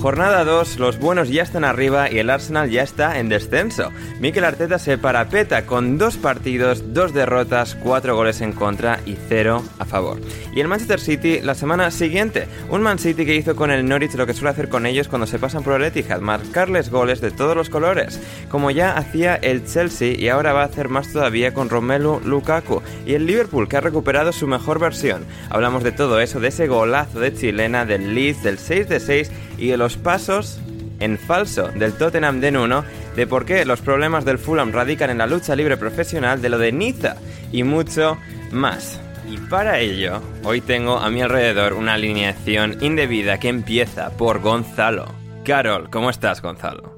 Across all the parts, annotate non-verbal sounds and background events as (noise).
Jornada 2, los buenos ya están arriba y el Arsenal ya está en descenso. Mikel Arteta se parapeta con dos partidos, dos derrotas, cuatro goles en contra y cero a favor. Y el Manchester City la semana siguiente, un Man City que hizo con el Norwich lo que suele hacer con ellos cuando se pasan por el Etihad, marcarles goles de todos los colores, como ya hacía el Chelsea y ahora va a hacer más todavía con Romelu Lukaku. Y el Liverpool que ha recuperado su mejor versión. Hablamos de todo eso, de ese golazo de chilena, del Leeds, del 6 de 6 y de los pasos en falso del Tottenham de Nuno, de por qué los problemas del Fulham radican en la lucha libre profesional, de lo de Niza y mucho más. Y para ello, hoy tengo a mi alrededor una alineación indebida que empieza por Gonzalo. Carol, ¿cómo estás, Gonzalo?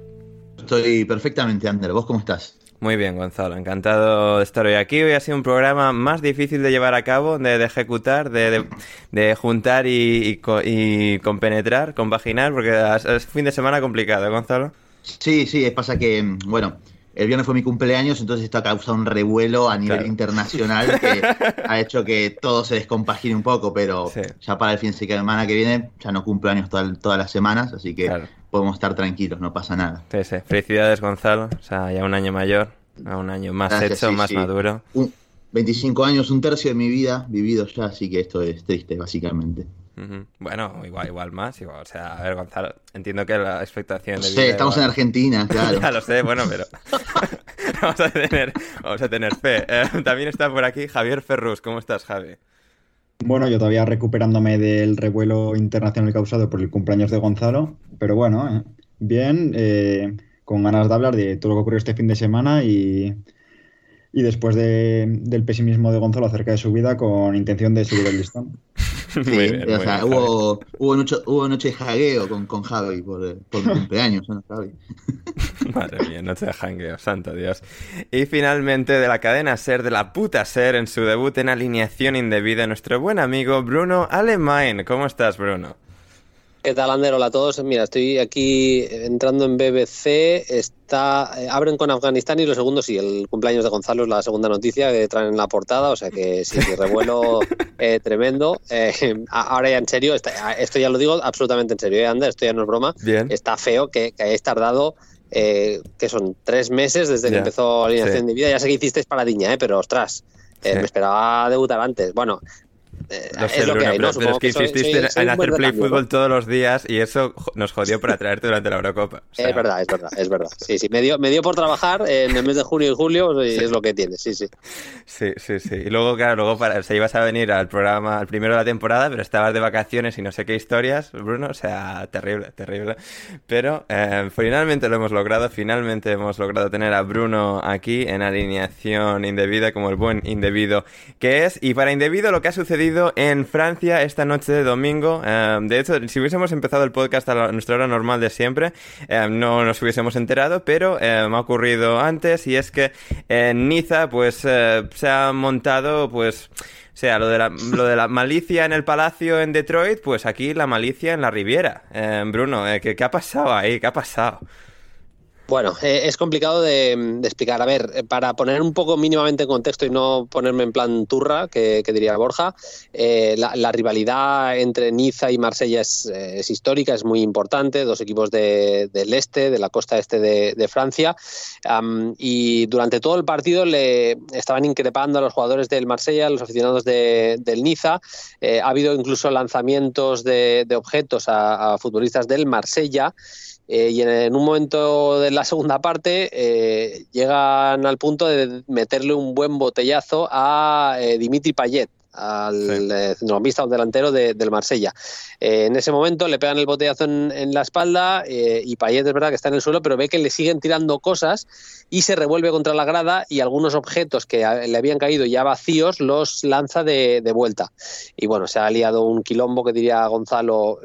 Estoy perfectamente, Ander. ¿Vos cómo estás? Muy bien, Gonzalo. Encantado de estar hoy aquí. Hoy ha sido un programa más difícil de llevar a cabo, de, de ejecutar, de, de, de juntar y, y, y compenetrar, compaginar, porque es, fin de semana complicado, ¿eh, Gonzalo? Sí, sí, es pasa que, bueno, el viernes fue mi cumpleaños, entonces esto ha causado un revuelo a nivel Claro. internacional que (laughs) ha hecho que todo se descompagine un poco, pero Sí. ya para el fin de semana que viene ya no cumplo años toda- todas las semanas, así que Claro. Podemos estar tranquilos, no pasa nada. Sí, sí. Felicidades, Gonzalo. O sea, ya un año mayor, a un año más Gracias, hecho, sí, más sí. maduro. Un- 25 años, un tercio de mi vida vivido ya, así que esto es triste, básicamente. Bueno, igual, igual más, igual. O sea, a ver, Gonzalo, entiendo que la expectación No de sé, vida estamos en Argentina, (laughs) claro. Ya lo sé, bueno, pero (laughs) vamos a tener, vamos a tener fe. Eh, también está por aquí Javier Ferrus. ¿Cómo estás, Javi? Bueno, yo todavía recuperándome del revuelo internacional causado por el cumpleaños de Gonzalo, pero bueno, eh, bien, eh, con ganas de hablar de todo lo que ocurrió este fin de semana y, y después de- del pesimismo de Gonzalo acerca de su vida, con intención de subir el listón. (laughs) Sí, bien, o sea, bien, hubo, hubo, noche, hubo noche de jagueo con, con Javi por, por mi cumpleaños, ¿no, Javi? (laughs) Madre mía, noche de jangueo, santo Dios. Y finalmente de la cadena Ser, de la puta Ser, en su debut en alineación indebida, nuestro buen amigo Bruno Alemán. ¿Cómo estás, Bruno? ¿Qué tal, Ander? Hola a todos. Mira, estoy aquí entrando en BBC. Está, eh, abren con Afganistán y lo segundo, sí, el cumpleaños de Gonzalo es la segunda noticia que traen en la portada. O sea que sí, revuelo (laughs) eh, tremendo. Eh, ahora ya en serio, está- esto ya lo digo absolutamente en serio, ¿eh, Ander? Esto ya no es broma. Bien. Está feo que, que hayáis tardado, eh, que son tres meses desde que empezó Alineación sí. de Vida. Ya sé que hicisteis paradiña, ¿eh? pero ostras, eh, Sí. me esperaba debutar antes. Bueno. Eh, Lo sé, es lo que Bruno, hay, pero, ¿no? pero es que insististe soy- soy en hacer play fútbol todos los días y eso nos jodió para traerte durante la Eurocopa. O sea, Es verdad, es verdad, es verdad. Sí, sí, me dio, me dio por trabajar en el mes de junio y julio y es lo que tiene, sí, sí. Sí, sí, sí. Y luego, claro, luego para, o sea, ibas a venir al programa, al primero de la temporada, pero estabas de vacaciones y no sé qué historias, Bruno. O sea, terrible, terrible. Pero eh, finalmente lo hemos logrado. Finalmente hemos logrado tener a Bruno aquí en alineación indebida, como el buen indebido que es. Y para indebido lo que ha sucedido en Francia esta noche de domingo. Eh, de hecho, si hubiésemos empezado el podcast a nuestra hora normal de siempre, eh, no nos hubiésemos enterado, pero me ha ocurrido antes y es que en Niza pues se ha montado pues... O sea, lo de, la, lo de la malicia en el palacio en Detroit, pues aquí la malicia en la Riviera. Bruno, ¿qué, ¿qué ha pasado ahí? ¿Qué ha pasado? Bueno, eh, es complicado de, explicar. A ver, eh, para poner un poco mínimamente en contexto y no ponerme en plan turra, que, diría Borja, eh, la, rivalidad entre Niza y Marsella es, histórica, es muy importante, dos equipos del este, de la costa este de, Francia, y durante todo el partido le estaban increpando a los jugadores del Marsella, a los aficionados del Niza. ha habido incluso lanzamientos de, objetos a futbolistas del Marsella. Eh, y en, un momento de la segunda parte eh, llegan al punto de meterle un buen botellazo a eh, Dimitri Payet, al centrocampista o delantero del Marsella. en ese momento le pegan el botellazo en, la espalda y Payet es verdad que está en el suelo, pero ve que le siguen tirando cosas y se revuelve contra la grada y algunos objetos que le habían caído ya vacíos los lanza de, de vuelta. Y bueno, se ha liado un quilombo que diría Gonzalo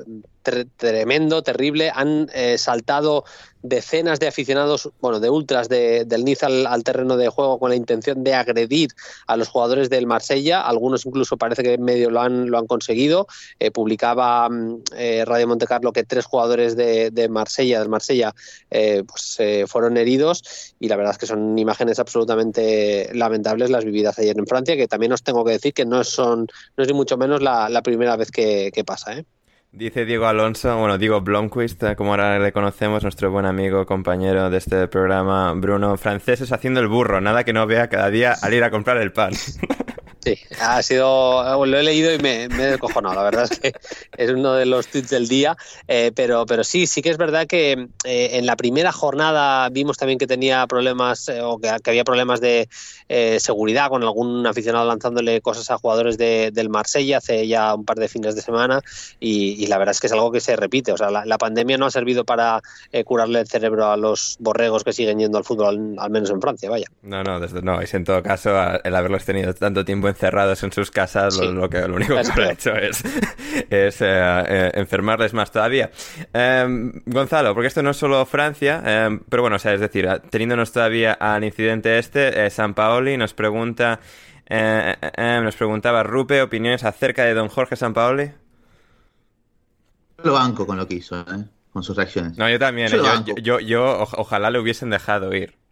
tremendo, terrible. Han eh, saltado decenas de aficionados, bueno, de ultras del Niza al, terreno de juego con la intención de agredir a los jugadores del Marsella. Algunos incluso parece que medio lo han, lo han conseguido. Eh, publicaba mm, eh, Radio Monte Carlo que tres jugadores de, Marsella, del Marsella, pues fueron heridos y la verdad es que son imágenes absolutamente lamentables las vividas ayer en Francia, que también os tengo que decir que no son, no es ni mucho menos la, primera vez que, que pasa, ¿eh? Dice Diego Alonso, bueno, Diego Blomqvist, eh, como ahora le conocemos, nuestro buen amigo, compañero de este programa, Bruno, franceses haciendo el burro, nada que no vea cada día al ir a comprar el pan. (laughs) Sí, ha sido, lo he leído y me, me he descojonado, la verdad es que es uno de los tweets del día, eh, pero, pero sí, sí que es verdad que eh, en la primera jornada vimos también que tenía problemas eh, o que, había problemas de seguridad con algún aficionado lanzándole cosas a jugadores de, del Marsella hace ya un par de fines de semana y, la verdad es que es algo que se repite, o sea, la, pandemia no ha servido para curarle el cerebro a los borregos que siguen yendo al fútbol, al, menos en Francia, vaya. No, no, desde, no, es en todo caso el haberlos tenido tanto tiempo encerrados en sus casas, lo, que, lo único que ha hecho es, es eh, eh, enfermarles más todavía. Em, Gonzalo, porque esto no es solo Francia, em, pero bueno, o sea, es decir, teniéndonos todavía al incidente este, eh, San Paoli nos pregunta, nos preguntaba Rupe, opiniones acerca de don Jorge San Paoli. Lo banco con lo que hizo, con sus reacciones. No, yo también. Yo, yo, ojalá le hubiesen dejado ir.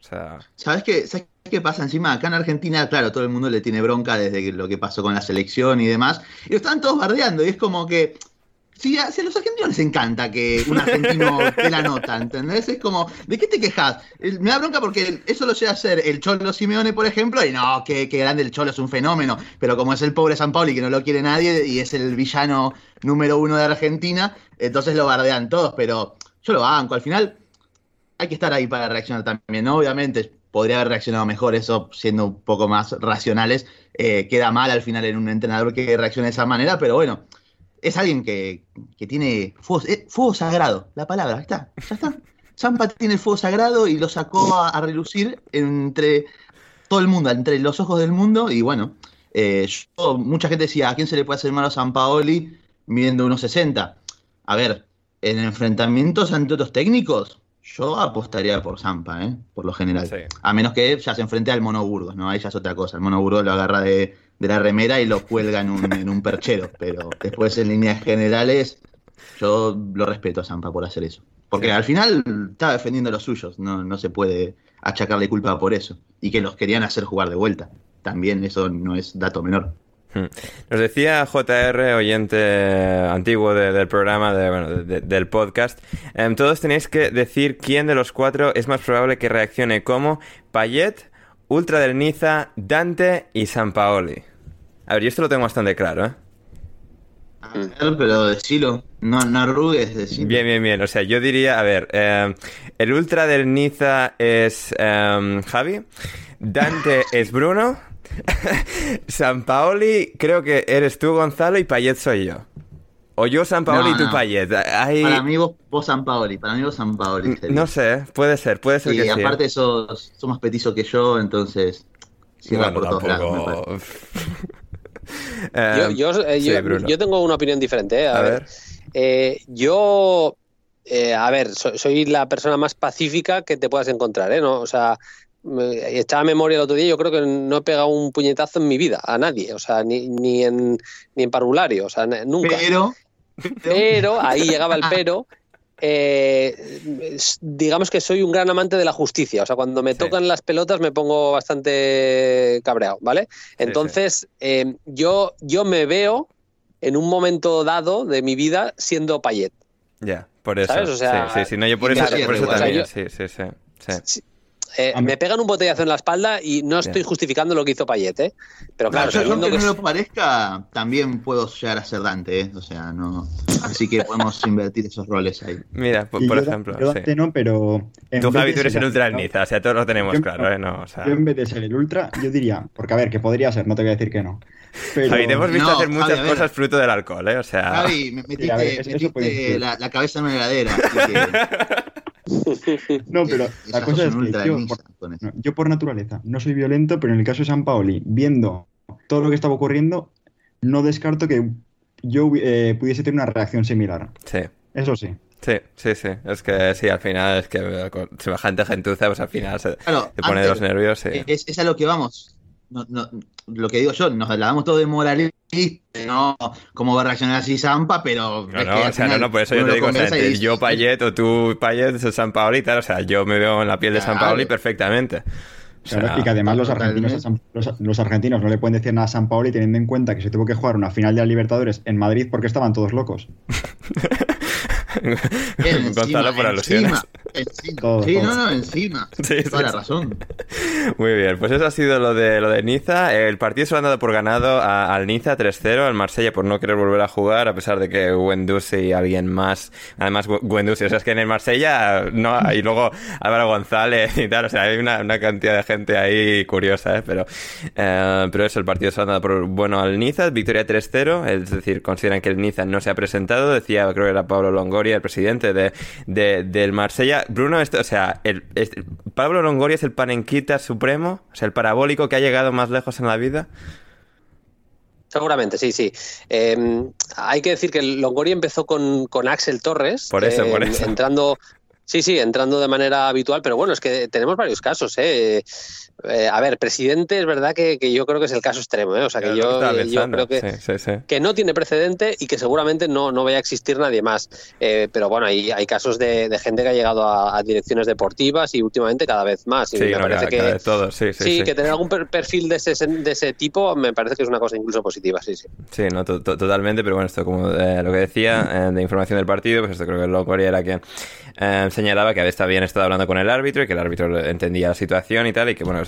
¿Sabes qué? ¿Sabes qué pasa? Encima, acá en Argentina, claro, todo el mundo le tiene bronca desde lo que pasó con la selección y demás. Y lo están todos bardeando. Y es como que. Si a, los argentinos les encanta que un argentino (laughs) te la nota, ¿entendés? Es como, ¿de qué te quejas? Me da bronca porque eso lo sé hacer el Cholo Simeone, por ejemplo, y no, que, grande el Cholo, es un fenómeno. Pero como es el pobre San Pauli que no lo quiere nadie y es el villano número uno de Argentina, entonces lo bardean todos. Pero yo lo banco. Al final, hay que estar ahí para reaccionar también, ¿no? Obviamente podría haber reaccionado mejor, eso siendo un poco más racionales. Eh, queda mal al final en un entrenador que reaccione de esa manera, pero bueno, es alguien que, tiene eh, fuego, sagrado, la palabra, está, ya está. Zampa tiene el fuego sagrado y lo sacó a, relucir entre todo el mundo, entre los ojos del mundo, y bueno, eh, mucha gente decía, ¿a quién se le puede hacer mal a San Paoli midiendo unos 60? A ver, en enfrentamientos ante otros técnicos, yo apostaría por Zampa, ¿eh? por lo general. A menos que ya se enfrente al Mono Burgos, ¿no? Ahí ya es otra cosa. El Mono Burgos lo agarra de, la remera y lo cuelga en un, en un perchero. Pero después, en líneas generales, yo lo respeto a Zampa por hacer eso. Porque al final está defendiendo a los suyos, no, no se puede achacarle culpa por eso. Y que los querían hacer jugar de vuelta. También eso no es dato menor. Hmm. Nos decía JR, oyente antiguo del programa, del podcast, em, todos tenéis que decir quién de los cuatro es más probable que reaccione como Payet, Ultra del Niza, Dante y San Paoli. A ver, yo esto lo tengo bastante claro, ¿eh? A ver, pero decilo, no, no arrugues, decilo. Bien, bien, bien. O sea, yo diría, a ver, em, el Ultra del Niza es em, Javi, Dante (laughs) es Bruno. (laughs) San Paoli, creo que eres tú, Gonzalo, y Payet soy yo. O yo San Paoli y tú Payet. Para mí vos, San Paoli, para mí vos San Paoli. No sé, puede ser, puede ser que sí. Y aparte sos, sos, más petizo que yo, entonces... bueno, tampoco... (laughs) yo, yo, eh, sí, yo- Bruno. yo tengo una opinión diferente. eh, A, A ver, ver. Eh, yo, eh, a ver, so- soy la persona más pacífica que te puedas encontrar, ¿eh? ¿No? O sea, me echaba memoria el otro día, yo creo que no he pegado un puñetazo en mi vida a nadie, o sea, ni, ni en ni en parvulario, o sea, nunca. Pero, Pero, ahí llegaba el (laughs) pero. eh, digamos que soy un gran amante de la justicia. O sea, cuando me Sí. tocan las pelotas me pongo bastante cabreado, ¿vale? sí. Entonces, eh, yo, yo me veo en un momento dado de mi vida siendo payet. Ya, por eso. ¿Sabes? O sea, sí, sí, sí, no, yo por eso, claro, por eso también. O sea, Sí, sí, sí. sí. Eh, me pegan un botellazo en la espalda y no estoy justificando lo que hizo Payet, ¿eh? Pero claro, yo, aunque que no es- lo parezca, también puedo llegar a ser Dante, ¿eh? O sea, no. Así que podemos (laughs) invertir esos roles ahí. Mira, por, Y por yo- ejemplo. yo sí. No, pero. en Tú, vez Javi, de tú eres ser el ultra del o sea, todos lo tenemos Yo- claro, ¿eh? No, o sea... Yo en vez de ser el ultra, yo diría, porque a ver, que podría ser, no te voy a decir que no. Pero, Javi, te hemos visto No, hacer Javi, muchas ver. cosas fruto del alcohol, ¿eh? O sea... Javi, me metiste, ver, la, la cabeza en una heladera. así que- (laughs) (laughs) No, pero la cosa es que yo, por, no, yo naturaleza no soy violento, pero en el caso de San Paoli, viendo todo lo que estaba ocurriendo, no descarto que yo eh, pudiese tener una reacción similar. Sí. Eso sí. Sí, sí, sí. Es que sí, al final es que eh, con semejante gentuza, pues al final se, se pone de los nervios. Sí. Es, es a lo que vamos. No, no, lo que digo yo, nos la damos todo de moralista, no cómo va a reaccionar así Zampa, pero. No, es no, que o sea, no, final no, por eso yo te digo, o sea, entre yo Payet o tú Payet, San Paoli y tal, o sea, yo me veo en la piel de San. Paoli perfectamente. O sea, Claro, y que además los argentinos, a San- los, los argentinos no le pueden decir nada a San Paoli teniendo en cuenta que se tuvo que jugar una final de la Libertadores en Madrid porque estaban todos locos. (laughs) (laughs) Encima, Gonzalo por alusiones. encima, encima. Todo, sí, no, no, encima. (laughs) Sí, Toda sí, la razón. Muy bien, pues eso ha sido lo de lo de Niza. El partido se lo han dado por ganado a- al Niza 3-0, al Marsella por no querer volver a jugar, a pesar de que Guendouzi y alguien más, además Guendouzi, o sea, es que en el Marsella no, y luego Álvaro González y tal, o sea, hay una, una cantidad de gente ahí curiosa, ¿eh? pero, eh, pero eso, el partido se lo han dado por bueno al Niza, victoria 3-0, es decir, consideran que el Niza no se ha presentado, decía, creo que era Pablo Longoria, el presidente de, de- del Marsella. Bruno, esto, o sea, el, este- Pablo Longoria es el panenquita supremo, o sea, el parabólico que ha llegado más lejos en la vida. Seguramente, sí, sí. Eh, hay que decir que Longoria empezó con, con Axel Torres. Por eso, eh, por eso. Entrando, sí, sí, entrando de manera habitual, pero bueno, es que tenemos varios casos. ¿eh? Eh, a ver, presidente, es verdad que, que yo creo que es el caso extremo, ¿eh? O sea, que Era lo yo, eh, yo creo que, Sí, sí, sí. que no tiene precedente y que seguramente no, no vaya a existir nadie más. Eh, pero bueno, hay, hay casos de, de gente que ha llegado a, a direcciones deportivas y últimamente cada vez más. Y Sí, me no, parece cada- que, cada sí, que tener algún per- perfil de ese, de ese tipo me parece que es una cosa incluso positiva, sí, sí. Sí, no, to- to- totalmente, pero bueno, esto como eh, lo que decía de información del partido, pues esto creo que Longoria era quien eh, señalaba que había bien estado hablando con el árbitro y que el árbitro entendía la situación y tal, y que bueno,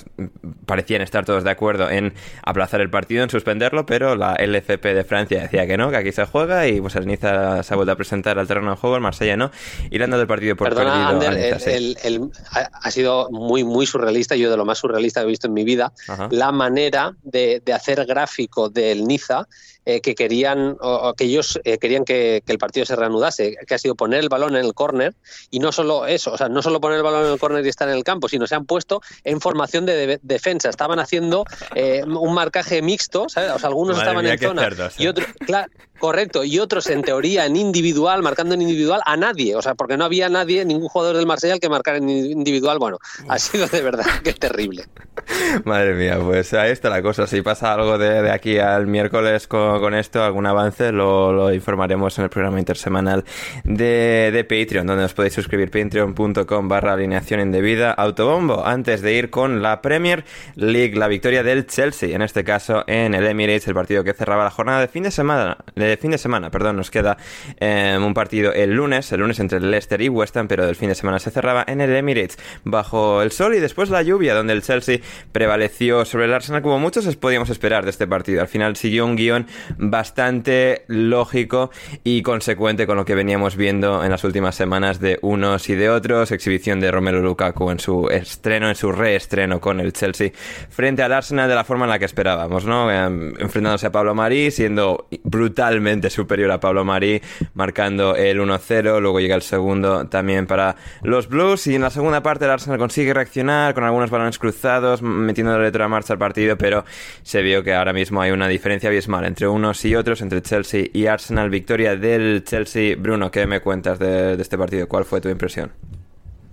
parecían estar todos de acuerdo en aplazar el partido, en suspenderlo, pero la LFP de Francia decía que no, que aquí se juega y pues el Niza se ha vuelto a presentar al terreno de juego, el Marsella no, y le han dado el partido por Perdona, perdido Ander, al Niza, el- sí. el- el- ha, ha sido muy, muy surrealista, yo de lo más surrealista que he visto en mi vida, Ajá. la manera de, de hacer gráfico del Niza eh, que querían, o, o que ellos eh, querían que, que el partido se reanudase, que ha sido poner el balón en el córner, y no solo eso, o sea, no solo poner el balón en el córner y estar en el campo, sino se han puesto en formación de, de- defensa, estaban haciendo eh, un marcaje mixto, ¿sabes? O sea, algunos Madre estaban mía, en zona cerdos, y eh. otros, claro, correcto, y otros en teoría en individual, marcando en individual a nadie, o sea, porque no había nadie, ningún jugador del Marsella que marcar en individual, bueno, ha sido de verdad que terrible. (laughs) Madre mía, pues ahí está la cosa. Si pasa algo de, aquí al miércoles con, con esto, algún avance, lo, informaremos en el programa intersemanal de, de Patreon, donde os podéis suscribir patreon.com barra alineación indebida autobombo. Antes de ir con la Premier League, la victoria del Chelsea, en este caso en el Emirates, el partido que cerraba la jornada de fin de semana. Fin de semana, perdón, nos queda eh, un partido el lunes, el lunes entre el Leicester y West Ham, pero el fin de semana se cerraba en el Emirates bajo el sol y después la lluvia, donde el Chelsea prevaleció sobre el Arsenal como muchos podíamos esperar de este partido. Al final siguió un guion bastante lógico y consecuente con lo que veníamos viendo en las últimas semanas de unos y de otros. Exhibición de Romelu Lukaku en su estreno, en su reestreno con el Chelsea frente al Arsenal de la forma en la que esperábamos, ¿no? Eh, enfrentándose a Pablo Marí, siendo brutal totalmente superior a Pablo Marí, marcando el 1-0. Luego llega el segundo también para los Blues. Y en la segunda parte el Arsenal consigue reaccionar con algunos balones cruzados, metiendo la letra a marcha al partido, pero se vio que ahora mismo hay una diferencia abismal entre unos y otros, entre Chelsea y Arsenal. Victoria del Chelsea. Bruno, ¿qué me cuentas de, de este partido? ¿Cuál fue tu impresión?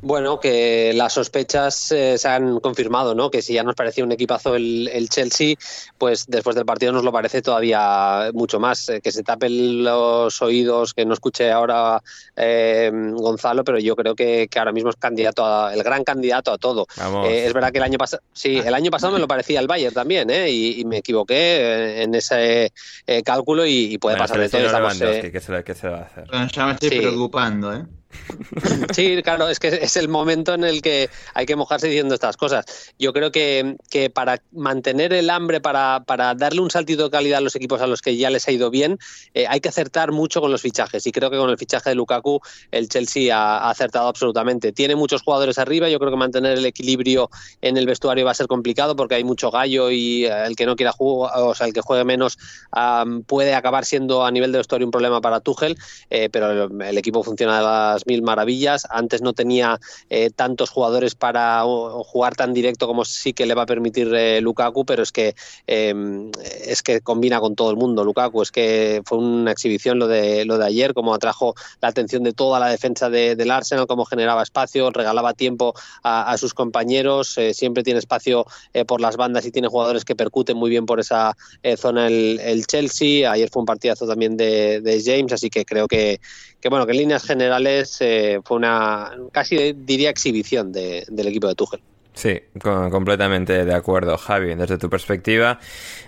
Bueno, que las sospechas eh, se han confirmado, ¿no? Que si ya nos parecía un equipazo el, el Chelsea, pues después del partido nos lo parece todavía mucho más. Eh, que se tapen los oídos, que no escuche ahora eh, Gonzalo, pero yo creo que, que, ahora mismo es candidato a, el gran candidato a todo. Eh, es verdad que el año pasado, sí, el año pasado me lo parecía el Bayern también, ¿eh? Y, y me equivoqué en ese cálculo y, y puede bueno, pasar de todo. Estamos, ¿qué, se, ¿Qué se va a hacer? Bueno, ya me estoy sí. preocupando, ¿eh? Sí, claro, es que es el momento en el que hay que mojarse diciendo estas cosas. Yo creo que, que para mantener el hambre, para, para, darle un saltito de calidad a los equipos a los que ya les ha ido bien, eh, hay que acertar mucho con los fichajes. Y creo que con el fichaje de Lukaku el Chelsea ha, acertado absolutamente. Tiene muchos jugadores arriba, yo creo que mantener el equilibrio en el vestuario va a ser complicado porque hay mucho gallo y eh, el que no quiera jugar, o sea, el que juegue menos um, puede acabar siendo a nivel de vestuario un problema para Tuchel, eh, pero el, el equipo funciona de las mil maravillas. Antes no tenía eh, tantos jugadores para jugar tan directo como sí que le va a permitir eh, Lukaku, pero es que eh, es que combina con todo el mundo Lukaku. Es que fue una exhibición lo de lo de ayer, como atrajo la atención de toda la defensa de, del Arsenal, cómo generaba espacio, regalaba tiempo a, sus compañeros, eh, siempre tiene espacio por las bandas y tiene jugadores que percuten muy bien por esa zona el, el, Chelsea. Ayer fue un partidazo también de, de James, así que creo que, que bueno, que en líneas generales eh, fue una casi diría exhibición de, del equipo de Tuchel. Sí, completamente de acuerdo, Javi. Desde tu perspectiva,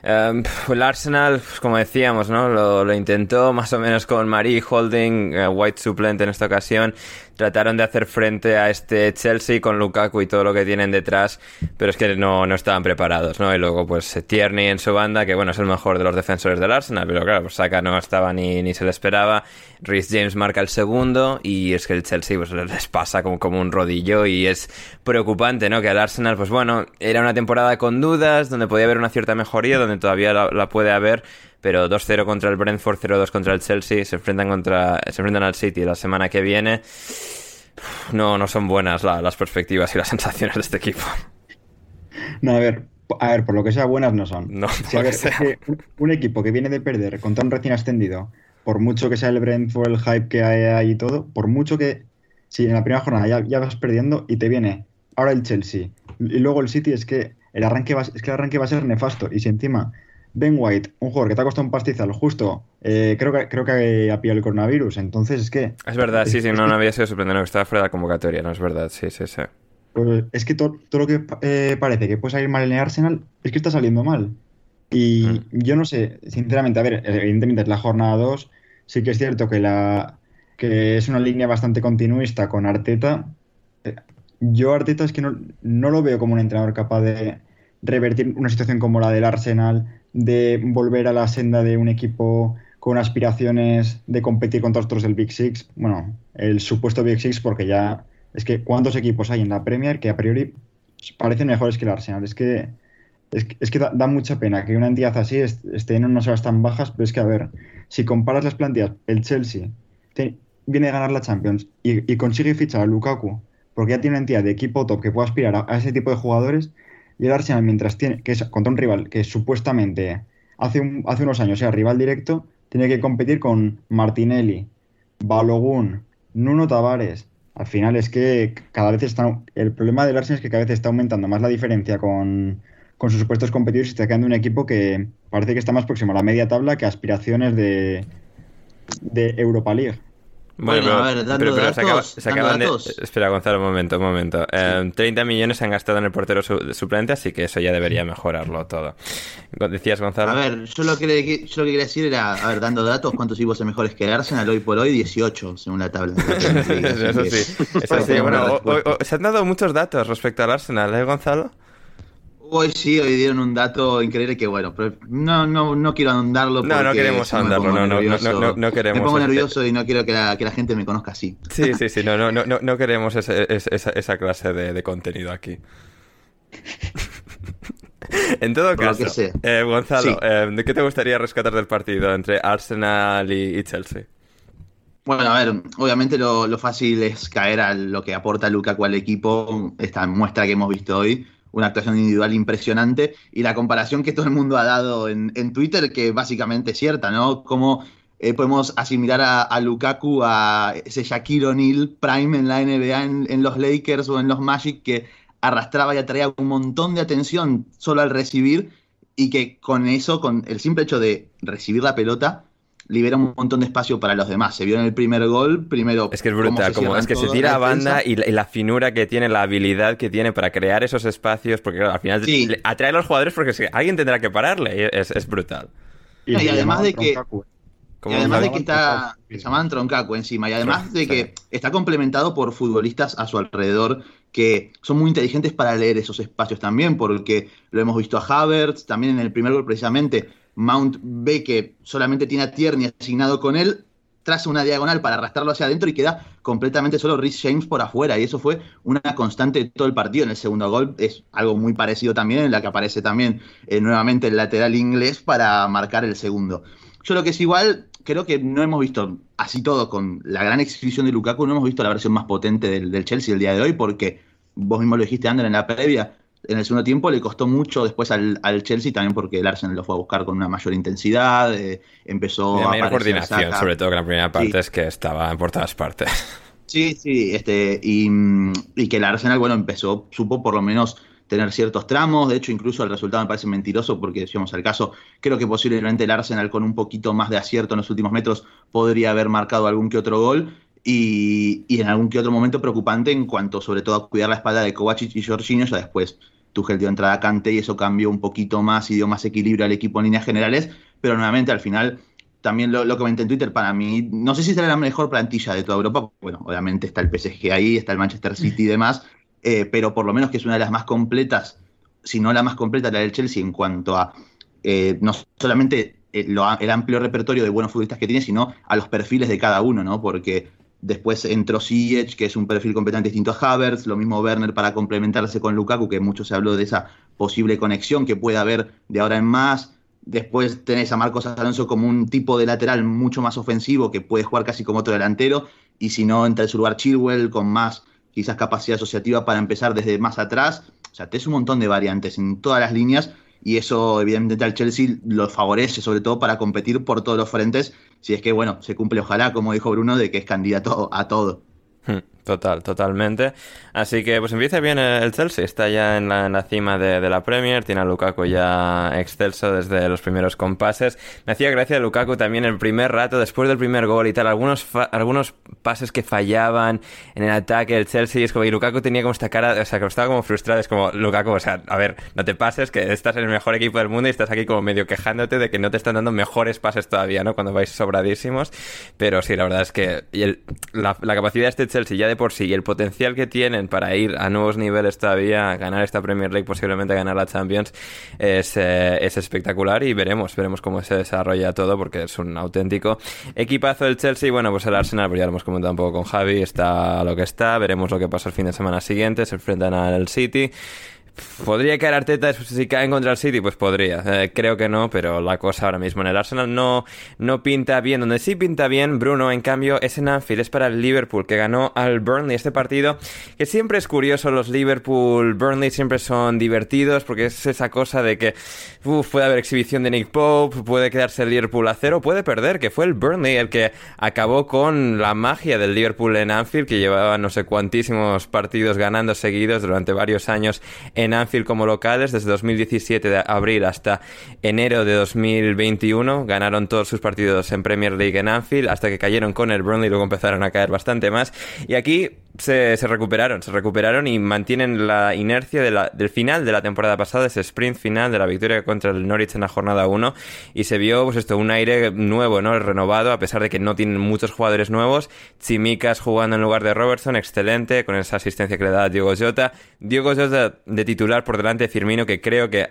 um, el Arsenal, pues, como decíamos, ¿no? Lo, intentó más o menos con Marie Holding, uh, White suplente en esta ocasión. Trataron de hacer frente a este Chelsea con Lukaku y todo lo que tienen detrás, pero es que no, no estaban preparados, ¿no? Y luego, pues Tierney en su banda, que bueno, es el mejor de los defensores del Arsenal, pero claro, pues Saka no estaba ni, ni se le esperaba. Rhys James marca el segundo y es que el Chelsea pues les pasa como, como un rodillo y es preocupante, ¿no? Que al Arsenal, pues bueno, era una temporada con dudas, donde podía haber una cierta mejoría, donde todavía la, la puede haber, pero 2-0 contra el Brentford, 0-2 contra el Chelsea, se enfrentan contra se enfrentan al City la semana que viene. No, no son buenas la, las perspectivas y las (laughs) sensaciones de este equipo. No, a ver, a ver, por lo que sea buenas no son. No, si es que un, equipo que viene de perder contra un recién ascendido, por mucho que sea el Brentford, el hype que hay ahí y todo, por mucho que si en la primera jornada ya, ya vas perdiendo y te viene ahora el Chelsea y luego el City, es que el arranque va, es que el arranque va a ser nefasto. Y si encima Ben White, un jugador que te ha costado un pastizal, justo, eh, creo que creo que ha pillado el coronavirus, entonces es que... Es verdad, sí, sí, no, no había sido sorprendente que estaba fuera de la convocatoria, no es verdad, sí, sí, sí. Pues es que todo, todo lo que eh, parece que puede salir mal en el Arsenal es que está saliendo mal. Y mm. yo no sé, sinceramente, a ver, evidentemente es la jornada 2, sí que es cierto que, la, que es una línea bastante continuista con Arteta. Yo Arteta es que no, no lo veo como un entrenador capaz de revertir una situación como la del Arsenal, de volver a la senda de un equipo con aspiraciones de competir contra otros del Big Six. Bueno, el supuesto Big Six, porque ya es que cuántos equipos hay en la Premier que a priori parecen mejores que el Arsenal. Es que es, es que da, mucha pena que una entidad así esté en unas horas tan bajas, pero es que a ver, si comparas las plantillas, el Chelsea viene a ganar la Champions y, y, consigue fichar a Lukaku, porque ya tiene una entidad de equipo top que puede aspirar a ese tipo de jugadores, y el Arsenal, mientras tiene, que es contra un rival que supuestamente hace, un, hace unos años era rival directo, tiene que competir con Martinelli, Balogun, Nuno Tavares. Al final es que cada vez está. El problema del Arsenal es que cada vez está aumentando más la diferencia con, con sus supuestos competidores y está quedando un equipo que parece que está más próximo a la media tabla que a aspiraciones de, de Europa League. Bueno, bueno, a ver, dando pero, pero datos, se, acaba, se acaban de... Espera, Gonzalo, un momento, un momento. Sí. Eh, 30 millones se han gastado en el portero su, suplente, así que eso ya debería mejorarlo todo. ¿Decías, Gonzalo? A ver, yo lo que, yo lo que quería decir era, a ver, dando datos, ¿cuántos equipos son mejores que Arsenal hoy por hoy? 18, según la tabla. (laughs) eso sí, eso sí. Bueno, o, o, se han dado muchos datos respecto al Arsenal, ¿eh, Gonzalo? Hoy sí, hoy dieron un dato increíble que bueno, pero no, no, no quiero ahondarlo. No, no queremos ahondarlo, no, no, no, no, queremos. Me pongo nervioso y no quiero que la, que la gente me conozca así. Sí, sí, sí, no, no, no, no queremos esa, esa clase de, de contenido aquí. (laughs) En todo caso, eh, Gonzalo, Sí. eh, ¿de qué te gustaría rescatar del partido entre Arsenal y, y Chelsea? Bueno, a ver, obviamente lo, lo fácil es caer a lo que aporta Lukaku al equipo, esta muestra que hemos visto hoy, una actuación individual impresionante y la comparación que todo el mundo ha dado en, en Twitter, que básicamente es cierta, ¿no? Cómo eh, podemos asimilar a, a Lukaku a ese Shaquille O'Neal prime en la NBA, en, en los Lakers o en los Magic, que arrastraba y atraía un montón de atención solo al recibir y que con eso, con el simple hecho de recibir la pelota, libera un montón de espacio para los demás. Se vio en el primer gol, primero. Es que es brutal, como, es que se tira a banda y la, y la finura que tiene, la habilidad que tiene para crear esos espacios, porque claro, al final Sí. atrae a los jugadores porque alguien tendrá que pararle, y es, es brutal. Y además de que- y además de que está, se llaman Troncaco encima, y además de que está complementado por futbolistas a su alrededor que son muy inteligentes para leer esos espacios también, porque lo hemos visto a Havertz, también en el primer gol precisamente, Mount ve que solamente tiene a Tierney asignado con él, traza una diagonal para arrastrarlo hacia adentro y queda completamente solo Rhys James por afuera, y eso fue una constante de todo el partido. En el segundo gol es algo muy parecido también, en la que aparece también eh, nuevamente el lateral inglés para marcar el segundo. Yo lo que es igual, creo que no hemos visto así todo con la gran exhibición de Lukaku, no hemos visto la versión más potente del, Chelsea el día de hoy, porque vos mismo lo dijiste, Ander, en la previa, en el segundo tiempo le costó mucho después al, al Chelsea, también porque el Arsenal lo fue a buscar con una mayor intensidad, eh, empezó a mayor coordinación, Saka. sobre todo que la primera parte Sí. es que estaba por todas partes. (laughs) Sí, sí, este, y, mm, y que el Arsenal, bueno, empezó, supo por lo menos tener ciertos tramos, de hecho incluso el resultado me parece mentiroso porque si vamos al caso, creo que posiblemente el Arsenal con un poquito más de acierto en los últimos metros podría haber marcado algún que otro gol y, en algún que otro momento preocupante en cuanto sobre todo a cuidar la espalda de Kovacic y Jorginho, ya después Tuchel dio entrada a Kante y eso cambió un poquito más y dio más equilibrio al equipo en líneas generales, pero nuevamente al final también lo, lo comenté en Twitter, para mí, no sé si será la mejor plantilla de toda Europa, bueno, obviamente está el PSG ahí, está el Manchester City y demás, eh, pero por lo menos que es una de las más completas, si no la más completa, la del Chelsea en cuanto a eh, no solamente eh, lo a- el amplio repertorio de buenos futbolistas que tiene, sino a los perfiles de cada uno, ¿no? Porque después entró Ziyech, que es un perfil completamente distinto a Havertz, lo mismo Werner para complementarse con Lukaku, que mucho se habló de esa posible conexión que puede haber de ahora en más. Después tenés a Marcos Alonso como un tipo de lateral mucho más ofensivo que puede jugar casi como otro delantero. Y si no, entra en su lugar Chilwell con más quizás capacidad asociativa para empezar desde más atrás. O sea, tenés un montón de variantes en todas las líneas y eso evidentemente al Chelsea lo favorece sobre todo para competir por todos los frentes. Si es que, bueno, se cumple ojalá, como dijo Bruno, de que es candidato a todo. Total, totalmente. Así que pues empieza bien el Chelsea, está ya en la, en la cima de, de la Premier, tiene a Lukaku ya excelso desde los primeros compases. Me hacía gracia Lukaku también el primer rato, después del primer gol y tal, algunos, algunos pases que fallaban en el ataque del Chelsea, es como, y Lukaku tenía como esta cara, o sea, que estaba como frustrado, es como, Lukaku, o sea, a ver, no te pases, que estás en el mejor equipo del mundo y estás aquí como medio quejándote de que no te están dando mejores pases todavía, ¿no? Cuando vais sobradísimos, pero sí, la verdad es que y el- la, la capacidad de este Chelsea ya de por sí y el potencial que tienen para ir a nuevos niveles todavía, ganar esta Premier League, posiblemente ganar la Champions, es, eh, es espectacular y veremos, veremos cómo se desarrolla todo porque es un auténtico equipazo el Chelsea. Bueno, pues el Arsenal, pues ya lo hemos comentado un poco con Javi, está lo que está, veremos lo que pasa el fin de semana siguiente, se enfrentan al City. ¿Podría caer Arteta si caen contra el City? Pues podría. Eh, creo que no, pero la cosa ahora mismo en el Arsenal no, no pinta bien. Donde sí pinta bien, Bruno, en cambio, es en Anfield. Es para el Liverpool, que ganó al Burnley este partido. Que siempre es curioso, los Liverpool-Burnley siempre son divertidos, porque es esa cosa de que uf, puede haber exhibición de Nick Pope, puede quedarse el Liverpool a cero, puede perder, que fue el Burnley el que acabó con la magia del Liverpool en Anfield, que llevaba no sé cuantísimos partidos ganando seguidos durante varios años en Anfield como locales, desde 2017 de abril hasta enero de 2021. Ganaron todos sus partidos en Premier League en Anfield, hasta que cayeron con el Burnley, luego empezaron a caer bastante más. Y aquí se, se recuperaron, se recuperaron y mantienen la inercia de la- del final de la temporada pasada, ese sprint final de la victoria contra el Norwich en la jornada 1. Y se vio, pues esto, un aire nuevo, ¿no? Renovado, a pesar de que no tienen muchos jugadores nuevos. Chimicas jugando en lugar de Robertson, excelente, con esa asistencia que le da a Diego Jota. Diego Jota de titular por delante de Firmino, que creo que.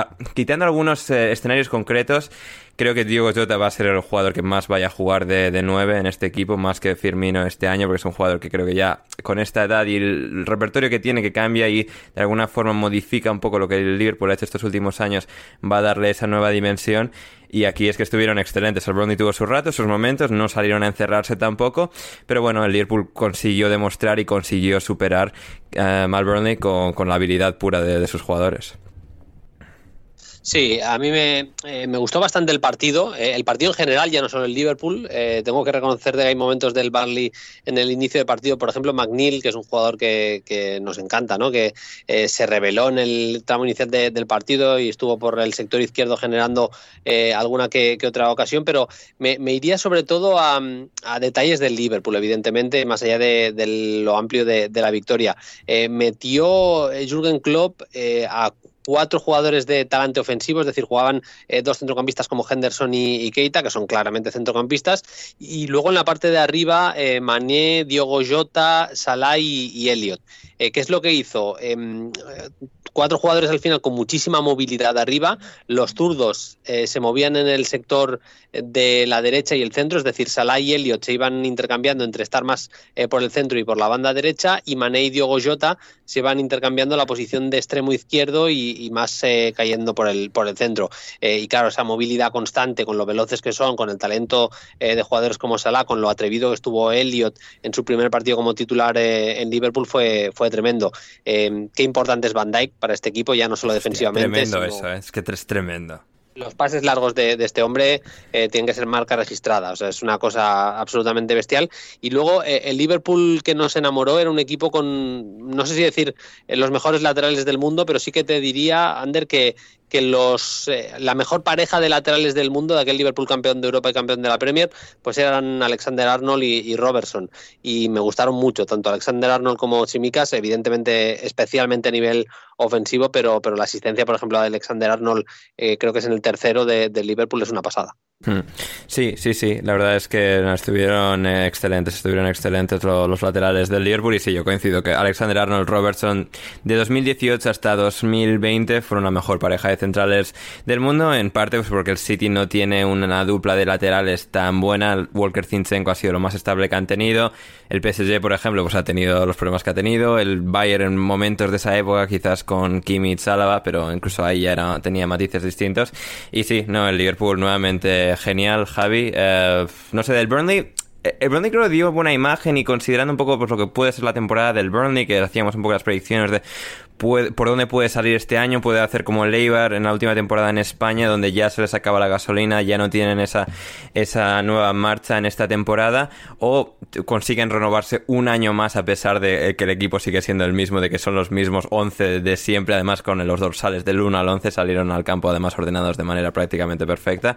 Ah, quitando algunos eh, escenarios concretos, creo que Diego Jota va a ser el jugador que más vaya a jugar de, de 9 en este equipo, más que Firmino este año, porque es un jugador que creo que ya con esta edad y el repertorio que tiene, que cambia y de alguna forma modifica un poco lo que el Liverpool ha hecho estos últimos años, va a darle esa nueva dimensión. Y aquí es que estuvieron excelentes. El Brownie tuvo sus ratos, sus momentos, no salieron a encerrarse tampoco. Pero bueno, el Liverpool consiguió demostrar y consiguió superar eh, al Burnley con, la habilidad pura de sus jugadores. Sí, a mí me, eh, me, gustó bastante el partido. Eh, el partido en general, ya no solo el Liverpool. Eh, tengo que reconocer que hay momentos del Barley en el inicio del partido. Por ejemplo, McNeil, que es un jugador que, nos encanta, ¿no? que se reveló en el tramo inicial de, del partido y estuvo por el sector izquierdo generando alguna que, que, otra ocasión. Pero me, iría sobre todo a, detalles del Liverpool, evidentemente, más allá de, lo amplio de, de la victoria. Metió Jürgen Klopp a cuatro jugadores de talante ofensivo, es decir, jugaban eh, dos centrocampistas como Henderson y, Keita, que son claramente centrocampistas, y luego en la parte de arriba, eh, Mané, Diogo Jota, Salah y, Elliot. Eh, ¿Qué es lo que hizo? Em, cuatro jugadores al final con muchísima movilidad arriba. Los zurdos eh, se movían en el sector de la derecha y el centro, es decir, Salah y Elliot se iban intercambiando entre estar más eh, por el centro y por la banda derecha, y Mané y Diogo Jota se iban intercambiando la posición de extremo izquierdo y, y más eh, cayendo por el, por el centro. Eh, y claro, esa movilidad constante con lo veloces que son, con el talento eh, de jugadores como Salah, con lo atrevido que estuvo Elliot en su primer partido como titular en Liverpool, fue, fue tremendo. qué importante es Van Dijk para este equipo, ya no solo defensivamente. Tremendo sino... eso, es que es tremendo los pases largos de, de este hombre eh, tienen que ser marca registrada, o sea, es una cosa absolutamente bestial. Y luego eh, el Liverpool que nos enamoró era un equipo con, no sé si decir eh, los mejores laterales del mundo, pero sí que te diría, Ander, que, que los eh, la mejor pareja de laterales del mundo, de aquel Liverpool campeón de Europa y campeón de la Premier, pues eran Alexander Arnold y, Robertson. Y me gustaron mucho, tanto Alexander Arnold como Chimicas, evidentemente, especialmente a nivel ofensivo, pero, pero la asistencia, por ejemplo, de Alexander Arnold, eh, creo que es en el tercero de, de Liverpool, es una pasada. Hmm. Sí, sí, sí. La verdad es que estuvieron eh, excelentes, estuvieron excelentes los, laterales del Liverpool y sí, yo coincido que Alexander Arnold Robertson de 2018 hasta 2020 fueron la mejor pareja de centrales del mundo, en parte pues porque el City no tiene una dupla de laterales tan buena. Walker Zinchenko ha sido lo más estable que han tenido. El PSG, por ejemplo, pues ha tenido los problemas que ha tenido. El Bayern en momentos de esa época, quizás con Kimmich, Salava, pero incluso ahí ya tenía matices distintos. Y sí, no, el Liverpool nuevamente genial, Javi. Eh, no sé, del Burnley. El Burnley creo que dio buena imagen y considerando un poco pues, lo que puede ser la temporada del Burnley, que hacíamos un poco las predicciones de por dónde puede salir este año, puede hacer como el Eibar en la última temporada en España, donde ya se les acaba la gasolina, ya no tienen esa, esa nueva marcha en esta temporada, o consiguen renovarse un año más a pesar de que el equipo sigue siendo el mismo, de que son los mismos 11 de siempre, además con los dorsales del 1 al 11 salieron al campo además ordenados de manera prácticamente perfecta.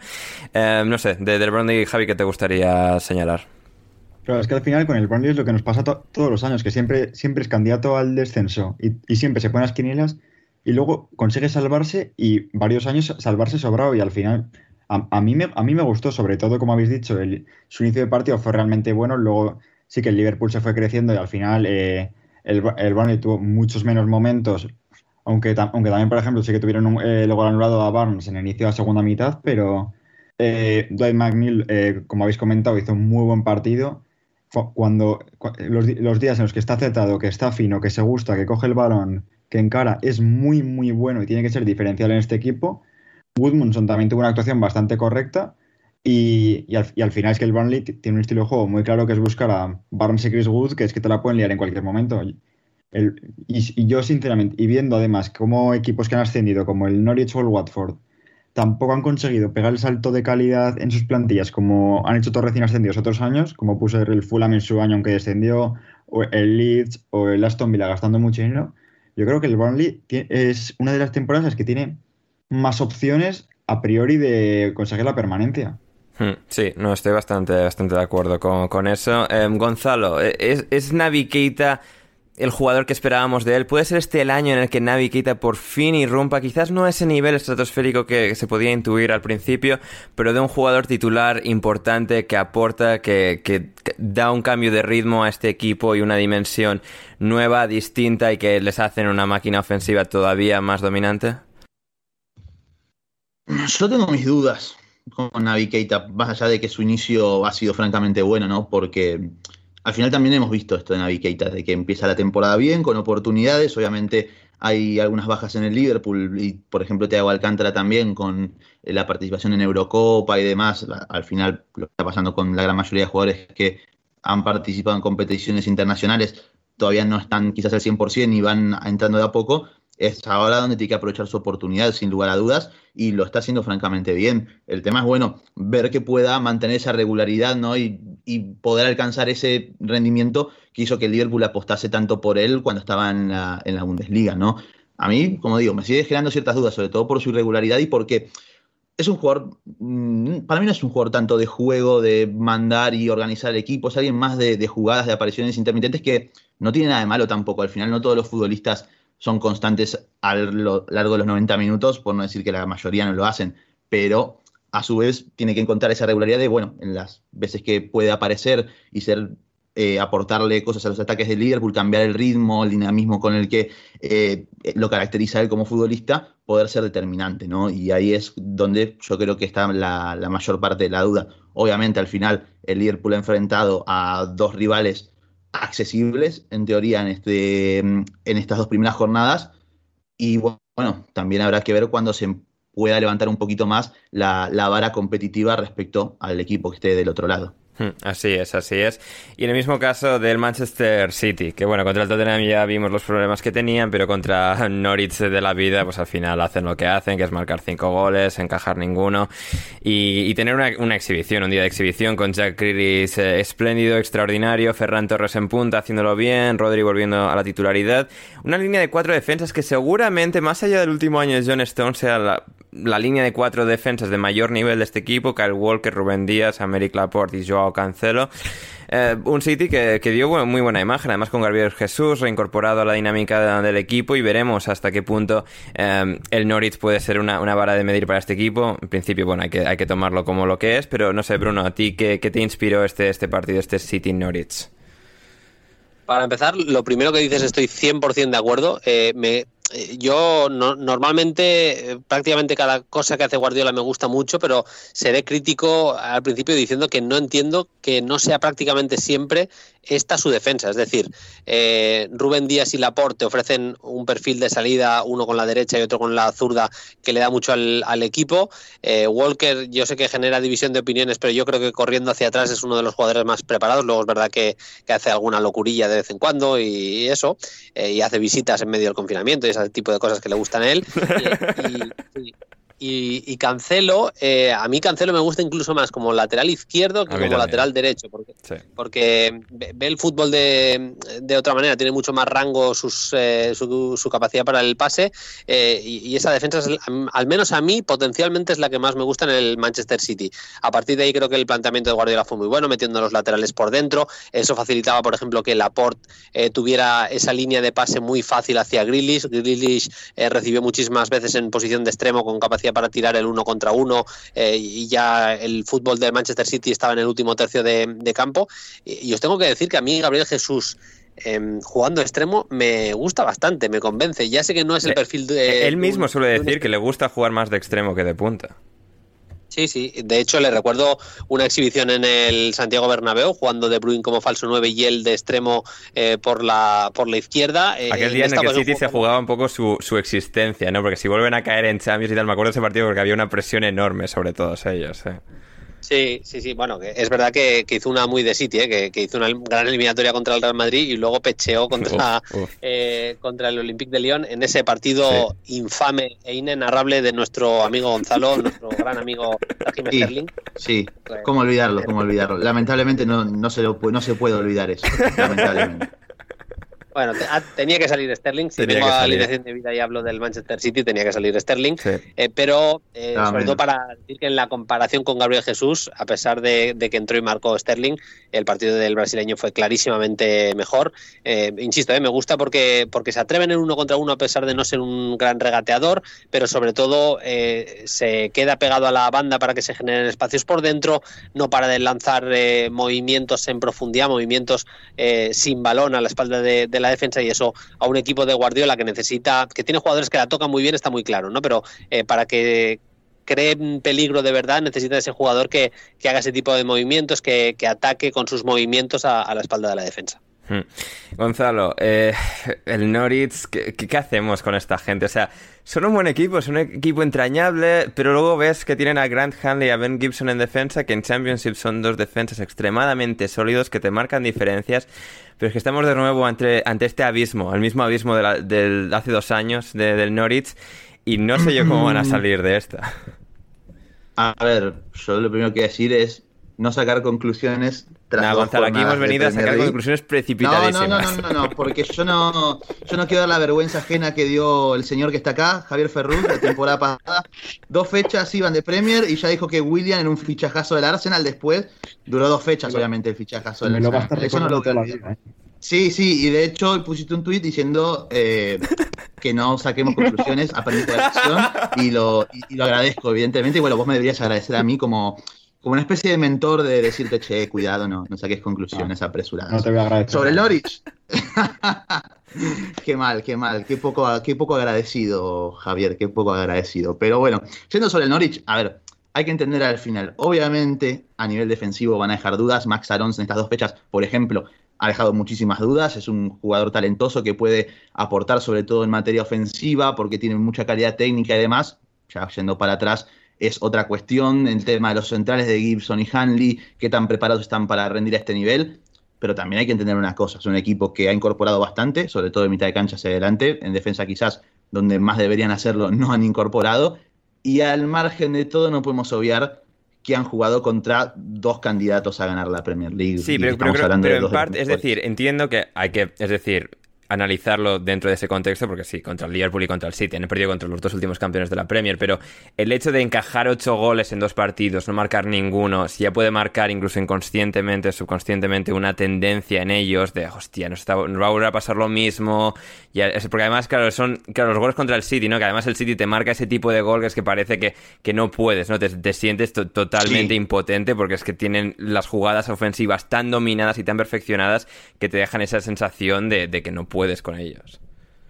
Eh, no sé, de, del Burnley, Javi, ¿qué te gustaría señalar? Claro, es que al final con el Burnley es lo que nos pasa to todos los años, que siempre, siempre es candidato al descenso y, siempre se ponen las quinielas y luego consigue salvarse y varios años salvarse sobrado y al final a, mí, me, a mí me gustó, sobre todo como habéis dicho, el, su inicio de partido fue realmente bueno, luego sí que el Liverpool se fue creciendo y al final eh, el, el Burnley tuvo muchos menos momentos, aunque, aunque también, por ejemplo, sí que tuvieron un, eh, gol anulado a Barnes en el inicio de la segunda mitad, pero eh, Dwight McNeil, eh, como habéis comentado, hizo un muy buen partido cuando los, los, días en los que está acertado, que está fino, que se gusta, que coge el balón, que encara, es muy, muy bueno y tiene que ser diferencial en este equipo. Woodmundson también tuvo una actuación bastante correcta y, y, al, final es que el Burnley tiene un estilo de juego muy claro que es buscar a Barnes y Chris Wood, que es que te la pueden liar en cualquier momento. El, y, y, yo, sinceramente, y viendo además como equipos que han ascendido, como el Norwich o el Watford, tampoco han conseguido pegar el salto de calidad en sus plantillas como han hecho todos recién ascendidos otros años, como puso el Fulham en su año aunque descendió, o el Leeds o el Aston Villa gastando mucho dinero. Yo creo que el Burnley es una de las temporadas que tiene más opciones a priori de conseguir la permanencia. Hmm, sí, no estoy bastante, bastante de acuerdo con, con eso. Eh, Gonzalo, ¿es, es Navi Keita el jugador que esperábamos de él. Puede ser este el año en el que Navi Keita por fin irrumpa, quizás no a ese nivel estratosférico que se podía intuir al principio, pero de un jugador titular importante que aporta, que, que, da un cambio de ritmo a este equipo y una dimensión nueva, distinta y que les hacen una máquina ofensiva todavía más dominante. Yo tengo mis dudas con Navi Keita, más allá de que su inicio ha sido francamente bueno, ¿no? Porque al final también hemos visto esto de Navi Keita, de que empieza la temporada bien, con oportunidades, obviamente hay algunas bajas en el Liverpool y, por ejemplo, Thiago Alcántara también con la participación en Eurocopa y demás. Al final, lo que está pasando con la gran mayoría de jugadores que han participado en competiciones internacionales todavía no están quizás al 100% y van entrando de a poco, es ahora donde tiene que aprovechar su oportunidad, sin lugar a dudas, y lo está haciendo francamente bien. El tema es, bueno, ver que pueda mantener esa regularidad, ¿no? Y, poder alcanzar ese rendimiento que hizo que el Liverpool apostase tanto por él cuando estaba en la, en la Bundesliga, ¿no? A mí, como digo, me sigue generando ciertas dudas, sobre todo por su irregularidad y porque es un jugador, mm, para mí no es un jugador tanto de juego, de mandar y organizar el equipo, es alguien más de, de jugadas, de apariciones intermitentes que no tiene nada de malo tampoco. Al final no todos los futbolistas son constantes a lo largo de los 90 minutos, por no decir que la mayoría no lo hacen, pero a su vez tiene que encontrar esa regularidad de, bueno, en las veces que puede aparecer y ser eh, aportarle cosas a los ataques de Liverpool, cambiar el ritmo, el dinamismo con el que eh, lo caracteriza él como futbolista, poder ser determinante, ¿no? Y ahí es donde yo creo que está la, la mayor parte de la duda. Obviamente, al final, el Liverpool ha enfrentado a dos rivales accesibles, en teoría, en, este, en estas dos primeras jornadas. Y bueno, también habrá que ver cuándo se pueda levantar un poquito más la, la vara competitiva respecto al equipo que esté del otro lado. Así es, así es. Y en el mismo caso del Manchester City, que bueno, contra el Tottenham ya vimos los problemas que tenían, pero contra (laughs) Norwich de la vida, pues al final hacen lo que hacen, que es marcar cinco goles, encajar ninguno y, tener una, exhibición, un día de exhibición con Jack Grealish eh, espléndido, extraordinario, Ferran Torres en punta haciéndolo bien, Rodri volviendo a la titularidad. Una línea de cuatro defensas que seguramente, más allá del último año de John Stone, sea la, la línea de cuatro defensas de mayor nivel de este equipo, Kyle Walker, Rubén Díaz, Améric Laporte y Joao Cancelo. Eh, un City que, dio muy buena imagen, además con Gabriel Jesús reincorporado a la dinámica del equipo y veremos hasta qué punto eh, el Norwich puede ser una, vara de medir para este equipo. En principio, bueno, hay que, tomarlo como lo que es, pero no sé, Bruno, ¿a ti qué, te inspiró este, este partido, este City-Norwich? Para empezar, lo primero que dices estoy 100% de acuerdo. Eh, me eh, yo normalmente eh, prácticamente cada cosa que hace Guardiola me gusta mucho, pero seré crítico al principio diciendo que no entiendo que no sea prácticamente siempre esta su defensa. Es decir, eh, Rubén Díaz y Laporte ofrecen un perfil de salida, uno con la derecha y otro con la zurda, que le da mucho al, equipo. Walker, yo sé que genera división de opiniones, pero yo creo que corriendo hacia atrás es uno de los jugadores más preparados. Luego es verdad que, hace alguna locurilla de vez en cuando y, eso, y hace visitas en medio del confinamiento y tipo de cosas que le gustan a él. (laughs) Y, Cancelo, eh, a mí Cancelo me gusta incluso más como lateral izquierdo que como lateral derecho, porque, porque ve el fútbol de, otra manera, tiene mucho más rango sus, eh, su, capacidad para el pase eh, y, esa defensa, es, al menos a mí, potencialmente es la que más me gusta en el Manchester City. A partir de ahí creo que el planteamiento de Guardiola fue muy bueno, metiendo los laterales por dentro, eso facilitaba, por ejemplo, que Laporte tuviera esa línea de pase muy fácil hacia Grealish, Grealish recibió muchísimas veces en posición de extremo con capacidad para tirar el uno contra uno eh, y ya el fútbol del Manchester City estaba en el último tercio de, campo. Y, os tengo que decir que a mí Gabriel Jesús em, jugando extremo me gusta bastante, me convence. Ya sé que no es el eh, perfil de... Él mismo suele decir que le gusta jugar más de extremo que de punta. Sí, sí. De hecho, le recuerdo una exhibición en el Santiago Bernabéu, jugando De Bruyne como falso 9 y él de extremo eh, por, la, por la izquierda. Eh, Aquel día en, el que City se jugaba un poco su, su, existencia, ¿no? Porque si vuelven a caer en Champions y tal, me acuerdo de ese partido porque había una presión enorme sobre todos ellos. ¿eh? Sí, sí, sí. Bueno, que es verdad que, hizo una muy de City, ¿eh? que, hizo una gran eliminatoria contra el Real Madrid y luego pecheó contra, eh, contra el Olympique de Lyon en ese partido infame e inenarrable de nuestro amigo Gonzalo, (laughs) nuestro gran amigo Jimmy Sterling. Sí, pues, cómo olvidarlo, cómo olvidarlo. Lamentablemente no, no, se lo, no se puede olvidar eso. Lamentablemente. Bueno, ah, tenía que salir Sterling. Si tengo alineación de vida y hablo del Manchester City, tenía que salir Sterling. Eh, pero eh, ah, sobre todo para decir que en la comparación con Gabriel Jesús, a pesar de, que entró y marcó Sterling, el partido del brasileño fue clarísimamente mejor. Eh, insisto, me gusta porque, porque se atreven en uno contra uno a pesar de no ser un gran regateador, pero sobre todo se queda pegado a la banda para que se generen espacios por dentro, no para de lanzar movimientos en profundidad, movimientos sin balón a la espalda de la defensa y eso a un equipo de Guardiola que necesita, que tiene jugadores que la tocan muy bien, está muy claro, ¿no? Pero eh, para que creen peligro de verdad, necesitan ese jugador que, haga ese tipo de movimientos, que, ataque con sus movimientos a la espalda de la defensa. Gonzalo, eh, el Norwich, ¿qué, hacemos con esta gente? O sea, son un buen equipo, es un equipo entrañable, pero luego ves que tienen a Grant Hanley y a Ben Gibson en defensa, que en Championship son dos defensas extremadamente sólidos que te marcan diferencias, pero es que estamos de nuevo ante, ante este abismo, el mismo abismo de, del hace dos años del Norwich, y no sé yo cómo van a (clears throat) salir de esta. A ver, yo lo primero que decir es no sacar conclusiones no, Gonzalo, aquí hemos venido a sacar conclusiones precipitadísimas. No, no, no, no, no, porque yo no, yo no quiero dar la vergüenza ajena que dio el señor que está acá, Javier Ferruz, la temporada pasada. Dos fechas iban de Premier y ya dijo que William en un fichajazo del Arsenal después duró dos fechas, obviamente, el fichajazo del Arsenal. Eso no lo ¿eh? Sí, sí, y de hecho pusiste un tuit diciendo eh, que no saquemos conclusiones, (laughs) aprendiste la lección y lo, y lo agradezco, evidentemente. Y bueno, vos me deberías agradecer a mí como como una especie de mentor de decirte, che, cuidado, no, no saques conclusiones apresuradas. No te voy a agradecer. Sobre el Norwich. (laughs) qué mal, qué mal, qué poco, qué poco agradecido, Javier, qué poco agradecido. Pero bueno, yendo sobre el Norwich, a ver, hay que entender al final. Obviamente, a nivel defensivo van a dejar dudas. Max Arons en estas dos fechas, por ejemplo, ha dejado muchísimas dudas. Es un jugador talentoso que puede aportar sobre todo en materia ofensiva porque tiene mucha calidad técnica y demás. Ya yendo para atrás, es otra cuestión, el tema de los centrales de Gibson y Hanley, qué tan preparados están para rendir a este nivel, pero también hay que entender una cosa, es un equipo que ha incorporado bastante, sobre todo en mitad de cancha hacia adelante, en defensa quizás donde más deberían hacerlo no han incorporado, y al margen de todo no podemos obviar que han jugado contra dos candidatos a ganar la Premier League. Sí, pero, pero, en parte, es decir, entiendo que hay que, es decir, analizarlo dentro de ese contexto, porque sí, contra el Liverpool y contra el City han perdido contra los dos últimos campeones de la Premier, pero el hecho de encajar ocho goles en dos partidos, no marcar ninguno, si ya puede marcar incluso inconscientemente, subconscientemente, una tendencia en ellos de, hostia, nos, va a volver a pasar lo mismo, y porque además, claro, son claro, los goles contra el City, ¿no? Que además el City te marca ese tipo de gol que es que parece que, que no puedes, ¿no? Te, sientes totalmente impotente porque es que tienen las jugadas ofensivas tan dominadas y tan perfeccionadas que te dejan esa sensación de, de que no puedes puedes con ellos.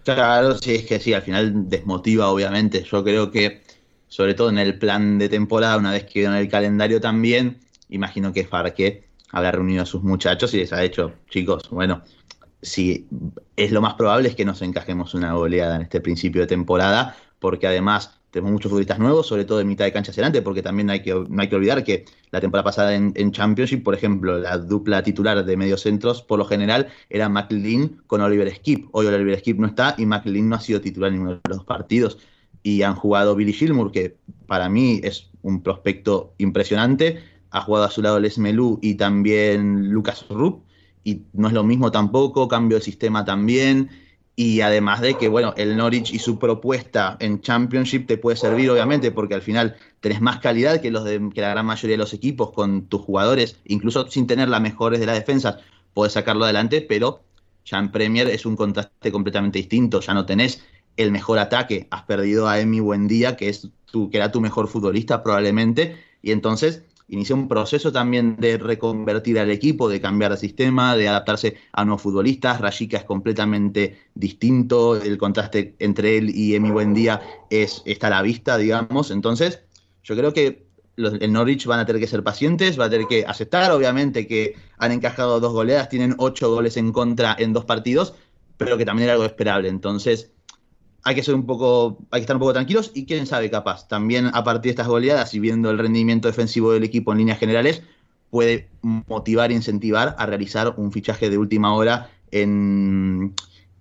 Claro, sí, es que sí, al final desmotiva, obviamente. Yo creo que, sobre todo en el plan de temporada, una vez que en el calendario también, imagino que Farque habrá reunido a sus muchachos y les ha dicho, chicos, bueno, si es lo más probable es que nos encajemos una goleada en este principio de temporada, porque además tenemos muchos futbolistas nuevos, sobre todo en mitad de cancha hacia adelante, porque también hay que, no hay que olvidar que la temporada pasada en, Championship, por ejemplo, la dupla titular de mediocentros, por lo general, era McLean con Oliver Skip. Hoy Oliver Skip no está y McLean no ha sido titular en ninguno de los dos partidos. Y han jugado Billy Gilmour, que para mí es un prospecto impresionante. Ha jugado a su lado Les Melú y también Lucas Rupp. Y no es lo mismo tampoco, cambio de sistema también. Y además de que, bueno, el Norwich y su propuesta en Championship te puede servir, obviamente, porque al final tenés más calidad que, los de, que la gran mayoría de los equipos con tus jugadores, incluso sin tener las mejores de las defensas, puedes sacarlo adelante, pero ya en Premier es un contraste completamente distinto, ya no tenés el mejor ataque, has perdido a Emi Buendía, que, es tu, que era tu mejor futbolista probablemente, y entonces inició un proceso también de reconvertir al equipo, de cambiar de sistema, de adaptarse a nuevos futbolistas. Rayika es completamente distinto, el contraste entre él y Emi Buendía es, está a la vista, digamos. Entonces, yo creo que los, el Norwich van a tener que ser pacientes, va a tener que aceptar, obviamente, que han encajado dos goleadas, tienen ocho goles en contra en dos partidos, pero que también era algo esperable. Entonces, hay que ser un poco, hay que estar un poco tranquilos y quién sabe, capaz, también a partir de estas goleadas y viendo el rendimiento defensivo del equipo en líneas generales, puede motivar e incentivar a realizar un fichaje de última hora en,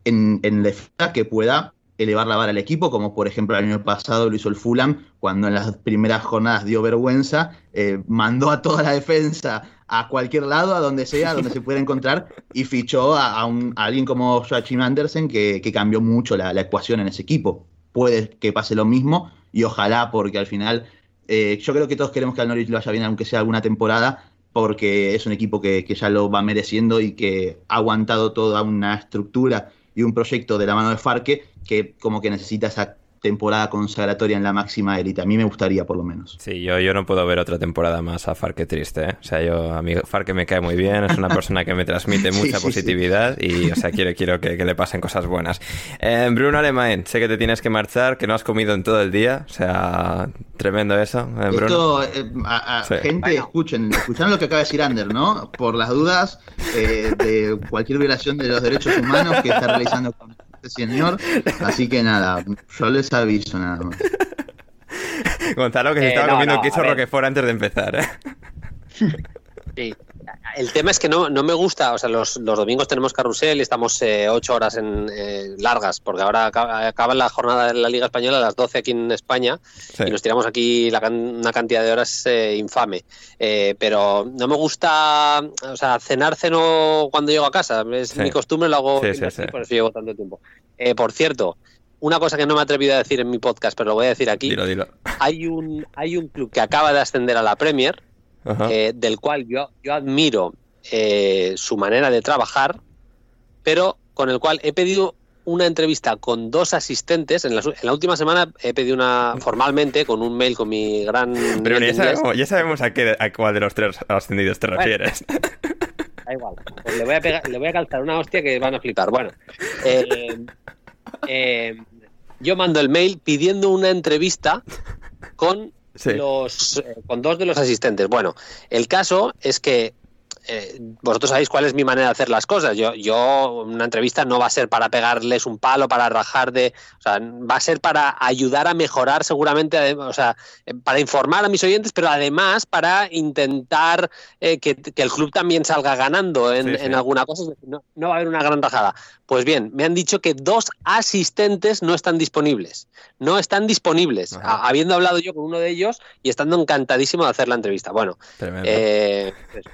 en, en defensa que pueda elevar la vara al equipo, como por ejemplo el año pasado lo hizo el Fulham, cuando en las primeras jornadas dio vergüenza, eh, mandó a toda la defensa a cualquier lado, a donde sea, donde se pueda encontrar, y fichó a, un, alguien como Joachim Andersen que, cambió mucho la, ecuación en ese equipo. Puede que pase lo mismo, y ojalá, porque al final eh, yo creo que todos queremos que al Norwich le vaya bien, aunque sea alguna temporada, porque es un equipo que, que ya lo va mereciendo y que ha aguantado toda una estructura y un proyecto de la mano de Farque que como que necesita esa temporada consagratoria en la máxima élite. A mí me gustaría, por lo menos. Sí, yo, yo no puedo ver otra temporada más a Far que triste. ¿eh? O sea, yo a mí Far que me cae muy bien, es una (laughs) persona que me transmite mucha sí, positividad y, o sea, quiero, quiero que, que le pasen cosas buenas. Eh, Bruno Alemán, sé que te tienes que marchar, que no has comido en todo el día, o sea, tremendo eso, eh, Bruno. Esto, eh, a- a- gente, escuchen, escucharon lo que acaba de decir Ander, ¿no? Por las dudas eh, de cualquier violación de los derechos humanos que está realizando con este señor. Así que nada, yo les aviso nada más. Gonzalo, que se Eh, estaba no, comiendo no, queso. Roquefort antes de empezar, ¿eh? Sí. El tema es que no, no me gusta, o sea, los, los domingos tenemos carrusel y estamos eh, ocho horas en, eh, largas, porque ahora acaba, acaba la jornada de la Liga Española a las 12 aquí en España Sí. y nos tiramos aquí la una cantidad de horas eh, infame. Eh, pero no me gusta, o sea, cenar ceno cuando llego a casa, es Sí. mi costumbre, lo hago Sí, así, sí. por eso llevo tanto tiempo. Eh, por cierto, una cosa que no me he atrevido a decir en mi podcast, pero lo voy a decir aquí, Dilo, dilo. hay un, hay un club que acaba de ascender a la Premier. Eh, del cual yo, yo admiro eh, su manera de trabajar, pero con el cual he pedido una entrevista con dos asistentes. En la, su- en la última semana he pedido una formalmente con un mail con mi gran. Pero ya sabemos, ya sabemos a, qué, a cuál de los tres ascendidos te Bueno. refieres. (laughs) Da igual. Pues le, voy a pegar- le voy a calzar una hostia que van a flipar. Bueno, eh, eh, yo mando el mail pidiendo una entrevista con Los eh, con dos de los asistentes. Bueno, el caso es que eh, vosotros sabéis cuál es mi manera de hacer las cosas. Yo, yo, una entrevista no va a ser para pegarles un palo, para rajar de. O sea, va a ser para ayudar a mejorar, seguramente, ade- o sea, eh, para informar a mis oyentes, pero además para intentar eh, que, que el club también salga ganando en, Sí, sí. en alguna cosa. No, no va a haber una gran rajada. Pues bien, me han dicho que dos asistentes no están disponibles. No están disponibles, a- habiendo hablado yo con uno de ellos y estando encantadísimo de hacer la entrevista. Bueno, eh, eso.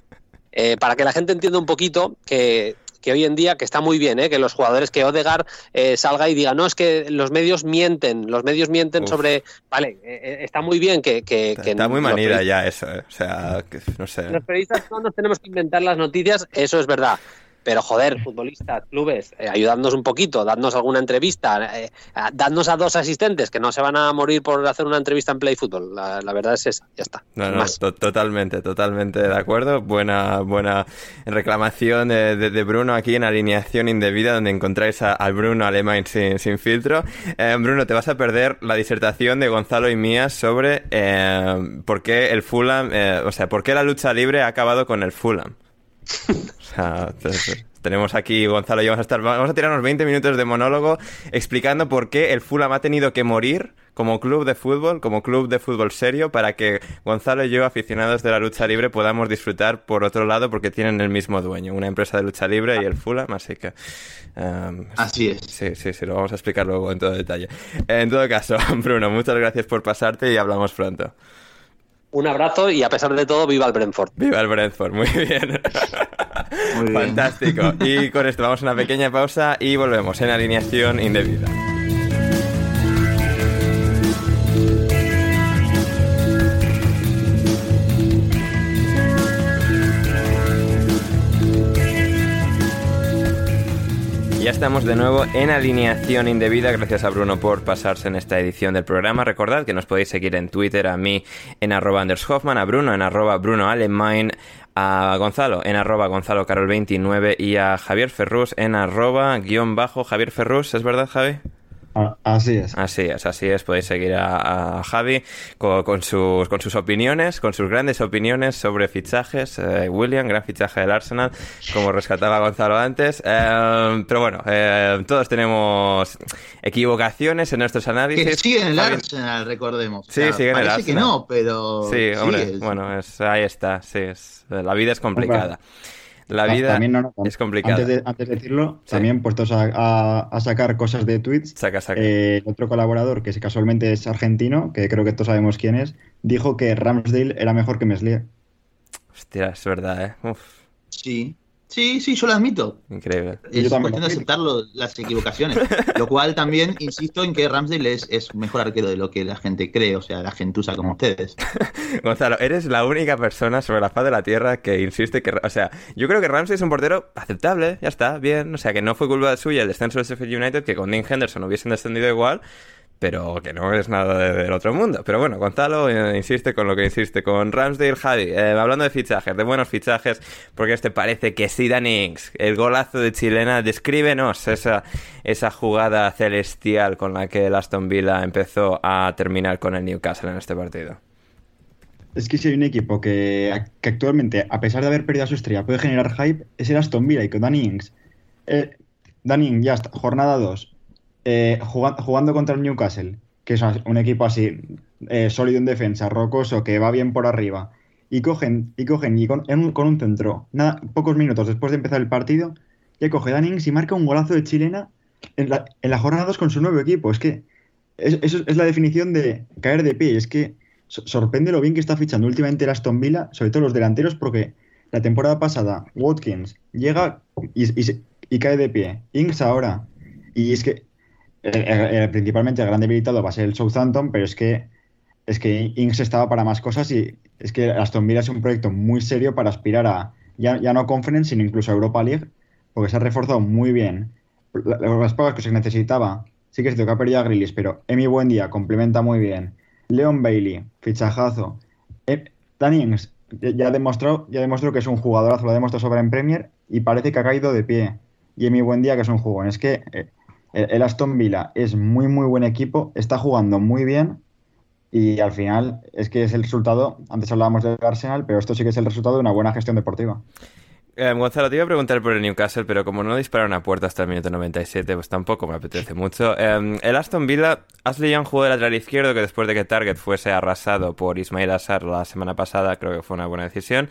Eh, para que la gente entienda un poquito que, que hoy en día, que está muy bien, ¿eh? que los jugadores, que Odegar eh, salga y diga, no, es que los medios mienten, los medios mienten Uf. sobre... Vale, eh, eh, está muy bien que... que, está, que está muy manida ya eso, ¿eh? O sea, que- no sé. Los periodistas no nos tenemos que inventar las noticias, eso es verdad. Pero joder, futbolistas, clubes, eh, ayudadnos un poquito, dadnos alguna entrevista, eh, dadnos a dos asistentes que no se van a morir por hacer una entrevista en Play Football. La, la verdad es esa, ya está. No, no, Más. to- totalmente, totalmente de acuerdo. Buena, buena reclamación de, de- de Bruno aquí en alineación indebida, donde encontráis a- al Bruno alemán sin, sin filtro. Eh, Bruno, te vas a perder la disertación de Gonzalo y mía sobre eh, por qué el Fulham, eh, o sea, por qué la lucha libre ha acabado con el Fulham. (laughs) O sea, te- tenemos aquí, Gonzalo, y vamos a estar, vamos a tirarnos 20 minutos de monólogo explicando por qué el Fulham ha tenido que morir como club de fútbol, como club de fútbol serio, para que Gonzalo y yo, aficionados de la lucha libre, podamos disfrutar por otro lado porque tienen el mismo dueño, una empresa de lucha libre y el Fulham, así que... um, Así es. Sí, sí, sí, lo vamos a explicar luego en todo detalle. En todo caso, (laughs) Bruno, muchas gracias por pasarte y hablamos pronto. Un abrazo y a pesar de todo, viva el Brentford. Viva el Brentford, muy bien. Muy bien. Fantástico. Y con esto vamos a una pequeña pausa y volvemos en alineación indebida. Ya estamos de nuevo en alineación indebida. Gracias a Bruno por pasarse en esta edición del programa. Recordad que nos podéis seguir en Twitter, a mí en arroba Anders Hoffman, a Bruno en arroba Bruno Alemán, a Gonzalo en arroba Gonzalo Carol 29 y a Javier Ferrus en arroba guion bajo Javier Ferrus. ¿Es verdad, Javi? Ah, Así es. Así es, así es. Podéis seguir a, a Javi con, con sus, con sus opiniones, con sus grandes opiniones sobre fichajes. Eh, William, gran fichaje del Arsenal, como rescataba Gonzalo antes. Eh, pero bueno, eh, todos tenemos equivocaciones en nuestros análisis. Que sigue en el Javi- Arsenal, recordemos. Sí, sigue en el parece que Arsenal. no, pero. Sí, hombre, sigue. bueno, es, ahí está, sí, es, la vida es complicada. La Ta- vida también no, no, es complicada. Antes de, antes de decirlo, Sí. también puestos a, a- a sacar cosas de tweets, Saca, saca. eh, el otro colaborador, que casualmente es argentino, que creo que todos sabemos quién es, dijo que Ramsdale era mejor que Meslier. Hostia, es verdad, ¿eh? Uf, Sí. Sí, sí, yo lo admito. increíble. Es cuestión de aceptar las equivocaciones. Lo cual también insisto en que Ramsdale es, es mejor arquero de lo que la gente cree, o sea, la gentuza como ustedes. (laughs) Gonzalo, eres la única persona sobre la faz de la Tierra que insiste que... O sea, yo creo que Ramsey es un portero aceptable, ya está, bien. O sea, que no fue culpa suya el descenso del Sheffield United, que con Dean Henderson hubiesen descendido igual. Pero que no es nada del otro mundo. Pero bueno, Gonzalo eh, insiste con lo que insiste con Ramsdale Javi. Eh, hablando de fichajes, de buenos fichajes, porque este parece que sí, Danny el golazo de Chilena, descríbenos esa, esa jugada celestial con la que el Aston Villa empezó a terminar con el Newcastle en este partido. Es que si hay un equipo que, actualmente, a pesar de haber perdido a su estrella, puede generar hype, es el Aston Villa y con Danny Ings. Eh, Danny ya está, jornada 2, eh, jugando, contra el Newcastle, que es un equipo así, eh, sólido en defensa, rocoso, que va bien por arriba, y cogen, y cogen, y con, un, centro, pocos minutos después de empezar el partido, ya coge Dannings y marca un golazo de chilena en la, en la jornada 2 con su nuevo equipo. Es que eso es la definición de caer de pie. Es que sorprende lo bien que está fichando últimamente el Aston Villa, sobre todo los delanteros, porque la temporada pasada Watkins llega y, y cae de pie. Ings ahora. Y es que principalmente el gran debilitado va a ser el Southampton, pero es que es que Ings estaba para más cosas y es que Aston Villa es un proyecto muy serio para aspirar a ya, ya no Conference, sino incluso a Europa League, porque se ha reforzado muy bien. Las pagas que se necesitaba, sí que que ha perdido a Grillis, pero Emi Buendía complementa muy bien. Leon Bailey, fichajazo. Eh, Danny Ings ya, demostró, ya demostró que es un jugadorazo, lo ha demostrado sobre en Premier y parece que ha caído de pie. Y Emi Buendía que es un jugón. Es que el Aston Villa es muy, muy buen equipo, está jugando muy bien y al final es que es el resultado, antes hablábamos del Arsenal, pero esto sí que es el resultado de una buena gestión deportiva. Eh, Gonzalo, te iba a preguntar por el Newcastle, pero como no dispararon a puerta hasta el minuto 97, pues tampoco me apetece mucho. Eh, el Aston Villa, Ashley Young jugó de lateral izquierdo, que después de que Target fuese arrasado por Ismail Assar la semana pasada, creo que fue una buena decisión.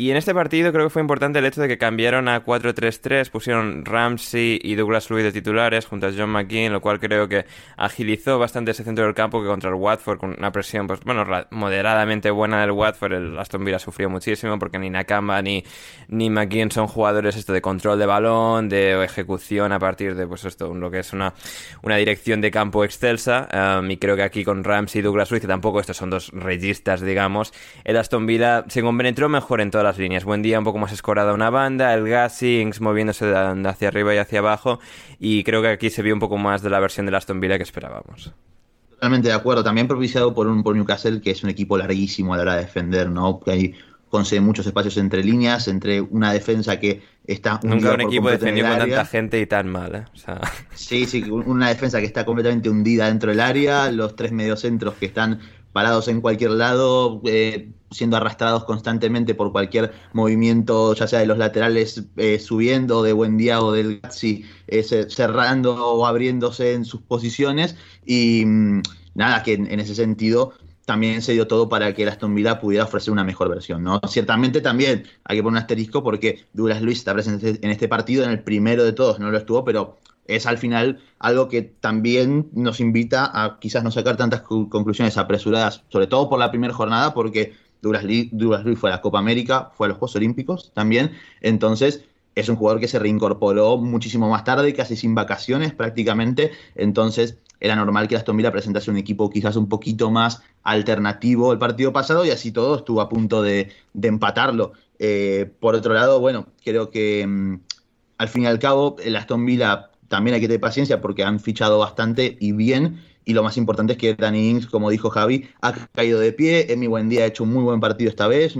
Y en este partido creo que fue importante el hecho de que cambiaron a 4-3-3, pusieron Ramsey y Douglas Luiz de titulares junto a John McGinn, lo cual creo que agilizó bastante ese centro del campo que contra el Watford con una presión, pues bueno, moderadamente buena del Watford, el Aston Villa sufrió muchísimo porque ni Nakamba ni, ni McGinn son jugadores esto de control de balón, de ejecución a partir de pues esto, lo que es una, una dirección de campo excelsa, um, y creo que aquí con Ramsey y Douglas Luiz, que tampoco estos son dos registas, digamos, el Aston Villa se compenetró mejor en todas las líneas. Buen día, un poco más escorada una banda, el Gassings moviéndose de hacia arriba y hacia abajo, y creo que aquí se vio un poco más de la versión de Aston Villa que esperábamos. Totalmente de acuerdo, también propiciado por un por Newcastle que es un equipo larguísimo a la hora de defender, ¿no? Que hay concede muchos espacios entre líneas, entre una defensa que está Nunca un equipo defendió con tanta gente y tan mal, ¿eh? Sí, sí, una defensa que está completamente hundida dentro del área, los tres mediocentros que están parados en cualquier lado, eh, siendo arrastrados constantemente por cualquier movimiento, ya sea de los laterales eh, subiendo, de Buendía o del Gatsi eh, cerrando o abriéndose en sus posiciones. Y mm, nada, que en, ese sentido también se dio todo para que el Aston Villa pudiera ofrecer una mejor versión. ¿no? Ciertamente también hay que poner un asterisco porque Douglas Luis está presente en este partido, en el primero de todos no lo estuvo, pero es al final algo que también nos invita a quizás no sacar tantas conclusiones apresuradas, sobre todo por la primera jornada, porque Luis fue a la Copa América, fue a los Juegos Olímpicos también, entonces es un jugador que se reincorporó muchísimo más tarde, casi sin vacaciones prácticamente, entonces era normal que Aston Villa presentase un equipo quizás un poquito más alternativo el partido pasado y así todo estuvo a punto de, empatarlo. Eh, por otro lado, bueno, creo que mm, al fin y al cabo el Aston Villa también hay que tener paciencia porque han fichado bastante y bien. Y lo más importante es que Danny Ings, como dijo Javi, ha caído de pie. Emi Buendía ha hecho un muy buen partido esta vez,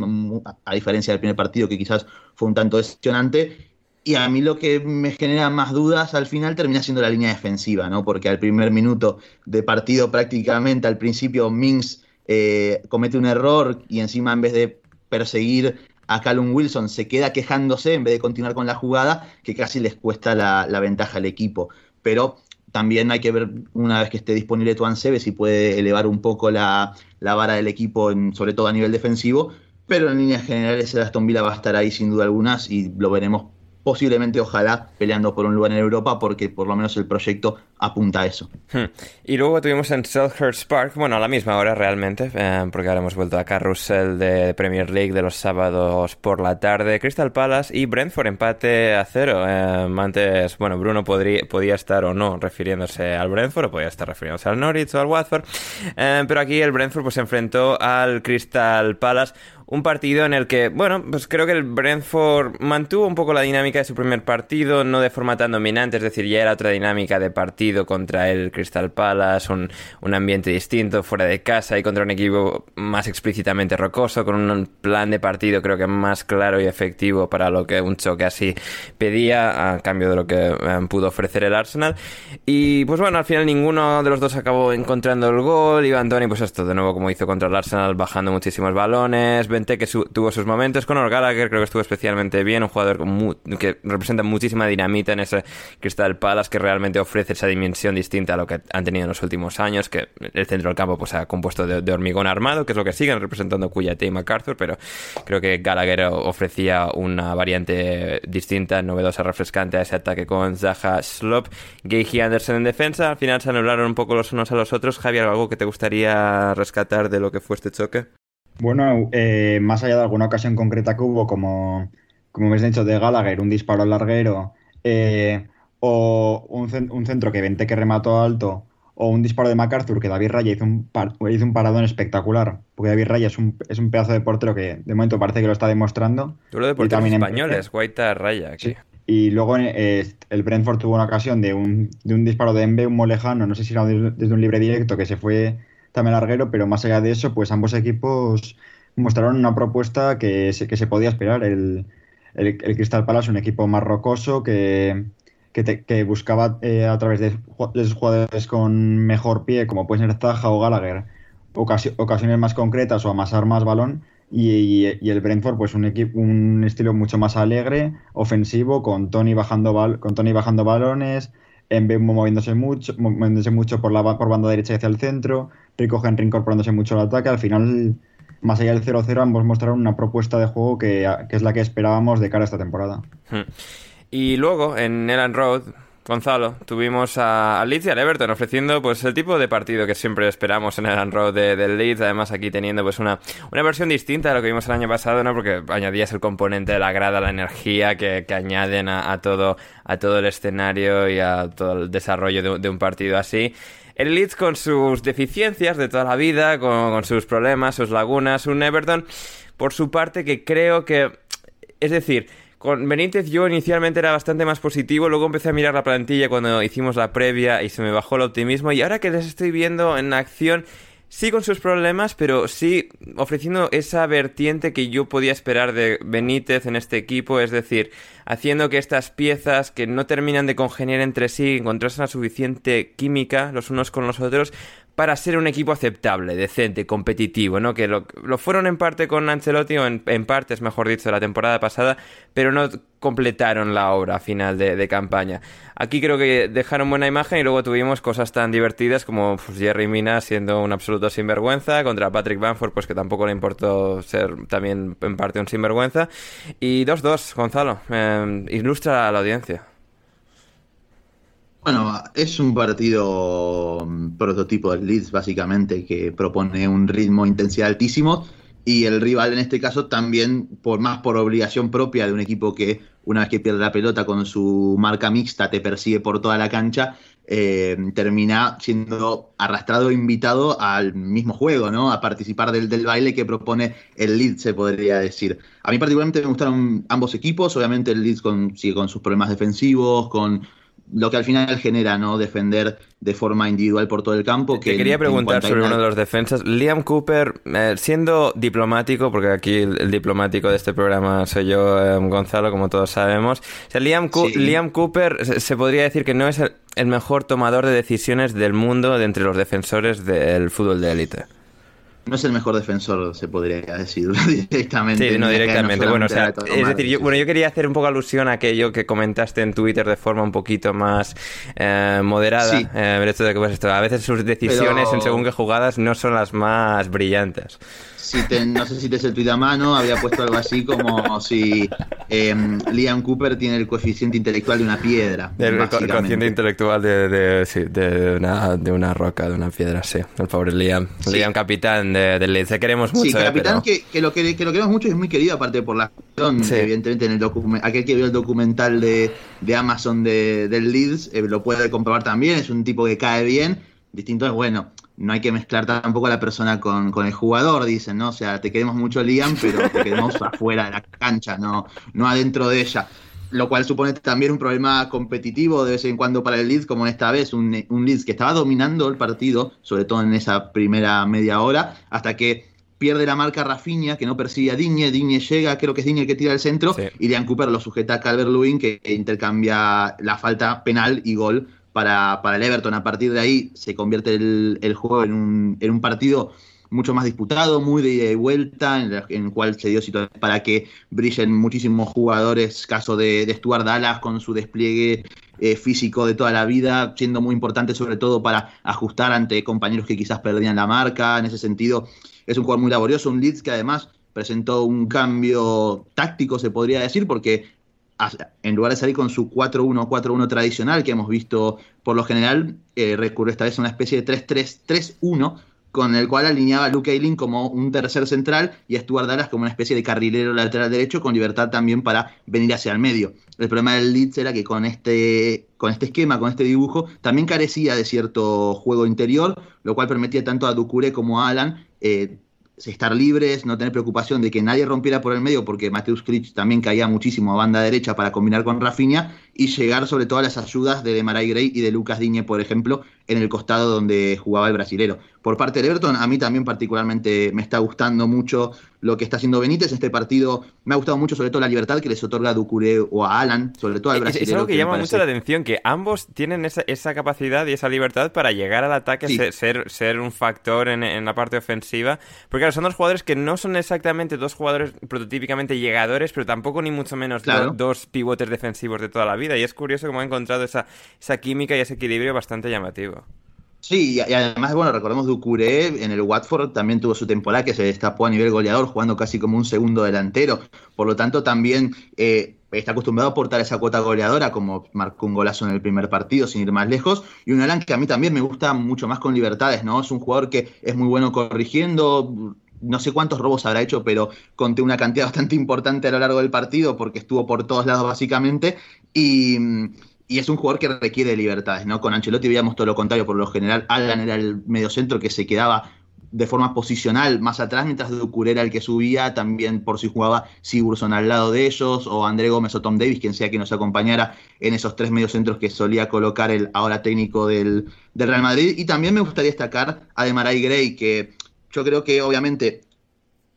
a diferencia del primer partido que quizás fue un tanto decepcionante. Y a mí lo que me genera más dudas al final termina siendo la línea defensiva, ¿no? Porque al primer minuto de partido prácticamente al principio Mings eh, comete un error y encima en vez de perseguir a Callum Wilson se queda quejándose en vez de continuar con la jugada, que casi les cuesta la, ventaja al equipo. Pero también hay que ver una vez que esté disponible Tuan Sebe si puede elevar un poco la, vara del equipo, sobre todo a nivel defensivo. Pero en líneas generales el Aston Villa va a estar ahí sin duda algunas y lo veremos posiblemente, ojalá, peleando por un lugar en Europa, porque por lo menos el proyecto apunta a eso. Hmm. Y luego tuvimos en Selhurst Park, bueno, a la misma hora realmente, eh, porque ahora hemos vuelto a Carrusel de Premier League de los sábados por la tarde, Crystal Palace y Brentford empate a cero. Eh, antes, bueno, Bruno podría, podía estar o no refiriéndose al Brentford, o podía estar refiriéndose al Norwich o al Watford, eh, pero aquí el Brentford pues se enfrentó al Crystal Palace un partido en el que, bueno, pues creo que el Brentford mantuvo un poco la dinámica de su primer partido, no de forma tan dominante, es decir, ya era otra dinámica de partido contra el Crystal Palace, un, un ambiente distinto, fuera de casa y contra un equipo más explícitamente rocoso, con un plan de partido creo que más claro y efectivo para lo que un choque así pedía, a cambio de lo que eh, pudo ofrecer el Arsenal. Y pues bueno, al final ninguno de los dos acabó encontrando el gol, y Tony, pues esto de nuevo como hizo contra el Arsenal, bajando muchísimos balones, que tuvo sus momentos. Conor Gallagher creo que estuvo especialmente bien, un jugador que representa muchísima dinamita en ese Crystal Palace que realmente ofrece esa dimensión distinta a lo que han tenido en los últimos años, que el centro del campo pues ha compuesto de, hormigón armado, que es lo que siguen representando Cuyate y MacArthur, pero creo que Gallagher ofrecía una variante distinta, novedosa, refrescante a ese ataque con Zaha Slop, Gay y Anderson en defensa. Al final se anularon un poco los unos a los otros. Javier, ¿algo que te gustaría rescatar de lo que fue este choque? Bueno, eh, más allá de alguna ocasión concreta que hubo, como, como habéis dicho, de Gallagher, un disparo larguero, eh, o un, centro que Vente que remató alto, o un disparo de MacArthur que David Raya hizo un, hizo un paradón espectacular, porque David Raya es un, es un pedazo de portero que de momento parece que lo está demostrando. Tú lo de porteros españoles, Guaita Raya. Sí. Y luego eh, el Brentford tuvo una ocasión de un, de un disparo de Embe, un molejano, no sé si era desde un libre directo, que se fue también larguero, pero más allá de eso, pues ambos equipos mostraron una propuesta que se, que se podía esperar. El, el, Crystal Palace, un equipo más rocoso que, que, buscaba eh, a través de, de, jugadores con mejor pie, como pueden ser Zaha o Gallagher, ocasiones más concretas o amasar más balón. Y, y, el Brentford, pues un equipo, un estilo mucho más alegre, ofensivo, con Tony bajando, con Tony bajando balones, en moviéndose mucho, moviéndose mucho por la por banda derecha hacia el centro, Rico Henry incorporándose mucho al ataque. Al final, más allá del 0-0, ambos mostraron una propuesta de juego que, es la que esperábamos de cara a esta temporada. Hmm. Y luego, en Elan Road, Gonzalo, tuvimos a, Leeds y al Everton ofreciendo pues el tipo de partido que siempre esperamos en el Road del Leeds, además aquí teniendo pues una, una versión distinta de lo que vimos el año pasado, ¿no? Porque añadías el componente de la grada, la energía que, añaden a, todo, a todo el escenario y a todo el desarrollo de, un partido así. El Leeds con sus deficiencias de toda la vida, con, con sus problemas, sus lagunas, un Everton por su parte que creo que... Es decir, con Benítez yo inicialmente era bastante más positivo, luego empecé a mirar la plantilla cuando hicimos la previa y se me bajó el optimismo y ahora que les estoy viendo en acción sí con sus problemas, pero sí ofreciendo esa vertiente que yo podía esperar de Benítez en este equipo, es decir, haciendo que estas piezas que no terminan de congeniar entre sí encontrasen la suficiente química los unos con los otros para ser un equipo aceptable, decente, competitivo, ¿no? Que lo, fueron en parte con Ancelotti, o en, partes, mejor dicho, la temporada pasada, pero no completaron la obra final de, campaña. Aquí creo que dejaron buena imagen y luego tuvimos cosas tan divertidas como pues, Jerry Mina siendo un absoluto sinvergüenza, contra Patrick Banford, pues que tampoco le importó ser también en parte un sinvergüenza. Y 2-2, Gonzalo, eh, ilustra a la audiencia. Bueno, es un partido mm, prototipo del Leeds, básicamente, que propone un ritmo intensidad altísimo. Y el rival, en este caso, también, por más por obligación propia de un equipo que, una vez que pierde la pelota con su marca mixta, te persigue por toda la cancha, eh, termina siendo arrastrado e invitado al mismo juego, ¿no? A participar del, del, baile que propone el Leeds, se podría decir. A mí particularmente me gustaron ambos equipos, obviamente el Leeds con, sigue con sus problemas defensivos, con lo que al final genera, ¿no? Defender de forma individual por todo el campo. Que Te quería preguntar sobre uno de los defensas. Liam Cooper, eh, siendo diplomático, porque aquí el, diplomático de este programa soy yo, eh, Gonzalo, como todos sabemos. Liam, Liam, Cooper se, podría decir que no es el mejor tomador de decisiones del mundo de entre los defensores del fútbol de élite no es el mejor defensor, se podría decir (laughs) directamente. Sí, no directamente. bueno, o sea, es decir, yo, bueno, yo quería hacer un poco alusión a aquello que comentaste en Twitter de forma un poquito más eh, moderada. Eh, el hecho de que pues, esto, a veces sus decisiones en según qué jugadas no son las más brillantes no sé si te el tuit a mano, había puesto algo así como si em, Liam Cooper tiene el coeficiente intelectual de una piedra. El, coeficiente intelectual de, de, una, de una roca, de una piedra, sí. El pobre Liam. Liam, capitán de, del Leeds. queremos mucho. Sí, eh, capitán que, que, lo que, que, lo queremos mucho y es muy querido, aparte por la evidentemente, en el aquel que vio el documental de, de Amazon de, del Leeds eh, lo puede comprobar también. Es un tipo que cae bien. Distinto es, bueno, no hay que mezclar tampoco a la persona con, con, el jugador, dicen, ¿no? O sea, te queremos mucho, Liam, pero te queremos (laughs) afuera de la cancha, no, no adentro de ella. Lo cual supone también un problema competitivo de vez en cuando para el Leeds, como esta vez, un, un Leeds que estaba dominando el partido, sobre todo en esa primera media hora, hasta que pierde la marca Rafinha, que no persigue a Digne, Digne llega, creo que es Digne el que tira el centro, sí. y Dean Cooper lo sujeta a Calvert-Lewin, que intercambia la falta penal y gol para, para el Everton. A partir de ahí se convierte el, el juego en un, en un, partido mucho más disputado, muy de ida y vuelta, en, el cual se dio situaciones para que brillen muchísimos jugadores, caso de, de Stuart Dallas con su despliegue eh, físico de toda la vida, siendo muy importante sobre todo para ajustar ante compañeros que quizás perdían la marca. En ese sentido, es un jugador muy laborioso, un Leeds que además presentó un cambio táctico, se podría decir, porque en lugar de salir con su 4-1, 4-1 tradicional que hemos visto por lo general, eh, recurre esta vez a una especie de 3-3-3-1, con el cual alineaba a Luke Ayling como un tercer central y a Stuart Dallas como una especie de carrilero lateral derecho, con libertad también para venir hacia el medio. El problema del Leeds era que con este, con este esquema, con este dibujo, también carecía de cierto juego interior, lo cual permitía tanto a Ducure como a Alan eh, estar libres, no tener preocupación de que nadie rompiera por el medio, porque Mateus Krich también caía muchísimo a banda derecha para combinar con Rafinha y llegar sobre todo a las ayudas de Demarai Gray y de Lucas Diñe, por ejemplo, en el costado donde jugaba el brasilero. Por parte del Everton, a mí también particularmente me está gustando mucho lo que está haciendo Benítez. Este partido me ha gustado mucho, sobre todo la libertad que les otorga a Ducuré o a Alan, sobre todo al brasilero. Es algo que, que llama mucho la atención, que ambos tienen esa, esa, capacidad y esa libertad para llegar al ataque, Sí. ser, ser un factor en, en, la parte ofensiva. Porque claro, son dos jugadores que no son exactamente dos jugadores prototípicamente llegadores, pero tampoco ni mucho menos Claro. do- dos pivotes defensivos de toda la vida. Y es curioso cómo ha encontrado esa, esa química y ese equilibrio bastante llamativo. Sí, y además, bueno, recordemos Ducuré en el Watford también tuvo su temporada que se destapó a nivel goleador, jugando casi como un segundo delantero. Por lo tanto, también eh, está acostumbrado a aportar esa cuota goleadora, como marcó un golazo en el primer partido, sin ir más lejos. Y un Alan que a mí también me gusta mucho más con libertades, ¿no? Es un jugador que es muy bueno corrigiendo. No sé cuántos robos habrá hecho, pero conté una cantidad (laughs) bastante importante a lo largo del partido, porque estuvo por todos lados básicamente. Y. Es un jugador que requiere libertades, ¿no? Con Ancelotti veíamos todo lo contrario, por lo general Alan era el mediocentro que se quedaba de forma posicional más atrás, mientras Ducuré era el que subía, también por si jugaba Sigurdsson al lado de ellos, o André Gómez o Tom Davis, quien sea que nos acompañara en esos tres mediocentros que solía colocar el ahora técnico del, del Real Madrid. Y también me gustaría destacar a Demarai Gray, que yo creo que obviamente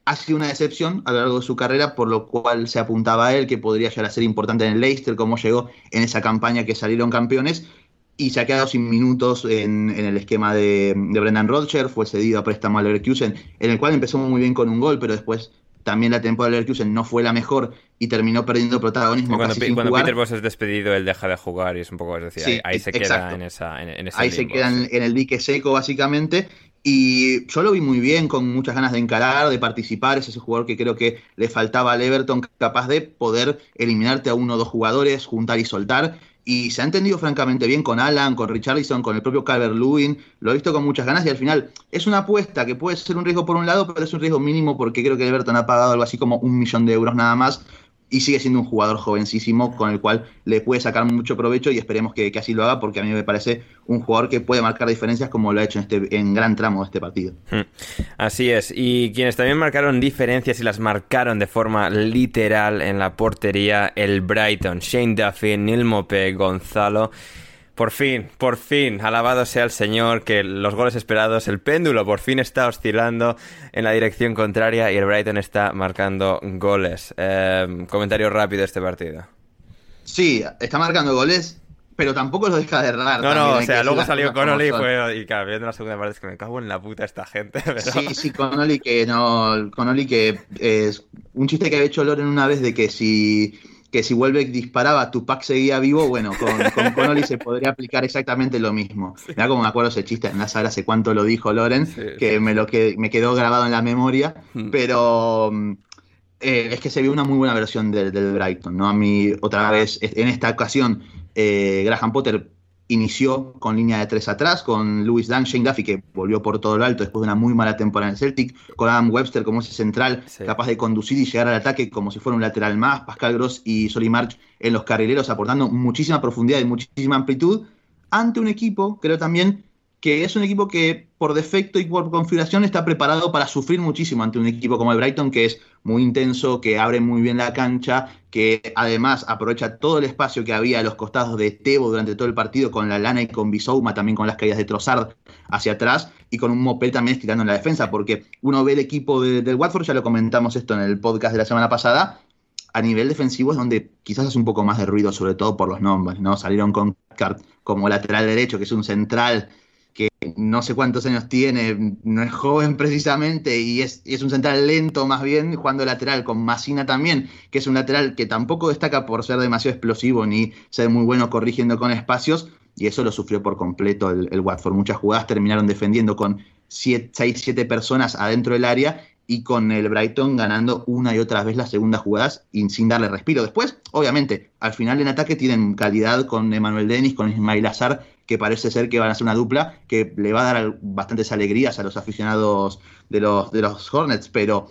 ha sido una decepción a lo largo de su carrera, por lo cual se apuntaba a él que podría llegar a ser importante en el Leicester, como llegó en esa campaña que salieron campeones, y se ha quedado sin minutos en, en el esquema de, de Brendan Rodgers, fue cedido a préstamo al Leverkusen, en el cual empezó muy bien con un gol, pero después también la temporada del Leverkusen no fue la mejor y terminó perdiendo protagonismo Y cuando, casi Pi- sin cuando jugar. Peter Boss es despedido, él deja de jugar y es un poco, es decir, Sí, ahí, ahí se queda en, esa, en, en ese Ahí se sí. en el dique seco, básicamente. Y yo lo vi muy bien, con muchas ganas de encarar, de participar. Es ese jugador que creo que le faltaba al Everton, capaz de poder eliminarte a uno o dos jugadores, juntar y soltar. Y se ha entendido francamente bien con Alan, con Richarlison, con el propio Calvert Lewin. Lo he visto con muchas ganas y al final es una apuesta que puede ser un riesgo por un lado, pero es un riesgo mínimo porque creo que Everton ha pagado algo así como un millón de euros nada más y sigue siendo un jugador jovencísimo con el cual le puede sacar mucho provecho y esperemos que, que así lo haga porque a mí me parece un jugador que puede marcar diferencias como lo ha hecho en, este, en gran tramo de este partido. Hmm. Así es. Y quienes también marcaron diferencias y las marcaron de forma literal en la portería, el Brighton, Shane Duffy, Neil Mope, Gonzalo. Por fin, por fin, alabado sea el Señor, que los goles esperados, el péndulo por fin está oscilando en la dirección contraria y el Brighton está marcando goles. Eh, comentario rápido de este partido. Sí, está marcando goles, pero tampoco lo deja de errar. No, no, o sea, luego salió Connolly y fue. Y claro, viendo la segunda parte es que me cago en la puta esta gente. (laughs) Pero... Sí, sí, Connolly que no. Connolly que es un chiste que había hecho Loren una vez de que si que si Welbeck disparaba, Tupac seguía vivo, bueno, con, con (laughs) Connolly se podría aplicar exactamente lo mismo. Mirá como me acuerdo ese chiste en la sala hace cuánto lo dijo Loren, Sí, que sí. me lo que me quedó grabado en la memoria, Mm. pero mm, eh, es que se vio una muy buena versión del, del Brighton, ¿no? A mí, otra vez, en esta ocasión, eh, Graham Potter inició con línea de tres atrás, con Louis Dunn, Shane Duffy, que volvió por todo lo alto después de una muy mala temporada en el Celtic, con Adam Webster como ese central, Sí. capaz de conducir y llegar al ataque como si fuera un lateral más, Pascal Gross y Solly March en los carrileros, aportando muchísima profundidad y muchísima amplitud, ante un equipo, creo también, que es un equipo que por defecto y por configuración está preparado para sufrir muchísimo ante un equipo como el Brighton, que es muy intenso, que abre muy bien la cancha, que además aprovecha todo el espacio que había a los costados de Tebo durante todo el partido, con la lana y con Bisouma, también con las caídas de Trossard hacia atrás, y con un Mopel también estirando en la defensa, porque uno ve el equipo del Watford, ya lo comentamos esto en el podcast de la semana pasada, a nivel defensivo es donde quizás hace un poco más de ruido, sobre todo por los nombres, ¿no? Salieron con Cart como lateral derecho, que es un central que no sé cuántos años tiene, no es joven (laughs) precisamente y es, es un central lento más bien, jugando lateral con Masina también, que es un lateral que tampoco destaca por ser demasiado explosivo ni ser muy bueno corrigiendo con espacios y eso lo sufrió por completo el, el Watford. Muchas jugadas terminaron defendiendo con 6, 7 personas adentro del área y con el Brighton ganando una y otra vez las segundas jugadas y sin darle respiro. Después, obviamente, al final en ataque tienen calidad con Emanuel Denis, con Ismail Azar, que parece ser que van a ser una dupla que le va a dar bastantes alegrías a los aficionados de los, de los Hornets, pero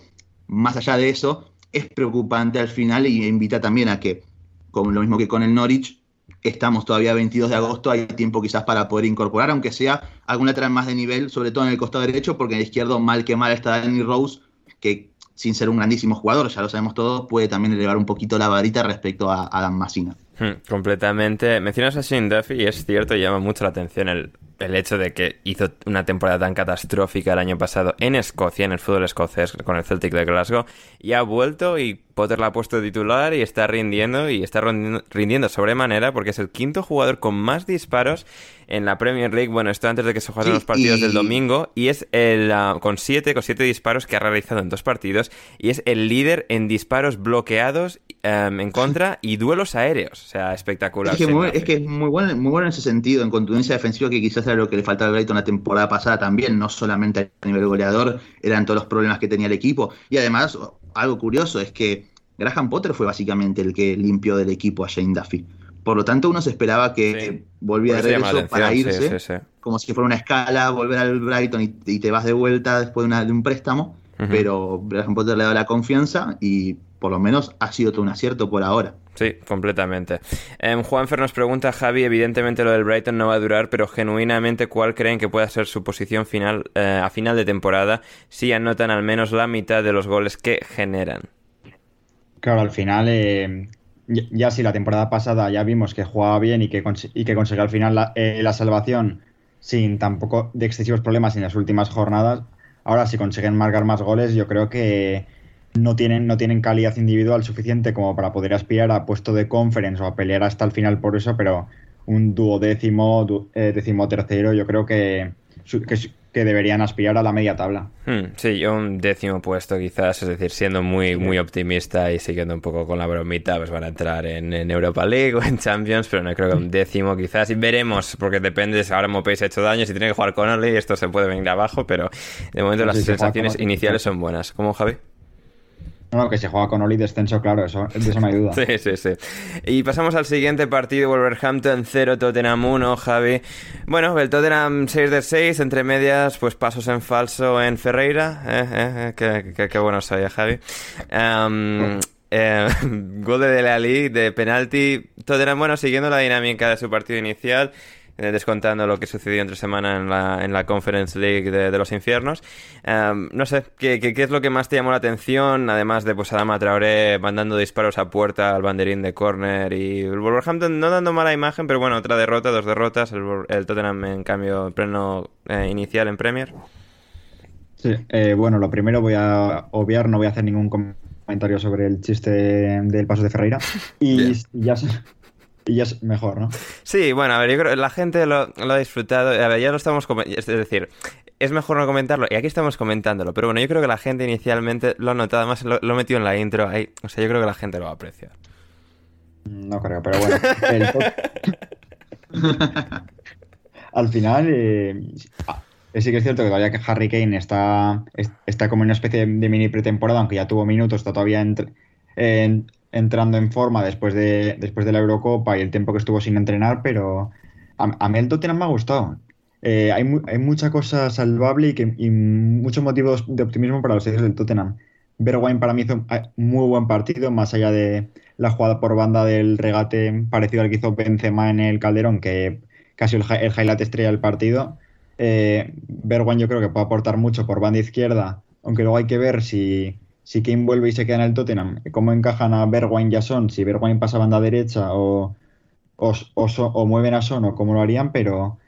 más allá de eso, es preocupante al final y invita también a que, como lo mismo que con el Norwich, estamos todavía 22 de agosto, hay tiempo quizás para poder incorporar, aunque sea algún lateral más de nivel, sobre todo en el costado derecho, porque en el izquierdo mal que mal está Danny Rose, que sin ser un grandísimo jugador, ya lo sabemos todos, puede también elevar un poquito la varita respecto a Adam Massina. Hmm, completamente. Mencionas a Shane Duffy y es cierto, llama mucho la atención el, el hecho de que hizo una temporada tan catastrófica el año pasado en Escocia, en el fútbol escocés, con el Celtic de Glasgow, y ha vuelto y Potter la ha puesto titular y está rindiendo y está rindiendo sobremanera porque es el quinto jugador con más disparos en la Premier League. Bueno, esto antes de que se jueguen los partidos del domingo y es el uh, con siete con siete disparos que ha realizado en dos partidos y es el líder en disparos bloqueados um, en contra (laughs) y duelos aéreos. O sea, espectacular. Es que, muy, es, que es muy bueno, muy bueno en ese sentido, en contundencia defensiva que quizás era lo que le faltaba al Brighton la temporada pasada también, no solamente a nivel goleador, eran todos los problemas que tenía el equipo. Y además, algo curioso es que Graham Potter fue básicamente el que limpió del equipo a Shane Duffy. Por lo tanto, uno se esperaba que sí. volviera de regreso para irse, sí, sí, como si fuera una escala, volver al Brighton y, y te vas de vuelta después de, una, de un préstamo. Uh -huh. Pero Graham Potter le ha dado la confianza y por lo menos ha sido todo un acierto por ahora. Sí, completamente. Eh, Juanfer nos pregunta, Javi, evidentemente lo del Brighton no va a durar, pero genuinamente, ¿cuál creen que pueda ser su posición final eh, a final de temporada si anotan al menos la mitad de los goles que generan? Claro, al final, eh, ya si la temporada pasada ya vimos que jugaba bien y que, y que consiguió al final la, eh, la, salvación sin tampoco de excesivos problemas en las últimas jornadas, ahora si consiguen marcar más goles, yo creo que no tienen, no tienen calidad individual suficiente como para poder aspirar a puesto de conference o a pelear hasta el final por eso, pero un duodécimo, du, eh, décimo tercero, yo creo que, que, que, deberían aspirar a la media tabla. Hmm, sí, yo un décimo puesto quizás, es decir, siendo muy, muy optimista y siguiendo un poco con la bromita, pues van a entrar en, en Europa League o en Champions, pero no creo que un décimo quizás, y veremos, porque depende, ahora Mopéis ha hecho daño, si tiene que jugar con Oli, esto se puede venir abajo, pero de momento las sí, sensaciones iniciales son buenas. ¿Cómo, Javi? No, que se juega con Oli descenso, claro, eso, de eso no hay duda. (laughs) sí, sí, sí. Y pasamos al siguiente partido, Wolverhampton 0, Tottenham 1, Javi. Bueno, el Tottenham 6 de 6, entre medias, pues pasos en falso en Ferreira. Eh, eh, eh qué, qué, qué, bueno soy, Javi. Um, (laughs) eh, (laughs) gol de Dele Alli, de penalti. Tottenham, bueno, siguiendo la dinámica de su partido inicial descontando lo que sucedió entre semana en la, en la Conference League de, de los infiernos. Um, no sé, ¿qué, ¿qué, ¿qué, es lo que más te llamó la atención? Además de pues Adama Traoré mandando disparos a puerta al banderín de córner y el Wolverhampton no dando mala imagen, pero bueno, otra derrota, dos derrotas, el, el Tottenham en cambio pleno eh, inicial en Premier. Sí, eh, bueno, lo primero voy a obviar, no voy a hacer ningún comentario sobre el chiste del paso de Ferreira. (laughs) Y ya, y ya es mejor, ¿no? Sí, bueno, a ver, yo creo que la gente lo, lo ha disfrutado. A ver, ya lo estamos. Es decir, es mejor no comentarlo. Y aquí estamos comentándolo. Pero bueno, yo creo que la gente inicialmente lo ha notado. Además, lo, lo he metido en la intro. Ahí, o sea, yo creo que la gente lo va a apreciar. No creo, pero bueno. El... (laughs) Al final, eh, sí que es cierto que todavía que Harry Kane está, está como en una especie de mini pretemporada, aunque ya tuvo minutos, está todavía entre, en, entrando en forma después de, después de la Eurocopa y el tiempo que estuvo sin entrenar, pero a, a mí el Tottenham me ha gustado. Eh, hay, hay, mucha cosa salvable y, que, muchos motivos de optimismo para los seguidores del Tottenham. Bergwijn para mí hizo un muy buen partido, más allá de la jugada por banda del regate parecido al que hizo Benzema en el Calderón, que casi el, el highlight estrella del partido. Eh, Bergwijn yo creo que puede aportar mucho por banda izquierda, aunque luego hay que ver si, si Kane vuelve y se queda en el Tottenham, cómo encajan a Bergwijn y a Son, si Bergwijn pasa a banda derecha o, o, o, mueven a Son o cómo lo harían, pero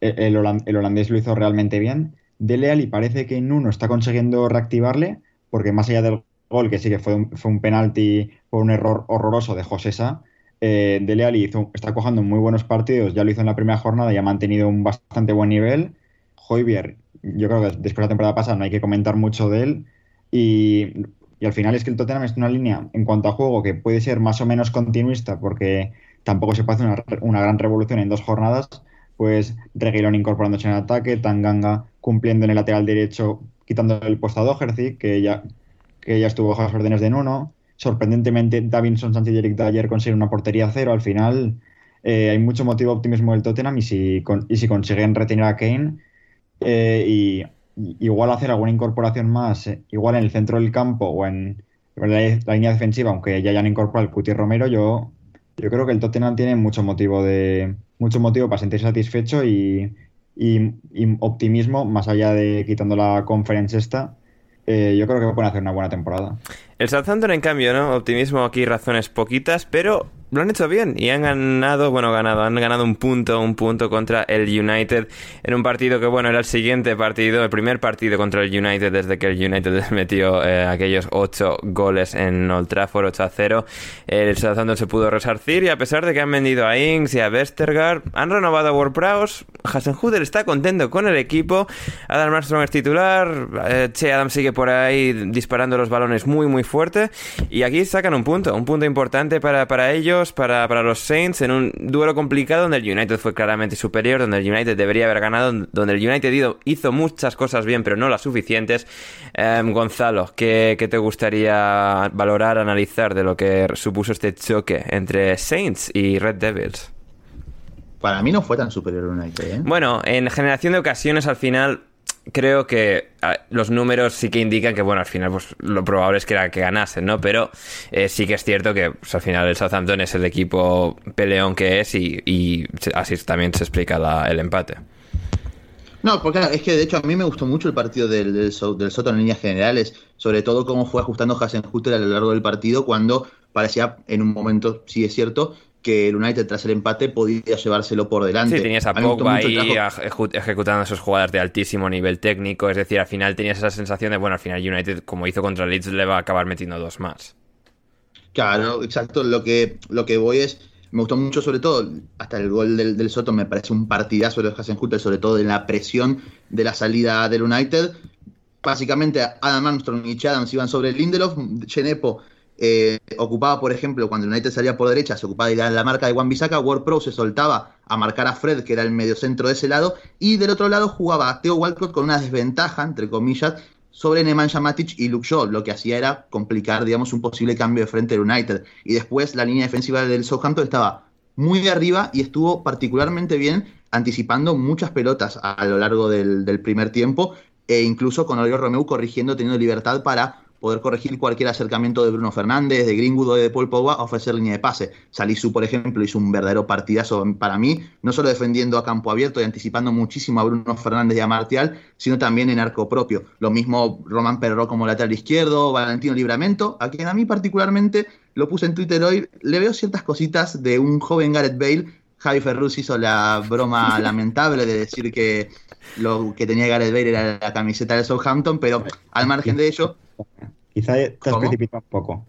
el, holandés lo hizo realmente bien. Dele y parece que Nuno está consiguiendo reactivarle, porque más allá del gol, que sí que fue un, fue un penalti por un error horroroso de Josesa, eh, Dele Alli está cojando muy buenos partidos, ya lo hizo en la primera jornada y ha mantenido un bastante buen nivel. Hoybier, yo creo que después de la temporada pasada no hay que comentar mucho de él. Y, y, al final es que el Tottenham es una línea en cuanto a juego que puede ser más o menos continuista porque tampoco se hacer una, una gran revolución en dos jornadas, pues Reguilón incorporándose en ataque, Tanganga cumpliendo en el lateral derecho, quitando el puesto a Doherty, que ya, que ya estuvo bajo las órdenes de Nuno. Sorprendentemente, Davinson Sánchez y Eric Dyer consiguen una portería cero. Al final, eh, hay mucho motivo de optimismo del Tottenham y si, y si consiguen retener a Kane eh, y, igual hacer alguna incorporación más, eh, igual en el centro del campo o en la, línea defensiva, aunque ya hayan incorporado el Cuti Romero, yo, yo creo que el Tottenham tiene mucho motivo de mucho motivo para sentirse satisfecho y optimismo, más allá de quitando la conferencia esta, eh, yo creo que pueden hacer una buena temporada. El Southampton, en cambio, ¿no? Optimismo aquí, razones poquitas, pero lo han hecho bien y han ganado, bueno, ganado, han ganado un punto, un punto contra el United en un partido que, bueno, era el siguiente partido, el primer partido contra el United desde que el United (laughs) metió eh, aquellos ocho goles en Old Trafford, 8 a 0. El Southampton se pudo resarcir y a pesar de que han vendido a Ings y a Westergaard, han renovado a Ward-Prowse. Hasenhutter está contento con el equipo. Adam Armstrong es titular. Eh, che Adam sigue por ahí disparando los balones muy, muy fuerte. Y aquí sacan un punto, un punto importante para, para ellos para, para, los Saints en un duelo complicado donde el United fue claramente superior, donde el United debería haber ganado, donde el United hizo muchas cosas bien, pero no las suficientes. Um, Gonzalo, ¿qué, ¿qué, te gustaría valorar, analizar de lo que supuso este choque entre Saints y Red Devils? Para mí no fue tan superior el United. ¿eh? Bueno, en generación de ocasiones al final creo que los números sí que indican que, bueno, al final pues lo probable es que era que ganasen, ¿no? Pero eh, sí que es cierto que pues, al final el Southampton es el equipo peleón que es y, así también se explica el empate. No, porque es que de hecho a mí me gustó mucho el partido del, del, del Soto en líneas generales, sobre todo cómo fue ajustando Hasenhutter a lo largo del partido cuando parecía en un momento, sí es cierto, que el United tras el empate podía llevárselo por delante. Sí, tenías a, a Pogba ahí ejecutando esos jugadas de altísimo nivel técnico, es decir, al final tenías esa sensación de, bueno, al final United, como hizo contra Leeds, le va a acabar metiendo dos más. Claro, exacto, lo que, lo que voy es, me gustó mucho sobre todo, hasta el gol del, del Soto me parece un partidazo de Hasenhutter, sobre todo en la presión de la salida del United. Básicamente Adam Armstrong y Chadams iban sobre el Lindelof, Chenepo eh, ocupaba, por ejemplo, cuando United salía por derecha, se ocupaba de la, marca de Juan Bisaca, Ward Pro se soltaba a marcar a Fred, que era el mediocentro de ese lado, y del otro lado jugaba a Theo Walcott con una desventaja, entre comillas, sobre Nemanja Matic y Luke Shaw, lo que hacía era complicar, digamos, un posible cambio de frente del United. Y después la línea defensiva del Southampton estaba muy de arriba y estuvo particularmente bien anticipando muchas pelotas a lo largo del, del primer tiempo, e incluso con Oliver Romeu corrigiendo, teniendo libertad para poder corregir cualquier acercamiento de Bruno Fernández, de Greenwood o de Paul Pogba a ofrecer línea de pase. Salisu, por ejemplo, hizo un verdadero partidazo para mí, no solo defendiendo a campo abierto y anticipando muchísimo a Bruno Fernández y a Martial, sino también en arco propio. Lo mismo Román Perro como lateral izquierdo, Valentino Libramento, a quien a mí particularmente lo puse en Twitter hoy, le veo ciertas cositas de un joven Gareth Bale. Javi Ferrus hizo la broma (laughs) lamentable de decir que lo que tenía Gareth Bale era la camiseta del Southampton, pero al margen de ello, Quizá te has precipitado un poco.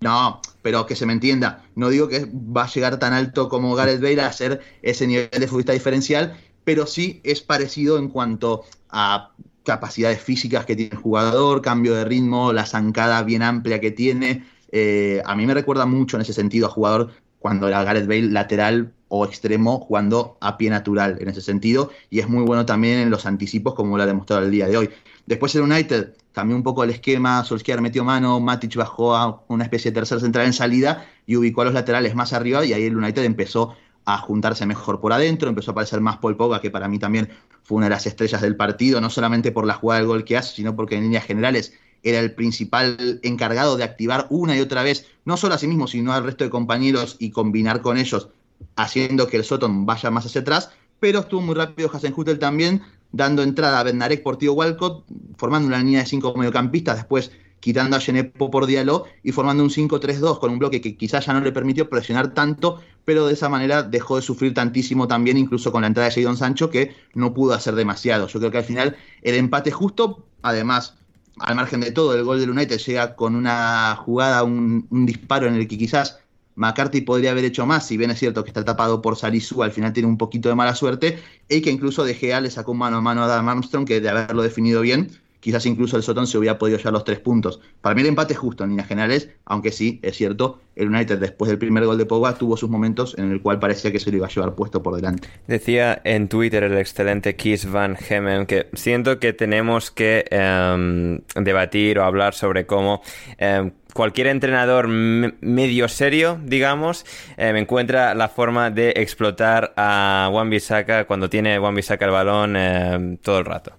No, pero que se me entienda. No digo que va a llegar tan alto como Gareth Bale a ser ese nivel de futbolista diferencial, pero sí es parecido en cuanto a capacidades físicas que tiene el jugador, cambio de ritmo, la zancada bien amplia que tiene. Eh, a mí me recuerda mucho en ese sentido a jugador cuando era Gareth Bale lateral o extremo jugando a pie natural en ese sentido y es muy bueno también en los anticipos como lo ha demostrado el día de hoy. Después el United cambió un poco el esquema, Solskjaer metió mano, Matic bajó a una especie de tercer central en salida y ubicó a los laterales más arriba y ahí el United empezó a juntarse mejor por adentro, empezó a aparecer más Paul Pogba, que para mí también fue una de las estrellas del partido, no solamente por la jugada del gol que hace, sino porque en líneas generales era el principal encargado de activar una y otra vez, no solo a sí mismo, sino al resto de compañeros y combinar con ellos, haciendo que el Soton vaya más hacia atrás, pero estuvo muy rápido Hasenhutel también, dando entrada a Bednarek por Tío Walcott, formando una línea de cinco mediocampistas, después quitando a Genepo por Diallo y formando un 5-3-2 con un bloque que quizás ya no le permitió presionar tanto, pero de esa manera dejó de sufrir tantísimo también, incluso con la entrada de Jadon Sancho, que no pudo hacer demasiado. Yo creo que al final el empate justo, además, al margen de todo, el gol del United llega con una jugada, un, un disparo en el que quizás McCarthy podría haber hecho más, si bien es cierto que está tapado por Salisu, al final tiene un poquito de mala suerte, y que incluso De Gea le sacó mano a mano a Adam Armstrong, que de haberlo definido bien, quizás incluso el Sotón se hubiera podido llevar los tres puntos. Para mí el empate es justo en líneas generales, aunque sí, es cierto, el United después del primer gol de Pogba tuvo sus momentos en el cual parecía que se lo iba a llevar puesto por delante. Decía en Twitter el excelente Keith Van Hemen que siento que tenemos que um, debatir o hablar sobre cómo... Um, cualquier entrenador medio serio, digamos, eh, me encuentra la forma de explotar a Juan Bisaka cuando tiene Juan Bisaka el balón eh, todo el rato.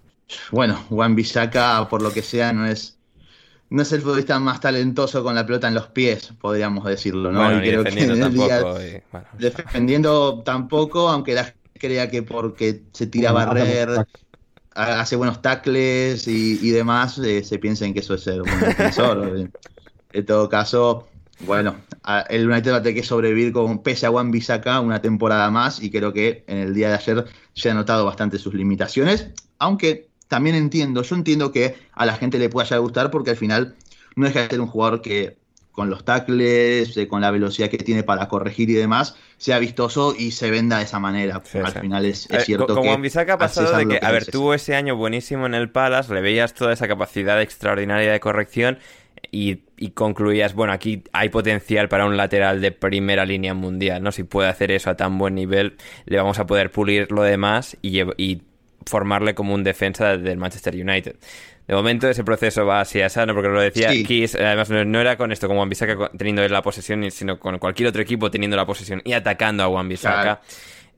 Bueno, Juan Bisaka, por lo que sea, no es no es el futbolista más talentoso con la pelota en los pies, podríamos decirlo, ¿no? Bueno, y creo defendiendo que tampoco. Y, bueno. Defendiendo tampoco, aunque la gente crea que porque se tira a barrer, hace buenos tackles y, y demás, eh, se piensa en que eso es ser un buen defensor. (laughs) en todo caso, bueno, el United va a tener que sobrevivir con pese a Juan Bisaka una temporada más y creo que en el día de ayer se ha notado bastante sus limitaciones, aunque también entiendo, yo entiendo que a la gente le pueda gustar porque al final no deja de ser un jugador que con los tackles, eh, con la velocidad que tiene para corregir y demás, sea vistoso y se venda de esa manera. Sí, al sí. final es, es Eh, cierto con que... Juan Bisaca ha pasado de que, a ver, es. tuvo ese año buenísimo en el Palace, le veías toda esa capacidad extraordinaria de corrección y, y concluías, bueno, aquí hay potencial para un lateral de primera línea mundial, ¿no? Si puede hacer eso a tan buen nivel, le vamos a poder pulir lo demás y, formarle como un defensa del Manchester United. De momento ese proceso va así a sano, porque lo decía Sí. Kiss, además no, era con esto, con Juan Bisaca co- teniendo la posesión, sino con cualquier otro equipo teniendo la posesión y atacando a Bisaca. Claro.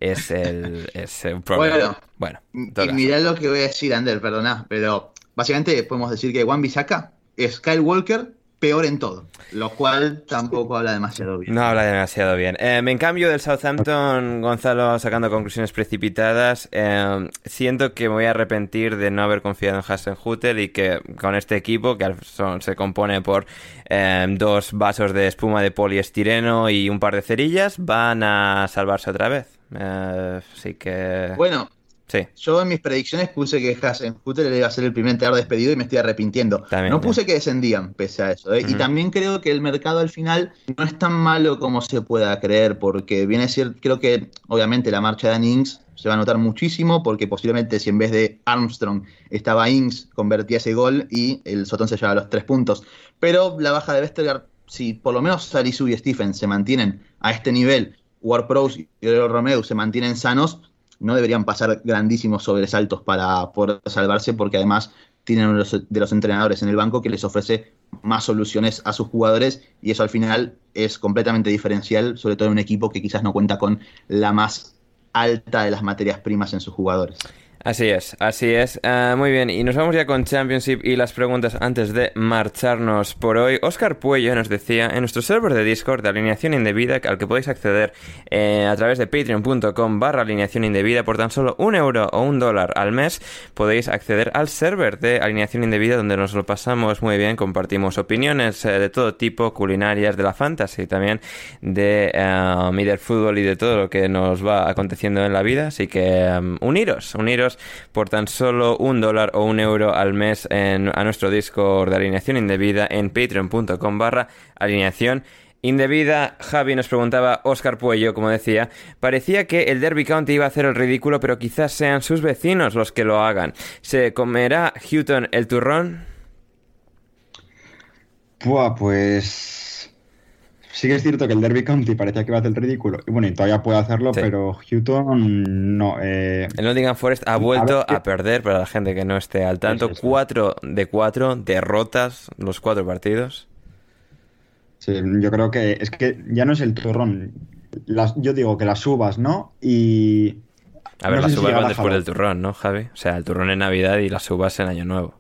Es el es un (laughs) problema. Bueno, Bueno, mirá lo que voy a decir, Ander, perdona, pero básicamente podemos decir que Juan Bisaka es Kyle Walker peor en todo, lo cual tampoco habla demasiado bien. No habla demasiado bien. Eh, en cambio del Southampton, Gonzalo sacando conclusiones precipitadas, eh, siento que me voy a arrepentir de no haber confiado en Hasenhutel y que con este equipo, que son- se compone por eh, dos vasos de espuma de poliestireno y un par de cerillas, van a salvarse otra vez. Eh, así que... Bueno, Sí, yo en mis predicciones puse que Hasenhutel iba a ser el primer entrenador despedido y me estoy arrepintiendo. También, no puse que descendían, pese a eso. ¿eh? Y también creo que el mercado al final no es tan malo como se pueda creer, porque viene a ser, creo que obviamente la marcha de Ings se va a notar muchísimo, porque posiblemente si en vez de Armstrong estaba Ings, convertía ese gol y el Sotón se lleva los tres puntos. Pero la baja de Vestergaard, si por lo menos Salisu y Stephen se mantienen a este nivel, Ward Prowse y Romeu se mantienen sanos, no deberían pasar grandísimos sobresaltos para poder salvarse, porque además tienen uno de los, de los entrenadores en el banco que les ofrece más soluciones a sus jugadores y eso al final es completamente diferencial, sobre todo en un equipo que quizás no cuenta con la más alta de las materias primas en sus jugadores. Así es, así es. Ah, muy bien, y nos vamos ya con Championship y las preguntas antes de marcharnos por hoy. Oscar Puello nos decía en nuestro server de Discord de alineación indebida, al que podéis acceder eh, a través de patreon.com barra alineación indebida por tan solo un euro o un dólar al mes, podéis acceder al server de alineación indebida donde nos lo pasamos muy bien, compartimos opiniones eh, de todo tipo, culinarias, de la fantasy también, de del fútbol y de todo lo que nos va aconteciendo en la vida. Así que um, uniros, uniros por tan solo un dólar o un euro al mes en, a nuestro Discord de alineación indebida en patreon.com barra alineación indebida. Javi nos preguntaba, Oscar Puello, como decía, parecía que el Derby County iba a hacer el ridículo, pero quizás sean sus vecinos los que lo hagan. ¿Se comerá Houghton el turrón? Buah, pues. Sí que es cierto que el Derby County parecía que iba a hacer el ridículo. Y bueno, y todavía puede hacerlo, Sí. pero Houghton no. eh, El Nottingham Forest ha vuelto ver, a perder, para la gente que no esté al tanto, Es eso. 4 de 4 derrotas los cuatro partidos. sí, yo creo que es que ya no es el turrón. Las, yo digo que las uvas, ¿no? Y. A ver, no las si uvas llegará van después del turrón, ¿no, Javi? O sea, el turrón en Navidad y las uvas en Año Nuevo.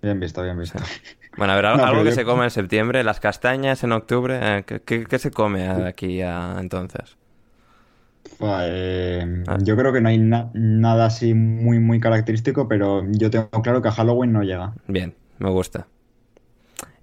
Bien visto, bien visto. (laughs) Bueno, a ver, No, algo que yo- se come en septiembre, las castañas en octubre, eh, ¿qué, qué- qué se come aquí a- entonces? Eh, ah. Yo creo que no hay nada así muy, muy característico, pero yo tengo claro que a Halloween no llega. Bien, me gusta.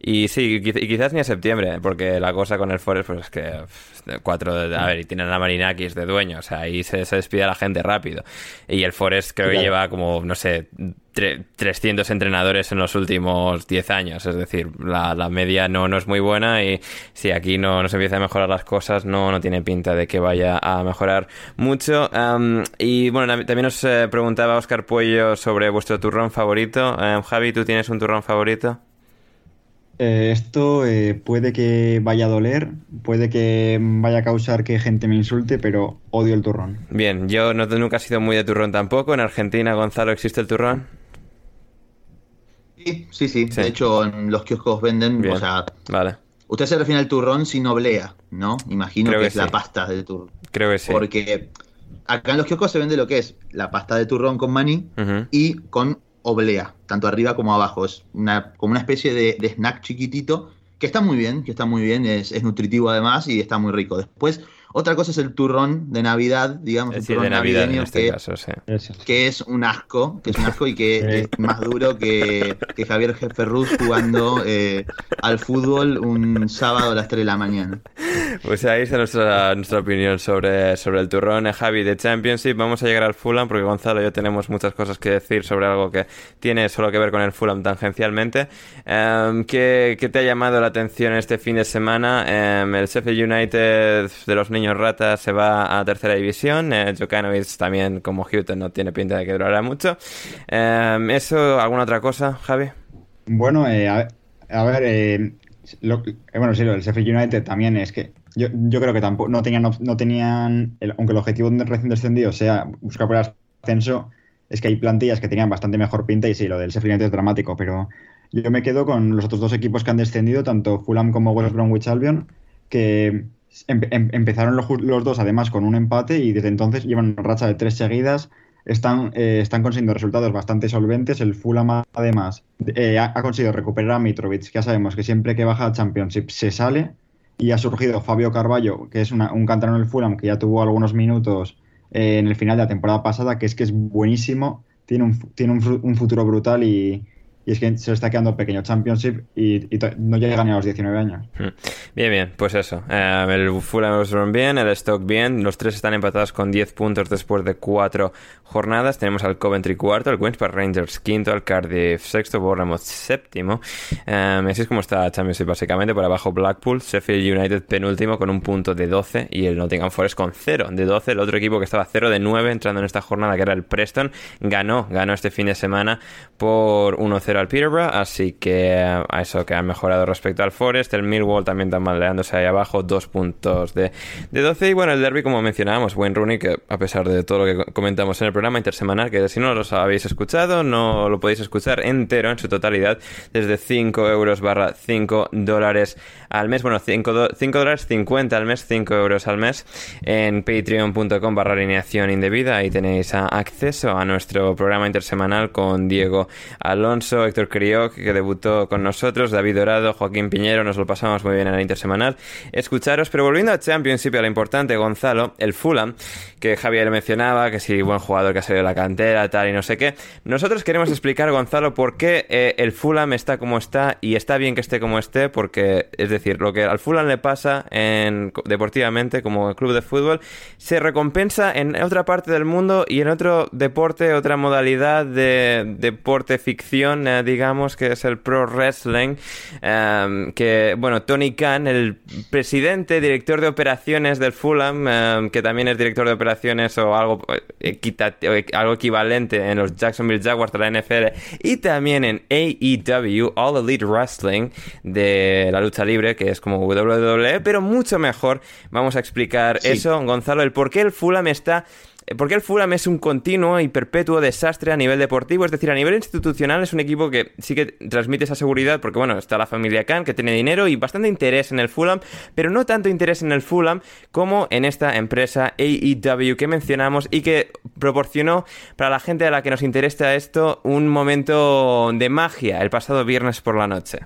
Y sí, y quizás ni a septiembre, porque la cosa con el Forest, pues es que cuatro, a ver, y tienen a Marinakis de dueño, o sea, ahí se, despide a la gente rápido. Y el Forest creo que lleva como, no sé, 300 entrenadores en los últimos 10 años, es decir, la, media no, no es muy buena y si aquí no, no se empieza a mejorar las cosas, no, no tiene pinta de que vaya a mejorar mucho. y bueno, también nos eh, preguntaba Oscar Puello sobre vuestro turrón favorito. Javi, ¿tú tienes un turrón favorito? Eh, esto eh, puede que vaya a doler, puede que vaya a causar que gente me insulte, pero odio el turrón. Bien, yo no, nunca he sido muy de turrón tampoco. ¿En Argentina, Gonzalo, existe el turrón? Sí, sí, sí. De hecho, en los kioscos venden, o sea... Vale. Usted se refiere al turrón sin oblea, ¿no? Imagino que, es la pasta de turrón. Creo que sí. Porque acá en los kioscos se vende lo que es la pasta de turrón con maní y con oblea, tanto arriba como abajo. Es una, como una especie de, snack chiquitito que está muy bien, que está muy bien, es, es, nutritivo además y está muy rico. Después, otra cosa es el turrón de Navidad, digamos, el turrón de Navidad en este que, caso, sí. que es un asco, que es un asco y que (laughs) es más duro que, que Javier Ferruz jugando eh, al fútbol un sábado a las 3 de la mañana. Pues ahí está nuestra, nuestra opinión sobre, sobre el turrón, eh, Javi, de Championship. Vamos a llegar al Fulham porque Gonzalo y yo tenemos muchas cosas que decir sobre algo que tiene solo que ver con el Fulham tangencialmente. Um, ¿qué, ¿qué, te ha llamado la atención este fin de semana? Em, el Sheffield United de los niños Rata se va a tercera división. Eh, también, como Houghton, no tiene pinta de que durará mucho. Eh, ¿Eso, alguna otra cosa, Javi? Bueno, eh, a, ver, eh, bueno, sí, el Sheffield United también es que yo, creo que tampoco no tenían, no tenían aunque el objetivo de recién descendido sea buscar por el ascenso, es que hay plantillas que tenían bastante mejor pinta y sí, lo del Sheffield United es dramático, pero yo me quedo con los otros dos equipos que han descendido, tanto Fulham como West Bromwich Albion, que empezaron los, dos además con un empate y desde entonces llevan una racha de tres seguidas. Están, eh, están consiguiendo resultados bastante solventes. El Fulham además eh, ha, conseguido recuperar a Mitrovic, ya sabemos que siempre que baja a Championship se sale. Y ha surgido Fabio Carballo, que es un canterano del Fulham que ya tuvo algunos minutos eh, en el final de la temporada pasada, que es que es buenísimo, tiene un, tiene un futuro brutal y, y es que se le está quedando pequeño Championship y, no llega ni a los 19 años. Hmm. Bien, bien, pues eso. Eh, el Fulham bien, el Stock bien. Los tres están empatados con 10 puntos después de cuatro jornadas. Tenemos al Coventry cuarto, al Queens Park Rangers quinto, al Cardiff sexto, Bournemouth séptimo. Eh, así es como está Championship básicamente. Por abajo Blackpool, Sheffield United penúltimo con un punto de 12 y el Nottingham Forest con 0 de 12. El otro equipo que estaba 0 de 9 entrando en esta jornada que era el Preston ganó, ganó este fin de semana por 1-0 al Peterborough, así que a eso que ha mejorado respecto al Forest. El Millwall también está maleándose ahí abajo, dos puntos de, de 12. Y bueno, el derby, como mencionábamos, Wayne Rooney, que a pesar de todo lo que comentamos en el programa intersemanal, que si no los habéis escuchado, no lo podéis escuchar entero en su totalidad desde 5 euros barra 5 dólares al mes. Bueno, 5, dólares 50 al mes, 5 euros al mes en patreon.com barra alineación indebida. Ahí tenéis acceso a nuestro programa intersemanal con Diego Alonso Héctor Crioc, que debutó con nosotros, David Dorado, Joaquín Piñero, nos lo pasamos muy bien en la intersemanal. Escucharos, pero volviendo a Championship, a lo importante, Gonzalo, el Fulham, que Javier mencionaba, que si buen jugador que ha salido de la cantera, tal y no sé qué. Nosotros queremos explicar, Gonzalo, por qué eh, el Fulham está como está y está bien que esté como esté, porque, es decir, lo que al Fulham le pasa en, deportivamente como club de fútbol, se recompensa en otra parte del mundo y en otro deporte, otra modalidad de deporte ficción digamos, que es el Pro Wrestling, em, que, bueno, Tony Khan, el presidente, director de operaciones del Fulham, em, que también es director de operaciones o algo, algo equivalente en los Jacksonville Jaguars de la NFL y también en AEW, All Elite Wrestling, de la lucha libre, que es como WWE, pero mucho mejor. Vamos a explicar eso, Gonzalo, el por qué el Fulham está eh, porque el Fulham es un continuo y perpetuo desastre a nivel deportivo, es decir, a nivel institucional es un equipo que sí que transmite esa seguridad, porque bueno, está la familia Khan que tiene dinero y bastante interés en el Fulham, pero no tanto interés en el Fulham como en esta empresa AEW que mencionamos y que proporcionó para la gente a la que nos interesa esto un momento de magia el pasado viernes por la noche.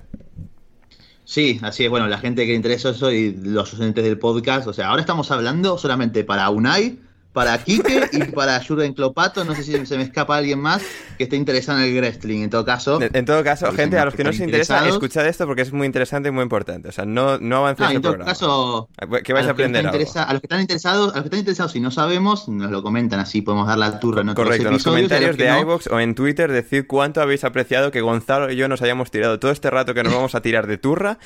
Sí, así es. Bueno, la gente que le interesa eso y los oyentes del podcast, o sea, ahora estamos hablando solamente para Unai para Quique y para Jurgen Clopato. No sé si se me escapa alguien más que esté interesado en el wrestling. En todo caso, En, en todo caso, gente, a los que no os interesa, escuchad esto porque es muy interesante y muy importante. O sea, no, no avancéis Ah, el en todo programa. caso, ¿Qué vais a, los que aprender algo? interesa- a los que están interesados, a los que están interesados, si no sabemos, nos lo comentan así, podemos dar la turra en otros Correcto, en los episodios. y a comentarios los que de no, iVoox o en Twitter decid cuánto habéis apreciado que Gonzalo y yo nos hayamos tirado todo este rato que nos vamos a tirar de turra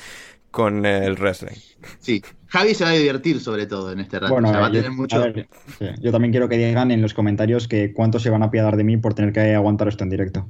con el wrestling. Sí, Javi se va a divertir sobre todo en este rato. Bueno, o sea, va a yo, tener mucho. a ver, sí, yo también quiero que digan en los comentarios que cuánto se van a apiadar de mí por tener que aguantar esto en directo.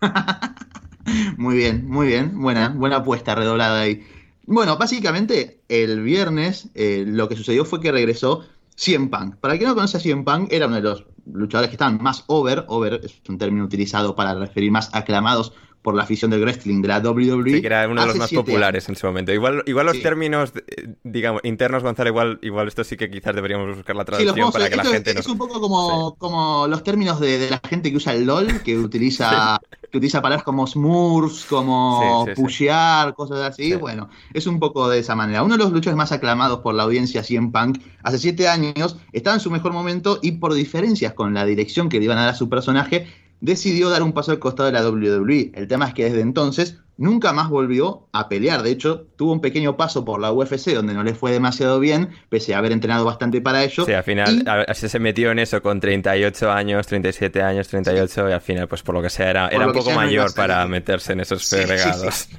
(laughs) Muy bien, muy bien. Buena, buena apuesta redoblada ahí. Bueno, básicamente el viernes eh, lo que sucedió fue que regresó CM Punk. Para el que no conoce a CM Punk, era uno de los luchadores que estaban más over. Over es un término utilizado para referir más aclamados por la afición del wrestling de la WWE. Sí, que era uno de los más populares en su momento. Igual, igual los Sí. términos, eh, digamos, internos, Gonzalo, igual, igual esto sí que quizás deberíamos buscar la traducción para que la es- gente es, nos... un poco como, como los términos de, de la gente que usa el LOL, que (laughs) utiliza, que utiliza palabras como smurfs, como pushear, cosas así. Sí. Bueno, es un poco de esa manera. Uno de los luchadores más aclamados por la audiencia CM Punk hace siete años estaba en su mejor momento y por diferencias con la dirección que le iban a dar a su personaje, decidió dar un paso al costado de la WWE. El tema es que desde entonces nunca más volvió a pelear. De hecho, tuvo un pequeño paso por la UFC donde no le fue demasiado bien, pese a haber entrenado bastante para ello. Sí, al final Y- se metió en eso con 38 años, 37 años, 38 y al final, pues por lo que sea, era, era un poco no mayor para meterse en esos Sí, sí, fregados. sí.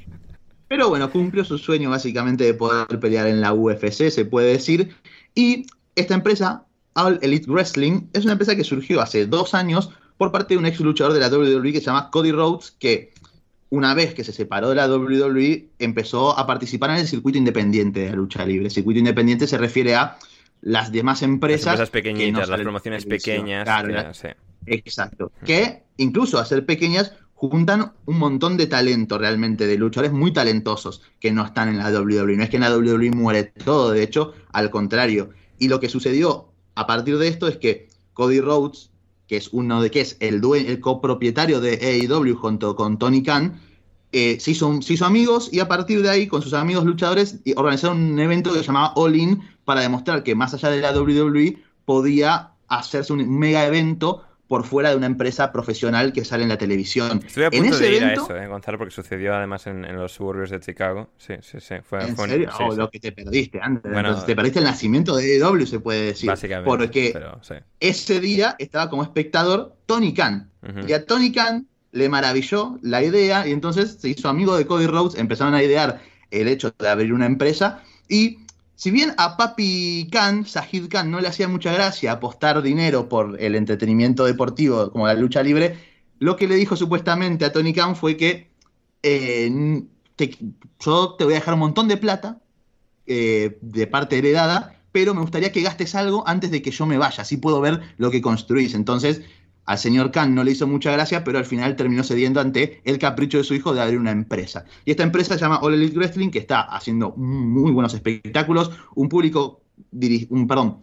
Pero bueno, cumplió su sueño básicamente de poder pelear en la UFC, se puede decir. Y esta empresa, All Elite Wrestling, es una empresa que surgió hace dos años por parte de un ex luchador de la WWE que se llama Cody Rhodes, que una vez que se separó de la WWE, empezó a participar en el circuito independiente de la lucha libre. El circuito independiente se refiere a las demás Las empresas. empresas que no pequeñitas, las promociones pequeñas. Claro, que- sí. Exacto. Que incluso a ser pequeñas juntan un montón de talento realmente, de luchadores muy talentosos que no están en la WWE. No es que en la WWE muere todo, de hecho, al contrario. Y lo que sucedió a partir de esto es que Cody Rhodes, que es uno de que es el dueño, el copropietario de AEW junto con Tony Khan, eh, se, hizo, se hizo amigos y a partir de ahí, con sus amigos luchadores, organizaron un evento que se llamaba All In para demostrar que más allá de la WWE podía hacerse un mega evento por fuera de una empresa profesional que sale en la televisión. Estuve a en punto ese de ir evento, a eso, eh, Gonzalo, porque sucedió además en, en los suburbios de Chicago. Sí, sí, sí. Fue, ¿En fue un- serio? sí, Oh, sí. lo que te perdiste antes. Bueno, Entonces te perdiste el nacimiento de AEW, se puede decir. Básicamente. Porque pero sí. ese día estaba como espectador Tony Khan. Y a Tony Khan le maravilló la idea y entonces se hizo amigo de Cody Rhodes, empezaron a idear el hecho de abrir una empresa y si bien a Papi Khan, Sahid Khan, no le hacía mucha gracia apostar dinero por el entretenimiento deportivo como la lucha libre, lo que le dijo supuestamente a Tony Khan fue que eh, yo te voy a dejar un montón de plata eh, de parte heredada, pero me gustaría que gastes algo antes de que yo me vaya, así puedo ver lo que construís. Entonces, al señor Khan no le hizo mucha gracia, pero al final terminó cediendo ante el capricho de su hijo de abrir una empresa. Y esta empresa se llama All Elite Wrestling, que está haciendo muy buenos espectáculos, un público, un, perdón,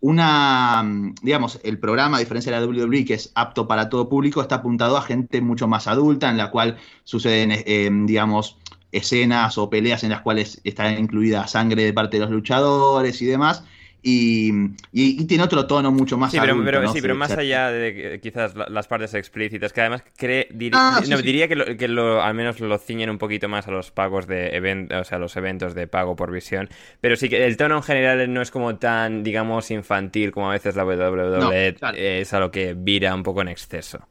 una, digamos, el programa, a diferencia de la WWE, que es apto para todo público, está apuntado a gente mucho más adulta, en la cual suceden, eh, digamos, escenas o peleas en las cuales está incluida sangre de parte de los luchadores y demás. Y, y- y tiene otro tono mucho más Sí, pero, adulto, pero- ¿no? sí, pero más allá de quizás la- las partes explícitas, que además cree, Ah, sí, no, sí. diría que, lo, que lo- al menos lo ciñen un poquito más a los pagos de event, o sea, los eventos de pago por visión, pero sí que el tono en general no es como tan, digamos, infantil como a veces la WWE No, claro. es a lo que vira un poco en exceso.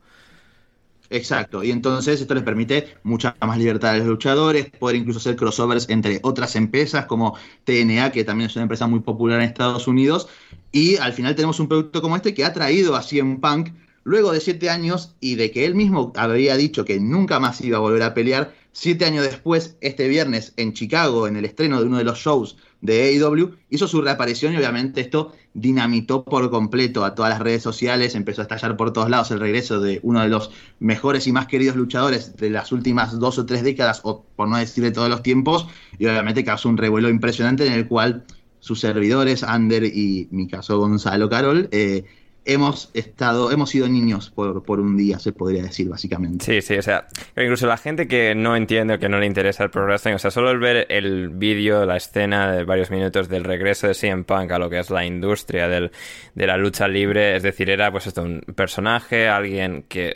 Exacto, y entonces esto les permite mucha más libertad a los luchadores, poder incluso hacer crossovers entre otras empresas como TNA, que también es una empresa muy popular en Estados Unidos, y al final tenemos un producto como este que ha traído a CM Punk luego de siete años y de que él mismo habría dicho que nunca más iba a volver a pelear, siete años después, este viernes en Chicago, en el estreno de uno de los shows de AEW, hizo su reaparición y obviamente esto dinamitó por completo a todas las redes sociales, empezó a estallar por todos lados el regreso de uno de los mejores y más queridos luchadores de las últimas dos o tres décadas, o por no decir de todos los tiempos, y obviamente causó un revuelo impresionante en el cual sus servidores, Ander y mi caso Gonzalo Carol, eh, hemos estado, hemos sido niños por, un día, se podría decir, básicamente. Sí, sí, o sea, incluso la gente que no entiende o que no le interesa el pro wrestling, o sea, solo el ver el vídeo, la escena de varios minutos del regreso de CM Punk a lo que es la industria de la lucha libre, es decir, era pues esto, un personaje, alguien que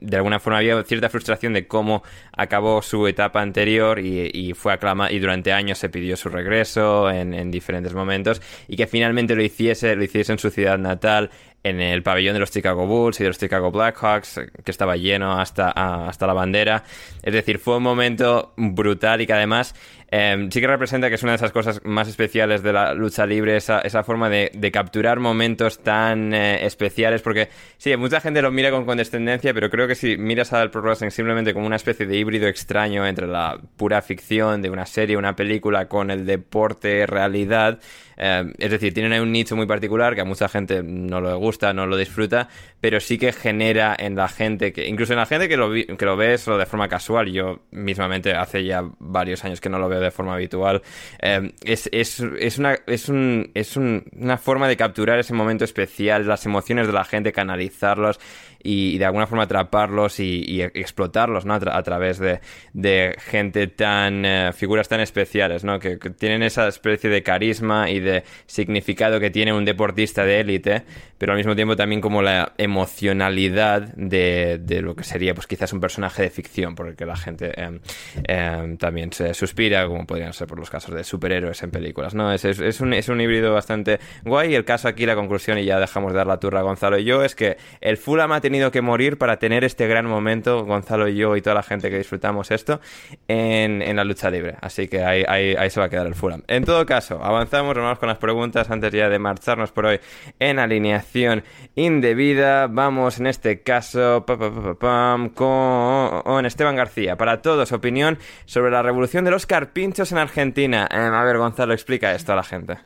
de alguna forma había cierta frustración de cómo acabó su etapa anterior y, fue aclamado y durante años se pidió su regreso en, en, diferentes momentos y que finalmente lo hiciese, lo hiciese en su ciudad natal en el pabellón de los Chicago Bulls y de los Chicago Blackhawks, que estaba lleno hasta, hasta la bandera. Es decir, fue un momento brutal y que además eh, sí que representa que es una de esas cosas más especiales de la lucha libre, esa, esa forma de, capturar momentos tan eh, especiales, porque sí, mucha gente lo mira con condescendencia, pero creo que si miras al Pro Wrestling simplemente como una especie de híbrido extraño entre la pura ficción de una serie, una película, con el deporte, realidad, eh, es decir, tienen un nicho muy particular que a mucha gente no le gusta, no lo disfruta, pero sí que genera en la gente, que incluso en la gente que lo, que lo ve solo de forma casual, yo mismamente hace ya varios años que no lo veo de forma habitual, eh, es, es, es, una, es, un, es un, una forma de capturar ese momento especial, las emociones de la gente, canalizarlos y, de alguna forma atraparlos y, explotarlos, ¿no? A, tra a, través de, de gente tan, eh, figuras tan especiales, ¿no? Que, tienen esa especie de carisma y de significado que tiene un deportista de élite, pero al mismo tiempo también como la emocionalidad de, de lo que sería, pues quizás un personaje de ficción, por el que la gente eh, eh, también se suspira, como podrían ser por los casos de superhéroes en películas, ¿no? Es, es, es, un, es un híbrido bastante guay y el caso aquí, la conclusión, y ya dejamos de dar la turra a Gonzalo y yo, es que el Fulham ha tenido que morir para tener este gran momento, Gonzalo y yo y toda la gente que disfrutamos esto, en, en la lucha libre. Así que ahí, ahí, se va a quedar el Fulham. En todo caso, avanzamos, vamos con las preguntas antes ya de marcharnos por hoy en alineación indebida. Vamos en este caso pa, pa, pa, con Esteban García. Para todos, opinión sobre la revolución de los carpinchos en Argentina. Eh, a ver, Gonzalo, explica esto a la gente.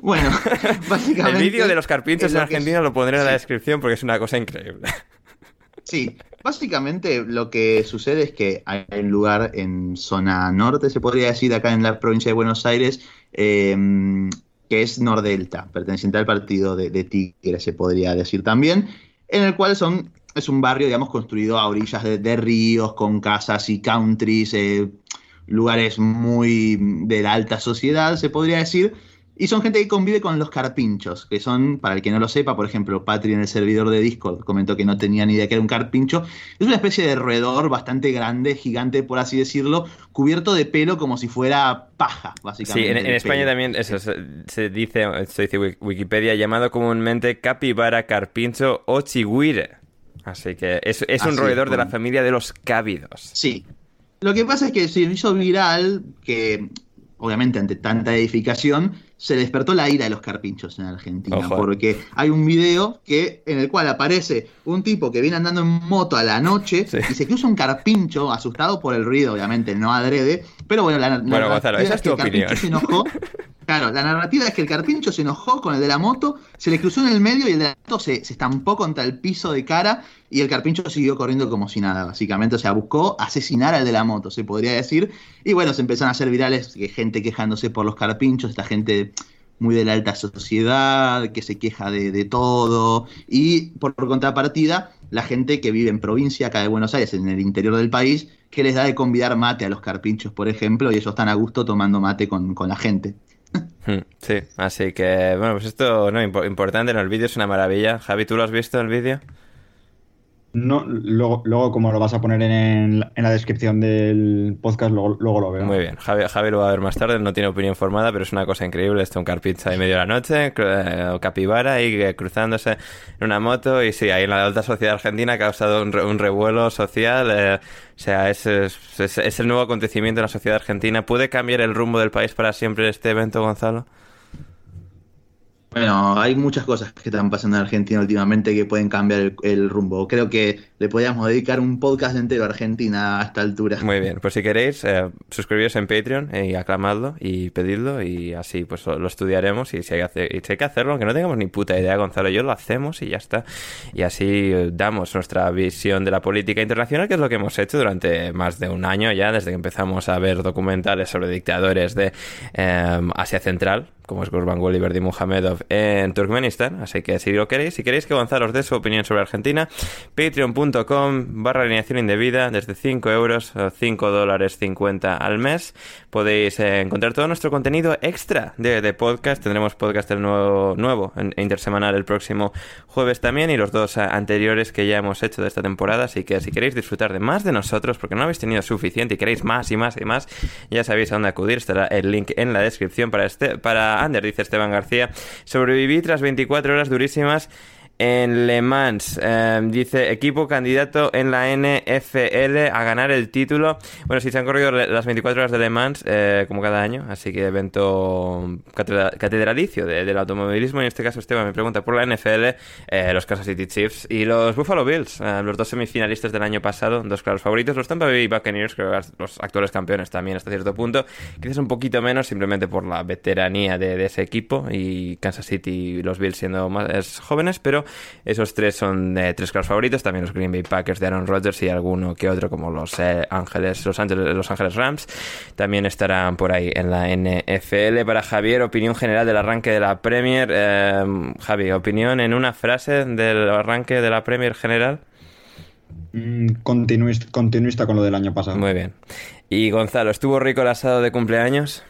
Bueno, básicamente. (laughs) El vídeo de los carpinchos en Argentina lo pondré en la descripción porque es una cosa increíble. (laughs) Sí, básicamente lo que sucede es que hay un lugar en zona norte, se podría decir, acá en la provincia de Buenos Aires, eh, que es Nordelta, perteneciente al partido de, de, Tigre, se podría decir también, en el cual son, es un barrio, digamos, construido a orillas de, de ríos, con casas y countries, eh, lugares muy de la alta sociedad, se podría decir, y son gente que convive con los carpinchos, que son, para el que no lo sepa, por ejemplo, Patri en el servidor de Discord comentó que no tenía ni idea que era un carpincho. Es una especie de roedor bastante grande, gigante, por así decirlo, cubierto de pelo como si fuera paja, básicamente. Sí, en, en España pelo. también eso se, se, dice, esto dice Wikipedia, llamado comúnmente capibara, carpincho o chigüire. Así que es, es un así roedor es, de la familia de los cávidos. Sí. Lo que pasa es que se hizo viral que obviamente ante tanta edificación, se despertó la ira de los carpinchos en Argentina, Ojo. porque hay un video que, en el cual aparece un tipo que viene andando en moto a la noche sí. y se cruza un carpincho asustado por el ruido, obviamente, no adrede, pero bueno, la, bueno, Gonzalo, esa es tu opinión. Se enojó, (laughs) Claro, la narrativa es que el carpincho se enojó con el de la moto, se le cruzó en el medio y el de la moto se, estampó contra el piso de cara y el carpincho siguió corriendo como si nada, básicamente. O sea, buscó asesinar al de la moto, se podría decir. Y bueno, se empezaron a hacer virales, que gente quejándose por los carpinchos, esta gente muy de la alta sociedad, que se queja de, de todo. Y por, por contrapartida, la gente que vive en provincia, acá de Buenos Aires, en el interior del país, que les da de convidar mate a los carpinchos, por ejemplo, y ellos están a gusto tomando mate con, con la gente. Hmm, sí, así que, bueno, pues esto, no, importante, en el vídeo es una maravilla. Javi, ¿tú lo has visto el vídeo? No, luego, luego, como lo vas a poner en, en la descripción del podcast, luego, luego, lo veo. Muy bien, Javi, Javi, lo va a ver más tarde, no tiene opinión formada, pero es una cosa increíble. Esto, un carpincha ahí medio de la noche, eh, capibara ahí eh, cruzándose en una moto. Y sí, ahí en la alta sociedad argentina ha causado un, un revuelo social. Eh, o sea, es, es, es, el nuevo acontecimiento en la sociedad argentina. ¿Puede cambiar el rumbo del país para siempre este evento, Gonzalo? Bueno, hay muchas cosas que están pasando en Argentina últimamente que pueden cambiar el, rumbo. Creo que le podríamos dedicar un podcast entero a Argentina a esta altura. Muy bien, pues si queréis, eh, suscribiros en Patreon y aclamadlo y pedidlo y así pues lo, estudiaremos y si, hay que hacer, y si hay que hacerlo, aunque no tengamos ni puta idea, Gonzalo yo lo hacemos y ya está. Y así damos nuestra visión de la política internacional, que es lo que hemos hecho durante más de un año ya, desde que empezamos a ver documentales sobre dictadores de eh, Asia Central, como es Gurbanguly y Verdi Muhamedov en Turkmenistán. Así que si lo queréis, si queréis que Gonzalo os dé su opinión sobre Argentina, patreon.com barra alineación indebida desde 5 euros, 5 dólares 50 al mes. Podéis eh, encontrar todo nuestro contenido extra de, de podcast. Tendremos podcast el nuevo, nuevo en- intersemanal el próximo jueves también y los dos eh, anteriores que ya hemos hecho de esta temporada. Así que si queréis disfrutar de más de nosotros, porque no habéis tenido suficiente y queréis más y más y más, ya sabéis a dónde acudir. Estará el link en la descripción para, este, para Ander, dice Esteban García. Sobreviví tras 24 horas durísimas en Le Mans. Eh, dice equipo candidato en la NFL a ganar el título. Bueno, si se han corrido las 24 horas de Le Mans, eh, como cada año, así que evento catedra- catedralicio de- del automovilismo. En este caso, Esteban me pregunta por la NFL, eh, los Kansas City Chiefs y los Buffalo Bills, eh, los dos semifinalistas del año pasado, dos claros favoritos. Los Tampa Bay Buccaneers, creo que los actuales campeones también hasta cierto punto. Quizás un poquito menos, simplemente por la veteranía de, de ese equipo y Kansas City y los Bills siendo más jóvenes, pero esos tres son eh, tres claros favoritos. También los Green Bay Packers de Aaron Rodgers y alguno que otro como los eh, Ángeles, los Ángeles, los Ángeles Rams también estarán por ahí en la NFL. Para Javier, opinión general del arranque de la Premier. Eh, Javi, opinión en una frase del arranque de la Premier general. Mm, continuis- continuista con lo del año pasado. Muy bien. Y Gonzalo, ¿estuvo rico el asado de cumpleaños?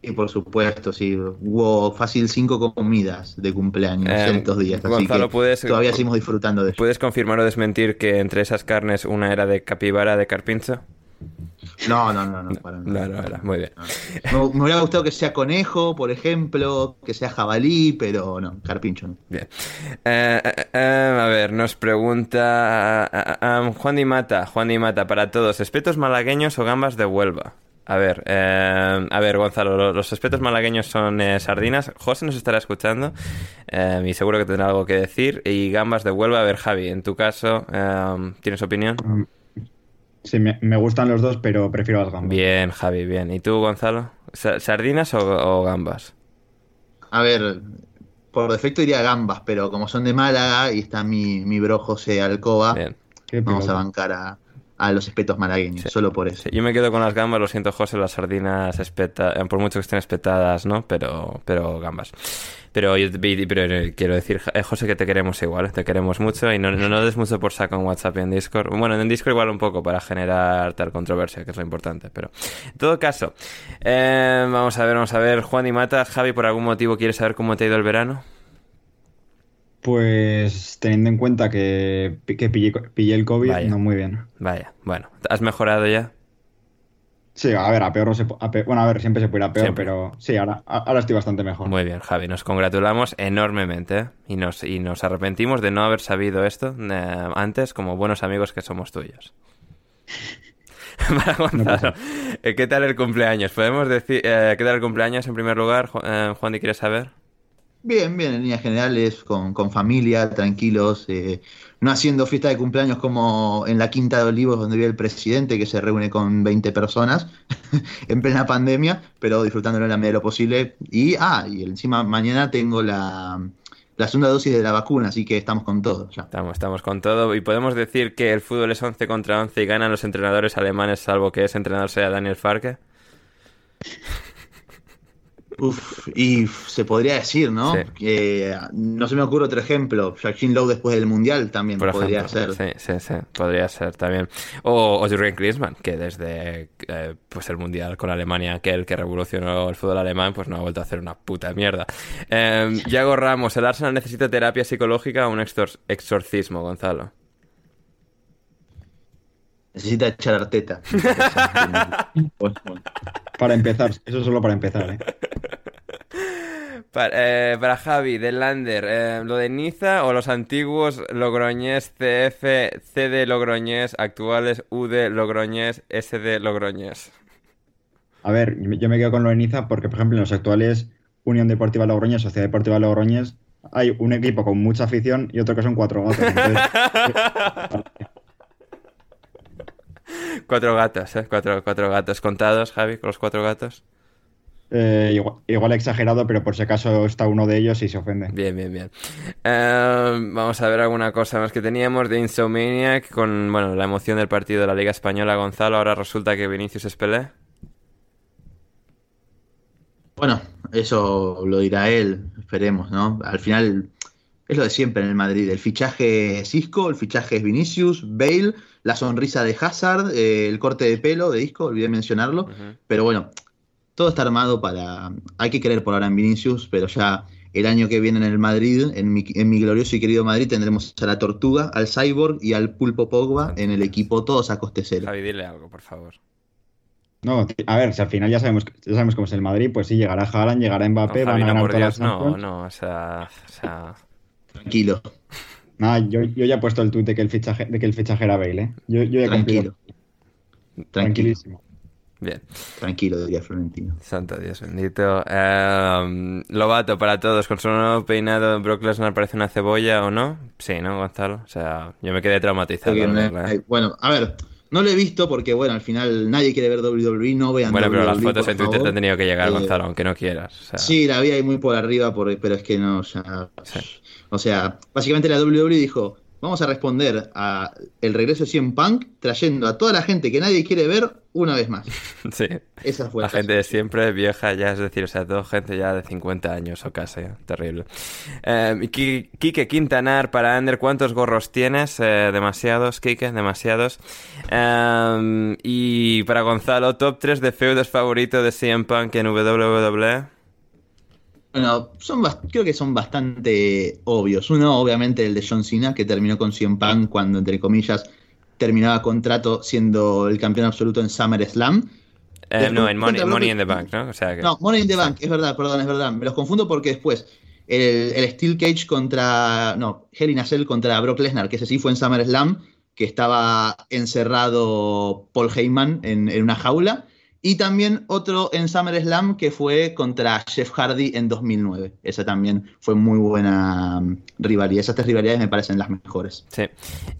Y por supuesto, sí. Hubo fácil cinco comidas de cumpleaños Eh, en estos días. Así Gonzalo, que ¿puedes- todavía seguimos disfrutando de eso. ¿Puedes confirmar o desmentir que entre esas carnes una era de capibara de carpincho? No, no, no, no. para nada. no era. Muy bien. Me, me hubiera gustado que sea conejo, por ejemplo, que sea jabalí, pero no, carpincho no. Bien. Eh, eh, a ver, nos pregunta ah, Juan Di Mata, Juan Di Mata, para todos, ¿espetos malagueños o gambas de Huelva? A ver, eh, a ver, Gonzalo, lo- los espetos malagueños son eh, sardinas. José nos estará escuchando eh, y seguro que tendrá algo que decir. Y gambas de Huelva, a ver, Javi, en tu caso, eh, ¿tienes opinión? Sí, me, me gustan los dos, pero prefiero las gambas. Bien, Javi, bien. ¿Y tú, Gonzalo? Sa- ¿Sardinas o, o gambas? A ver, por defecto iría gambas, pero como son de Málaga y está mi, mi bro José Alcoba, vamos a bancar a, a los espetos malagueños, Sí. solo por eso. Sí, yo me quedo con las gambas, lo siento, José, las sardinas, espeta, eh, por mucho que estén espetadas, ¿no? Pero, pero gambas. Pero, yo- pero eh, quiero decir, eh, José, que te queremos igual, te queremos mucho y no, no, no des mucho por saco en WhatsApp y en Discord. Bueno, en Discord igual un poco para generar tal controversia, que es lo importante. Pero, en todo caso, eh, vamos a ver, vamos a ver. Juan y Mata, Javi, por algún motivo quieres saber cómo te ha ido el verano? Pues teniendo en cuenta que, que pillé, pillé el COVID, Vaya. no muy bien. Vaya, bueno, ¿has mejorado ya? Sí, a ver, a peor no se a Bueno, a ver, siempre se puede ir a peor, Siempre. pero sí, ahora, ahora estoy bastante mejor. Muy bien, Javi, nos congratulamos enormemente ¿eh? y, nos, y nos arrepentimos de no haber sabido esto eh, antes como buenos amigos que somos tuyos. (laughs) Para Gonzalo, eh, ¿qué tal el cumpleaños? ¿Podemos decir eh, qué tal el cumpleaños en primer lugar? Ju- Juan, ¿y quieres saber? Bien, bien, en líneas generales, con, con familia, tranquilos, eh, no haciendo fiesta de cumpleaños como en la Quinta de Olivos donde vive el presidente que se reúne con 20 personas (laughs) en plena pandemia, pero disfrutándolo en la medida de lo posible. Y, ah, y encima mañana tengo la, la segunda dosis de la vacuna, así que estamos con todo. Estamos, estamos con todo y podemos decir que el fútbol es 11 contra 11 y ganan los entrenadores alemanes salvo que ese entrenador sea Daniel Farke. Uf, y se podría decir, ¿no? Sí. Que, no se me ocurre otro ejemplo. Jacqueline Lowe después del Mundial también Por podría ejemplo, ser. Sí, sí, sí, podría ser también. O, o Jürgen Klinsmann, que desde eh, pues el Mundial con Alemania, aquel que revolucionó el fútbol alemán, pues no ha vuelto a hacer una puta mierda. Eh, Yago Ramos, ¿el Arsenal necesita terapia psicológica o un exorcismo, Gonzalo? Necesita echar arteta. (laughs) Para empezar, eso solo para empezar, ¿eh? Para, eh, para Javi, del Lander, eh, ¿lo de Niza o los antiguos Logroñés CF, CD Logroñés, actuales UD Logroñés, SD Logroñés? A ver, yo me- yo me quedo con lo de Niza porque, por ejemplo, en los actuales Unión Deportiva Logroñés, Sociedad Deportiva Logroñés, hay un equipo con mucha afición y otro que son cuatro gatos. Entonces, (laughs) Cuatro gatos, ¿eh? Cuatro, cuatro gatos contados, Javi, con los cuatro gatos. eh, igual, exagerado, pero por si acaso está uno de ellos y se ofende. Bien, bien, bien. Eh, vamos a ver alguna cosa más que teníamos de Insomniac con, bueno, la emoción del partido de la Liga Española, Gonzalo. Ahora resulta que Vinicius es Pelé. Bueno, eso lo dirá él, esperemos, ¿no? Al final es lo de siempre en el Madrid. El fichaje es Isco, el fichaje es Vinicius, Bale, la sonrisa de Hazard, eh, el corte de pelo de Isco, olvidé mencionarlo. Pero bueno, todo está armado para... Hay que creer por ahora en Vinicius, pero ya el año que viene en el Madrid, en mi, en mi glorioso y querido Madrid, tendremos a la Tortuga, al Cyborg y al Pulpo Pogba en el equipo, todos a coste cero. Javi, dile algo, por favor. No, a ver, si al final ya sabemos, ya sabemos cómo es el Madrid, pues sí, llegará Haaland, llegará Mbappé, no, van Javi, a no, ganar por todas Dios, las no, Champions. no, o sea, o sea, Tranquilo, Nada, yo, yo ya he puesto el tuit de que el fichaje, de que el fichaje era Bale, ¿eh? Yo, yo ya he cumplido. tranquilo. Tranquilo, Tranquilísimo. bien. tranquilo, diría Florentino. Santo Dios bendito. Eh, Lobato para todos, con su nuevo peinado, Brock Lesnar parece una cebolla o no? Sí, ¿no, Gonzalo? O sea, yo me quedé traumatizado. ¿eh? bueno, a ver, no lo he visto porque, bueno, al final nadie quiere ver WWE, no vean Bueno, pero las WWE, fotos en Twitter te han tenido que llegar, Eh, Gonzalo, aunque no quieras. O sea, Sí, la vi ahí muy por arriba, por- pero es que no, o sea, Sí. O sea, básicamente la WWE dijo, vamos a responder a el regreso de CM Punk trayendo a toda la gente que nadie quiere ver una vez más. (laughs) sí. Esa fue La gente de siempre vieja ya, es decir, o sea, todo gente ya de 50 años o casi, terrible. Eh, Quique Quintanar para Ander, ¿cuántos gorros tienes? Eh, demasiados, Quique, demasiados. Eh, y para Gonzalo, top 3 de feudos favorito de CM Punk en WWE. Bueno, son creo que son bastante obvios. Uno, obviamente, el de John Cena, que terminó con CM Punk cuando, entre comillas, terminaba contrato siendo el campeón absoluto en SummerSlam. Eh, no, en Money, Money in the Bank, ¿no? O sea que... No, Money in the Bank, es verdad, perdón, es verdad. Me los confundo porque después el, el Steel Cage contra. No, Hell in a Cell contra Brock Lesnar, que ese sí fue en SummerSlam, que estaba encerrado Paul Heyman en, en una jaula. Y también otro en SummerSlam que fue contra Jeff Hardy en 2009. Esa también fue muy buena mm, rivalidad. Esas tres rivalidades me parecen las mejores. Sí.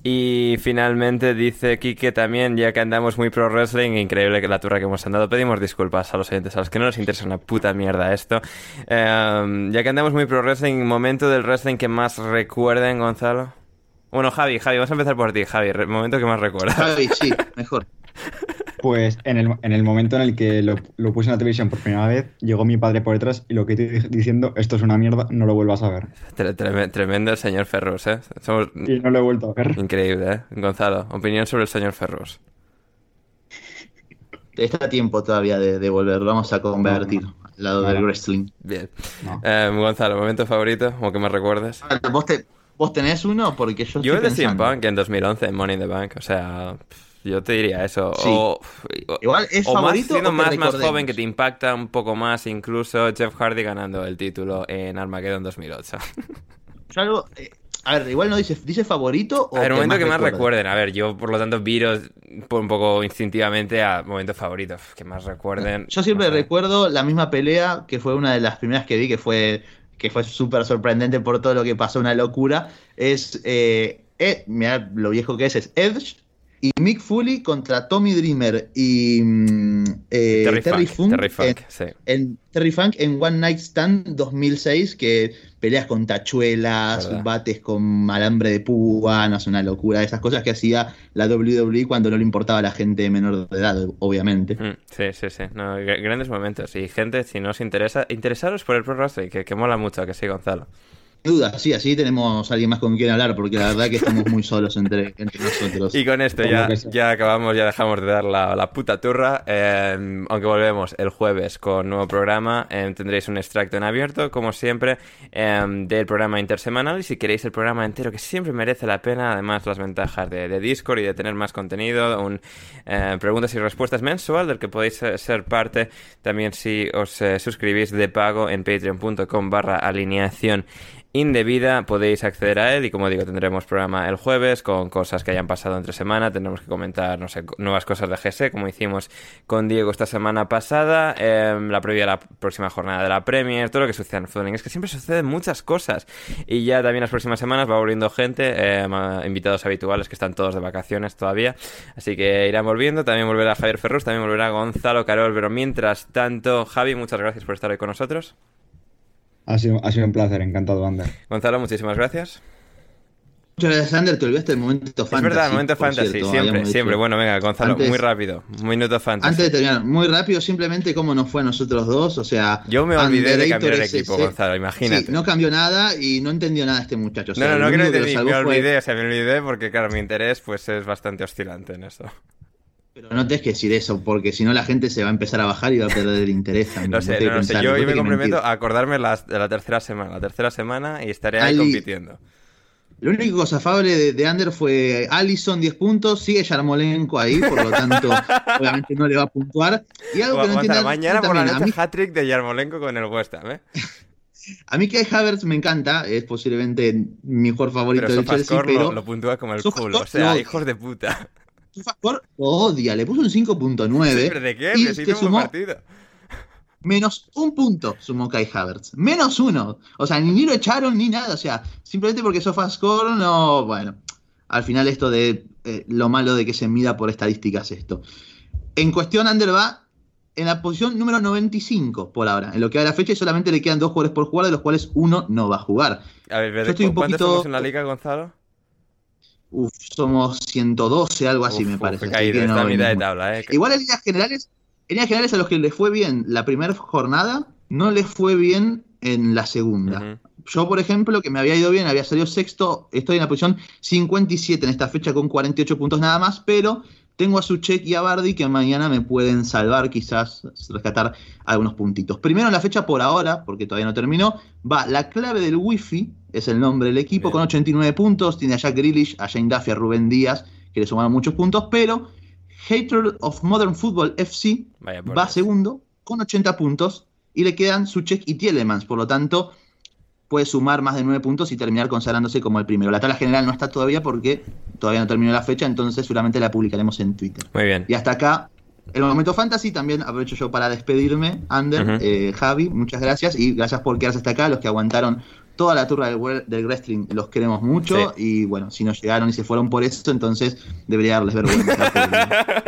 Y finalmente dice Quique también, ya que andamos muy pro wrestling, increíble que la turra que hemos andado, pedimos disculpas a los oyentes, a los que no les interesa una puta mierda esto. Eh, ya que andamos muy pro wrestling, momento del wrestling que más recuerden, Gonzalo. Bueno, Javi, Javi, vamos a empezar por ti, Javi, re- momento que más recuerdas. Javi, sí, mejor. (laughs) Pues en el, en el momento en el que lo, lo puse en la televisión por primera vez, llegó mi padre por detrás y lo que estoy di- diciendo, esto es una mierda, no lo vuelvas a ver. Tre- treme- tremendo el señor Ferrus, ¿eh? Somos Y no lo he vuelto a ver. increíble, ¿eh? Gonzalo, opinión sobre el señor Ferrus. Está a tiempo todavía de, de volver. Vamos a convertir al lado del wrestling. Bien. No. Eh, Gonzalo, momento favorito, o que más recuerdes. Ah, ¿Vos, te, ¿Vos tenés uno? Porque yo Yo de CM. Punk en 2011 en Money in the Bank, o sea, yo te diría eso. Sí. O, o- Igual, ¿es o más favorito siendo o que más, más joven que te impacta un poco más, incluso Jeff Hardy ganando el título en Armageddon 2008. (laughs) Yo algo, eh, a ver, igual no dice, dice favorito o A ver, momento que más recuerden. A ver, yo por lo tanto viro un poco instintivamente a momento favorito. Uf, Que más recuerden. Yo siempre no sé. recuerdo la misma pelea que fue una de las primeras que vi que fue que fue súper sorprendente por todo lo que pasó, una locura. Es eh, lo viejo que es, es Edge y Mick Foley contra Tommy Dreamer y mm, eh, Terry, Terry, Funk. Funk, Terry Funk, en, sí. en Terry Funk en One Night Stand 2006 que peleas con tachuelas, Verdad. bates con alambre de púa, no es una locura, esas cosas que hacía la WWE cuando no le importaba a la gente menor de edad, obviamente. Mm, Sí, sí, sí. No, gr- grandes momentos. Y gente, si no os interesa, interesaros por el Pro Wrestling, que, que mola mucho, que sí, Gonzalo. Duda, sí, así tenemos a alguien más con quien hablar, porque la verdad que estamos muy solos entre, entre nosotros. Y con esto ya, ya acabamos, ya dejamos de dar la, la puta turra. eh, aunque volvemos el jueves con nuevo programa. eh, tendréis un extracto en abierto, como siempre, eh, del programa intersemanal. Y si queréis el programa entero, que siempre merece la pena, además las ventajas de, de Discord y de tener más contenido, un preguntas y respuestas mensual del que podéis eh, ser parte. También si os eh, suscribís de pago en patreon.com barra alineación indebida, podéis acceder a él y como digo, tendremos programa el jueves con cosas que hayan pasado entre semana, tendremos que comentar, no sé, nuevas cosas de GS, como hicimos con Diego esta semana pasada, em, la previa a la próxima jornada de la Premier, todo lo que sucede en el fútbol. Es que siempre suceden muchas cosas y ya también las próximas semanas va volviendo gente, a- invitados habituales que están todos de vacaciones todavía, así que irán volviendo, también volverá Javier Ferrus, también volverá Gonzalo Carol, pero mientras tanto, Javi, muchas gracias por estar hoy con nosotros. Ha sido, ha sido un placer, encantado, Ander. Gonzalo, muchísimas gracias. Muchas gracias, Ander. Te olvidaste del momento fantasy. Es verdad, el momento fantasy, cierto, siempre, siempre. dicho. Bueno, venga, Gonzalo, Antes- muy rápido. Un minuto fantasy. Antes de terminar, muy rápido, simplemente cómo nos fue a nosotros dos. O sea, Yo me olvidé de Underrated cambiar el equipo, ese- Gonzalo, imagínate. Sí, no cambió nada y no entendió nada este muchacho. O sea, no, no, no que no único que lo entendí, me fue- olvidé, o sea, me olvidé porque, claro, mi interés pues es bastante oscilante en eso. Pero no tienes que decir eso, porque si no la gente se va a empezar a bajar y va a perder el interés también. (laughs) No sé, no, que no sé, yo, me que comprometo mentir. a acordarme las- de la tercera semana, la tercera semana y estaré ahí Ali- compitiendo. Lo único cosa afable de, de Ander fue Allison 10 puntos, sigue Yarmolenko ahí, por lo tanto, (laughs) obviamente no le va a puntuar. Y algo que no entiende mañana por la noche mí, hat-trick de Yarmolenko con el West Ham, ¿eh? (laughs) a mí Kai Havertz me encanta, es posiblemente mi jugador favorito Pero del Chelsea, lo, pero lo puntúa como el culo, o sea, no. hijos de puta. Sofascore lo odia, le puso un 5.9 ¿Pero de qué? y Que tuvo un sumó partido. menos un punto sumó Kai Havertz. Menos uno. O sea, ni lo echaron ni nada. O sea, simplemente porque SofaScore no. Bueno, al final esto de eh, lo malo de que se mida por estadísticas esto. En cuestión, Ander va en la posición número 95 por ahora. En lo que va de la fecha y solamente le quedan dos jugadores por jugar, de los cuales uno no va a jugar. A ver, Yo estoy un ¿cuántos poquito- en la liga, Gonzalo? Uf, somos 112, algo así Uf, me parece. caído, no a mitad de venimos. tabla, ¿eh? Igual en líneas generales, en líneas generales a los que les fue bien la primera jornada, no les fue bien en la segunda. Yo, por ejemplo, que me había ido bien, había salido sexto, estoy en la posición 57 en esta fecha con 48 puntos nada más, pero tengo a Suchek y a Bardi que mañana me pueden salvar, quizás rescatar algunos puntitos. Primero en la fecha por ahora, porque todavía no terminó, va la clave del wifi, es el nombre del equipo, Bien. con 89 puntos, tiene a Jack Grealish, a Jane Duffy, a Rubén Díaz, que le sumaron muchos puntos, pero Hatred of Modern Football FC va segundo con 80 puntos y le quedan Suchek y Tielemans, por lo tanto puede sumar más de 9 puntos y terminar consagrándose como el primero. La tabla general no está todavía porque todavía no terminó la fecha, entonces seguramente la publicaremos en Twitter. Muy bien. Y hasta acá el momento fantasy, también aprovecho yo para despedirme, Ander, eh, Javi, muchas gracias y gracias por quedarse hasta acá, los que aguantaron toda la turra del, del wrestling, los queremos mucho y bueno, si no llegaron y se fueron por eso, entonces debería darles vergüenza. (laughs)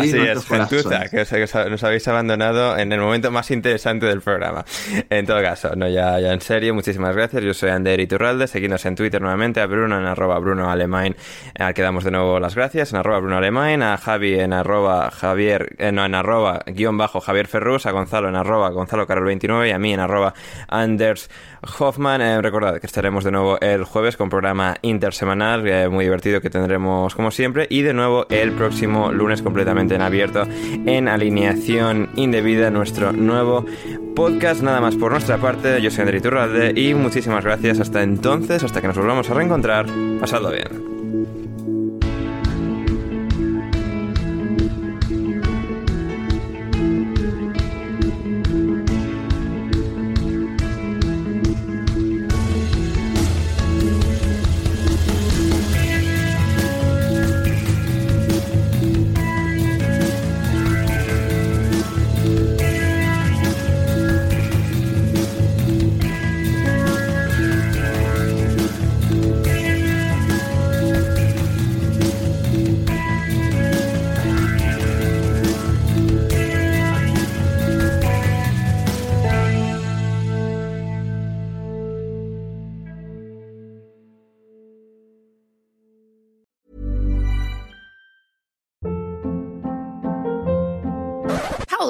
Así es, gentuza, que os, que os- nos habéis abandonado en el momento más interesante del programa. En todo caso, no ya, ya en serio, muchísimas gracias. Yo soy Ander Iturralde, seguidnos en Twitter nuevamente, a Bruno en arroba Bruno Alemán, al que damos de nuevo las gracias, en arroba Bruno Alemán, a Javi en arroba Javier, eh, no, en arroba guion bajo Javier Ferrus, a Gonzalo en arroba Gonzalo Carol 29 y a mí en arroba Anders Hoffman. Eh, recordad que estaremos de nuevo el jueves con programa intersemanal, eh, muy divertido que tendremos como siempre, y de nuevo el próximo lunes completamente en abierto en alineación indebida, nuestro nuevo podcast. Nada más por nuestra parte, yo soy André Iturralde y muchísimas gracias. Hasta entonces, hasta que nos volvamos a reencontrar, pasadlo bien.